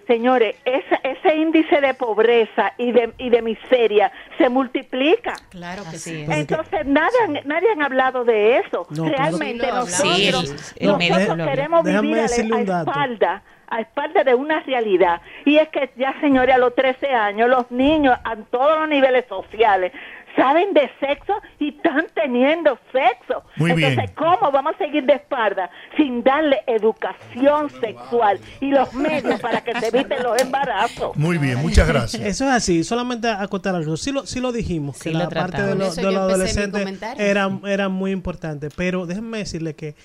Señores, esa- ese índice de pobreza y de, y de miseria se multiplica. Claro que Así sí. es. Entonces, nadie, han- nadie han hablado de eso. No, Realmente Sí, nosotros. Sí, queremos Déjame vivir a, a espalda, a espalda de una realidad. Y es que ya, señores, a los 13 años, los niños a todos los niveles sociales saben de sexo y están teniendo sexo. Muy Entonces, bien. ¿cómo vamos a seguir de espalda sin darle educación sexual y los medios para que se eviten los embarazos? Muy bien, muchas gracias. Eso es así, solamente acotar algo. Sí lo, sí lo dijimos, Sí que lo la parte de, lo- los adolescentes era, era muy importante. Pero déjenme decirle que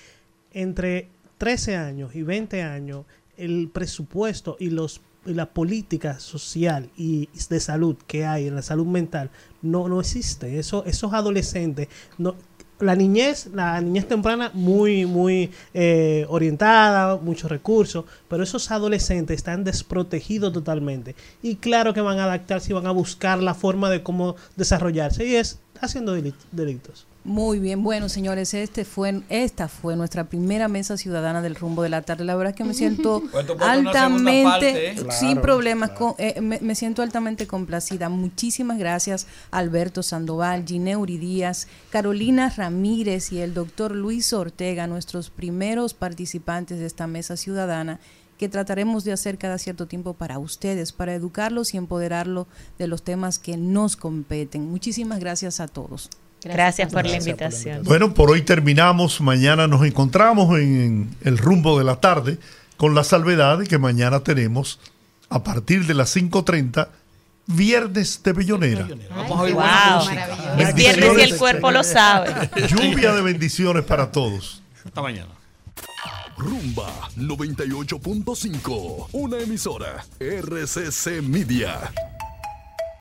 entre 13 años y 20 años, el presupuesto y los la política social y de salud que hay en la salud mental no, no existe. Eso, esos adolescentes no, la niñez, la niñez temprana muy, muy eh, orientada, muchos recursos, pero esos adolescentes están desprotegidos totalmente. Y claro que van a adaptarse y van a buscar la forma de cómo desarrollarse y es haciendo deli- delitos. Muy bien, bueno señores, este fue, esta fue nuestra primera mesa ciudadana del rumbo de la tarde. La verdad es que me siento Pues altamente, parte, ¿eh? sin Claro, problemas, con- eh, me, me siento altamente complacida. Muchísimas gracias Alberto Sandoval, Gineuri Díaz, Carolina Ramírez y el doctor Luis Ortega, nuestros primeros participantes de esta mesa ciudadana que trataremos de hacer cada cierto tiempo para ustedes, para educarlos y empoderarlos de los temas que nos competen. Muchísimas gracias a todos. Gracias por la Gracias por la invitación. Bueno, por hoy terminamos. Mañana nos encontramos en el rumbo de la tarde con la salvedad de que mañana tenemos a partir de las 5.30 Viernes de Bellonera. Vamos a oír Wow. Es viernes y el cuerpo lo sabe. Lluvia de bendiciones para todos. Hasta mañana. Rumba 98.5, una emisora RCC Media.